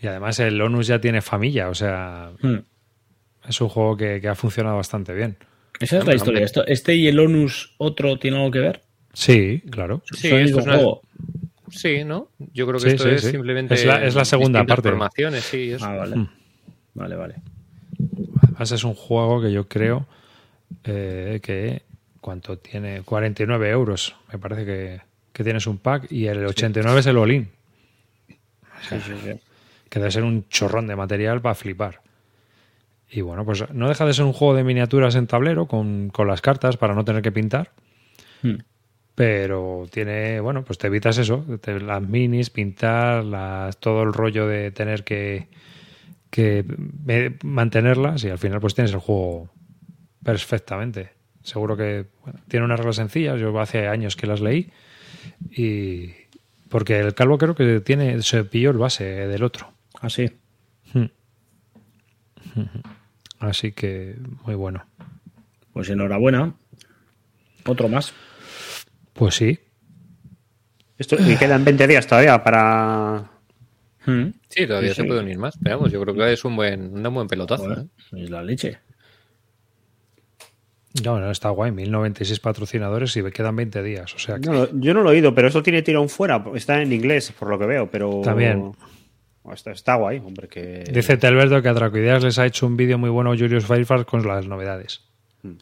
A: Y además el Onus ya tiene familia, o sea. Hmm. Es un juego que, ha funcionado bastante bien.
D: Esa es la historia. ¿Este y el Onus otro tiene algo que ver?
A: Sí, claro.
C: Sí,
A: esto es,
C: Sí, ¿no? Yo creo que esto es simplemente. Es la,
A: es la segunda parte.
C: Formaciones, sí, eso. Ah,
D: hmm. vale. Vale, vale. Además,
A: es un juego que yo creo eh, que. ¿Cuánto tiene? 49 euros. Me parece que, que tienes un pack y el 89 es el
D: Olin.
A: que debe ser un chorrón de material para flipar. Y bueno, pues no deja de ser un juego de miniaturas en tablero con, las cartas para no tener que pintar. Hmm pero tiene, bueno, pues te evitas eso, las minis, pintar, las, todo el rollo de tener que, que mantenerlas y al final pues tienes el juego perfectamente. Seguro que tiene unas reglas sencillas, yo hace años que las leí y porque el calvo creo que tiene se pilló el base del otro.
D: Así.
A: Ah, hmm. Así que muy bueno.
D: Pues enhorabuena. Otro más.
A: Pues sí.
C: Esto, y quedan 20 días todavía para. Hmm. Sí, todavía se puede unir más. Veamos, yo creo que es un buen, un buen pelotazo.
D: Es ¿eh? la leche.
A: No, no, está guay. 1096 patrocinadores y quedan 20 días. O sea
C: yo no lo he oído, pero eso tiene tirón fuera. Está en inglés, por lo que veo, pero. También. Está, está guay, hombre. Que...
A: Dice Telberto que a Tracoideas les ha hecho un vídeo muy bueno Julius Fairfax con las novedades.
D: Hmm.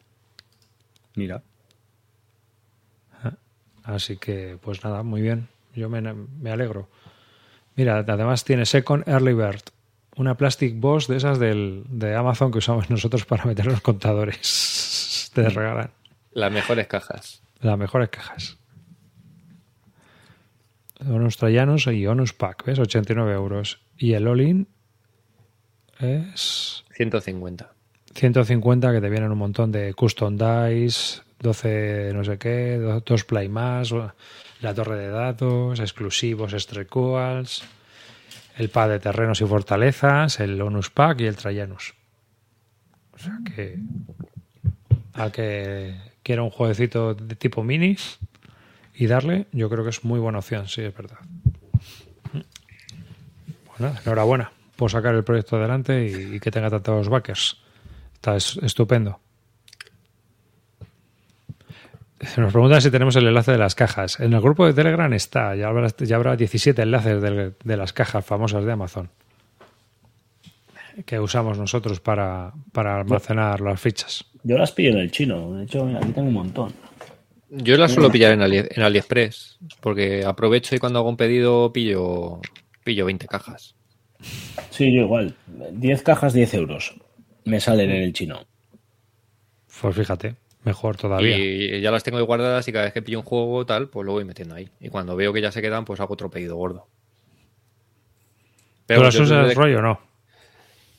D: Mira.
A: Así que, pues nada, muy bien. Yo me, alegro. Mira, además tiene Second Early Bird, una Plastic Boss de esas del, de Amazon que usamos nosotros para meter los contadores. Te regalan.
C: Las mejores cajas.
A: Las mejores cajas. Onus Troyanos y Onus Pack, ¿ves? 89 euros. Y el Olin es... 150. 150 que te vienen un montón de custom dice, 12 no sé qué, 2 Play más, la torre de datos, exclusivos, Strecoals, el pad de terrenos y fortalezas, el Onus Pack y el Trajanus. O sea que a que quiera un jueguecito de tipo mini y darle, yo creo que es muy buena opción, sí, es verdad. Bueno, enhorabuena por sacar el proyecto adelante y, que tenga tantos backers. Está estupendo. Nos preguntan si tenemos el enlace de las cajas. En el grupo de Telegram está, ya habrá, ya habrá 17 enlaces de, las cajas famosas de Amazon que usamos nosotros para, para almacenar las fichas.
D: Yo las pillo en el chino, de hecho aquí tengo un montón.
C: Yo las suelo pillar en, AliExpress, porque aprovecho y cuando hago un pedido pillo, pillo 20 cajas.
D: Sí, yo igual. 10 cajas, 10 euros. Me salen en el chino.
A: Pues fíjate. Mejor todavía.
C: Y ya las tengo guardadas y cada vez que pillo un juego tal, pues lo voy metiendo ahí. Y cuando veo que ya se quedan, pues hago otro pedido gordo.
A: ¿Pero, eso es el rollo no?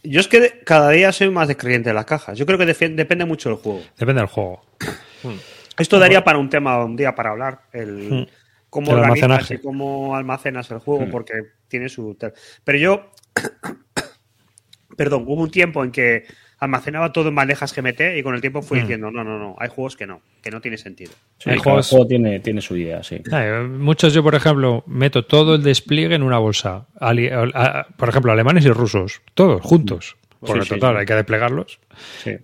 C: Yo es que cada día soy más descreyente de las cajas. Yo creo que depende mucho del juego.
A: Depende del juego.
C: Hmm. Esto daría para un tema, un día para hablar. El, hmm. Cómo y cómo almacenas el juego, hmm. porque tiene su. Pero yo. Perdón, hubo un tiempo en que almacenaba todo en bandejas GMT y con el tiempo fui mm. diciendo, no, no, no, hay juegos que no, que no tiene sentido.
D: el juego tiene, tiene su idea, sí.
A: Eh, muchos yo, por ejemplo, meto todo el despliegue en una bolsa. por ejemplo, alemanes y rusos, todos juntos. Por mm. lo total, hay que desplegarlos.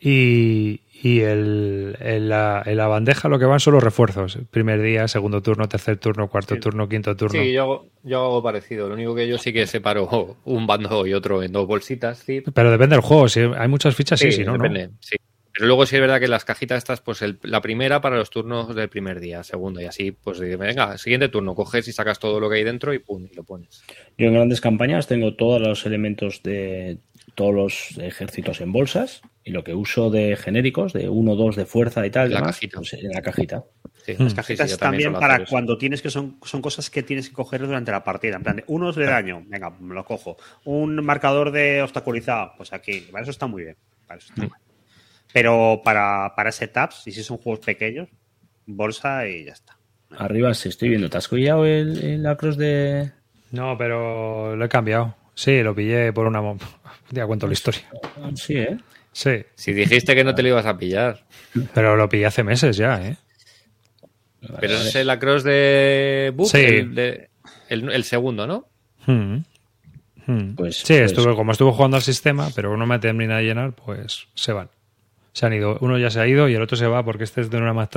A: Y, y el, en, la, bandeja lo que van son los refuerzos. Primer día, segundo turno, tercer turno, cuarto turno, quinto turno.
C: Sí, yo yo parecido. Lo único que yo sí que separo un bando y otro en dos bolsitas.
A: Pero depende del juego. Si hay muchas fichas, sí, sí, ¿no?
C: Pero luego sí es verdad que las cajitas estas, pues la primera para los turnos del primer día, segundo, y así, pues venga, siguiente turno, coges y sacas todo lo que hay dentro y pum, y lo pones.
D: Yo en grandes campañas tengo todos los elementos de todos los ejércitos en bolsas y lo que uso de genéricos, de 1, 2 de fuerza y tal, pues, en la cajita.
C: Hmm. las cajitas también, para cuando tienes que son, son cosas que tienes que coger durante la partida. En plan, de, unos de daño, venga, me lo cojo. Un marcador de obstaculizado, pues aquí, para eso está muy bien. Para eso está hmm. Pero para, setups, y si son juegos pequeños, bolsa y ya está.
D: Arriba sí, estoy viendo. ¿Te has el, el de.?
A: No, pero lo he cambiado. Sí, lo pillé por una ya cuento la pues, historia.
C: Sí, ¿eh? Sí. Si dijiste que no te lo ibas a pillar.
A: Pero lo pillé hace meses ya, ¿eh?
C: Pero es el across de Book, el, de, el, segundo, ¿no? Hmm.
A: Hmm. Pues, sí, pues. como estuve jugando al sistema, pero uno me termina de llenar, pues se van. Se han ido. Uno ya se ha ido y el otro se va porque este es de una más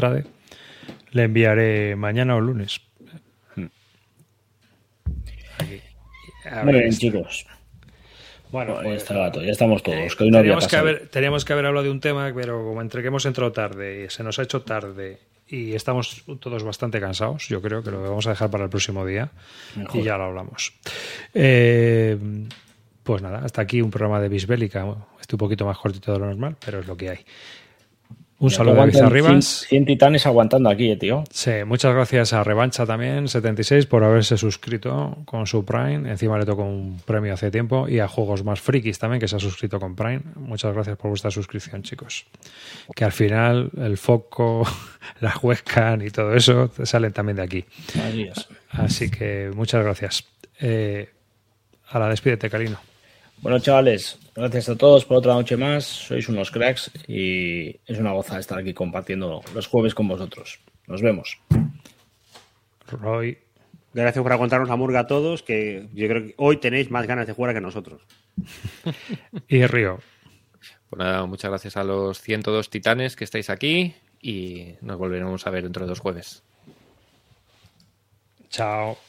A: Le enviaré mañana o lunes.
D: Hmm. chicos. Bueno, pues, este ya, estamos todos. Eh, que
A: teníamos, que haber, hablado de un tema, pero como entre que hemos entrado tarde y se nos ha hecho tarde y estamos todos bastante cansados, yo creo que lo vamos a dejar para el próximo día y ya lo hablamos. Eh, pues nada, hasta aquí un programa de Bisbélica. Estoy un poquito más cortito de lo normal, pero es lo que hay. Un saludo a arriba.
C: 100 titanes aguantando aquí, eh, tío.
A: Sí, muchas gracias a Revancha también, 76, por haberse suscrito con su Prime. Encima le tocó un premio hace tiempo. Y a Juegos Más Frikis también, que se ha suscrito con Prime. Muchas gracias por vuestra suscripción, chicos. Que al final el foco, la huescan y todo eso salen también de aquí. Así que muchas gracias. Eh, a la despídete, Carino.
D: Bueno, chavales, gracias a todos por otra noche más. Sois unos cracks y es una goza estar aquí compartiendo los jueves con vosotros. Nos vemos.
A: Roy,
C: gracias por aguantarnos la murga a todos, que yo creo que hoy tenéis más ganas de jugar que nosotros.
A: y Río.
C: Pues nada, muchas gracias a los 102 titanes que estáis aquí y nos volveremos a ver dentro de dos jueves.
D: Chao.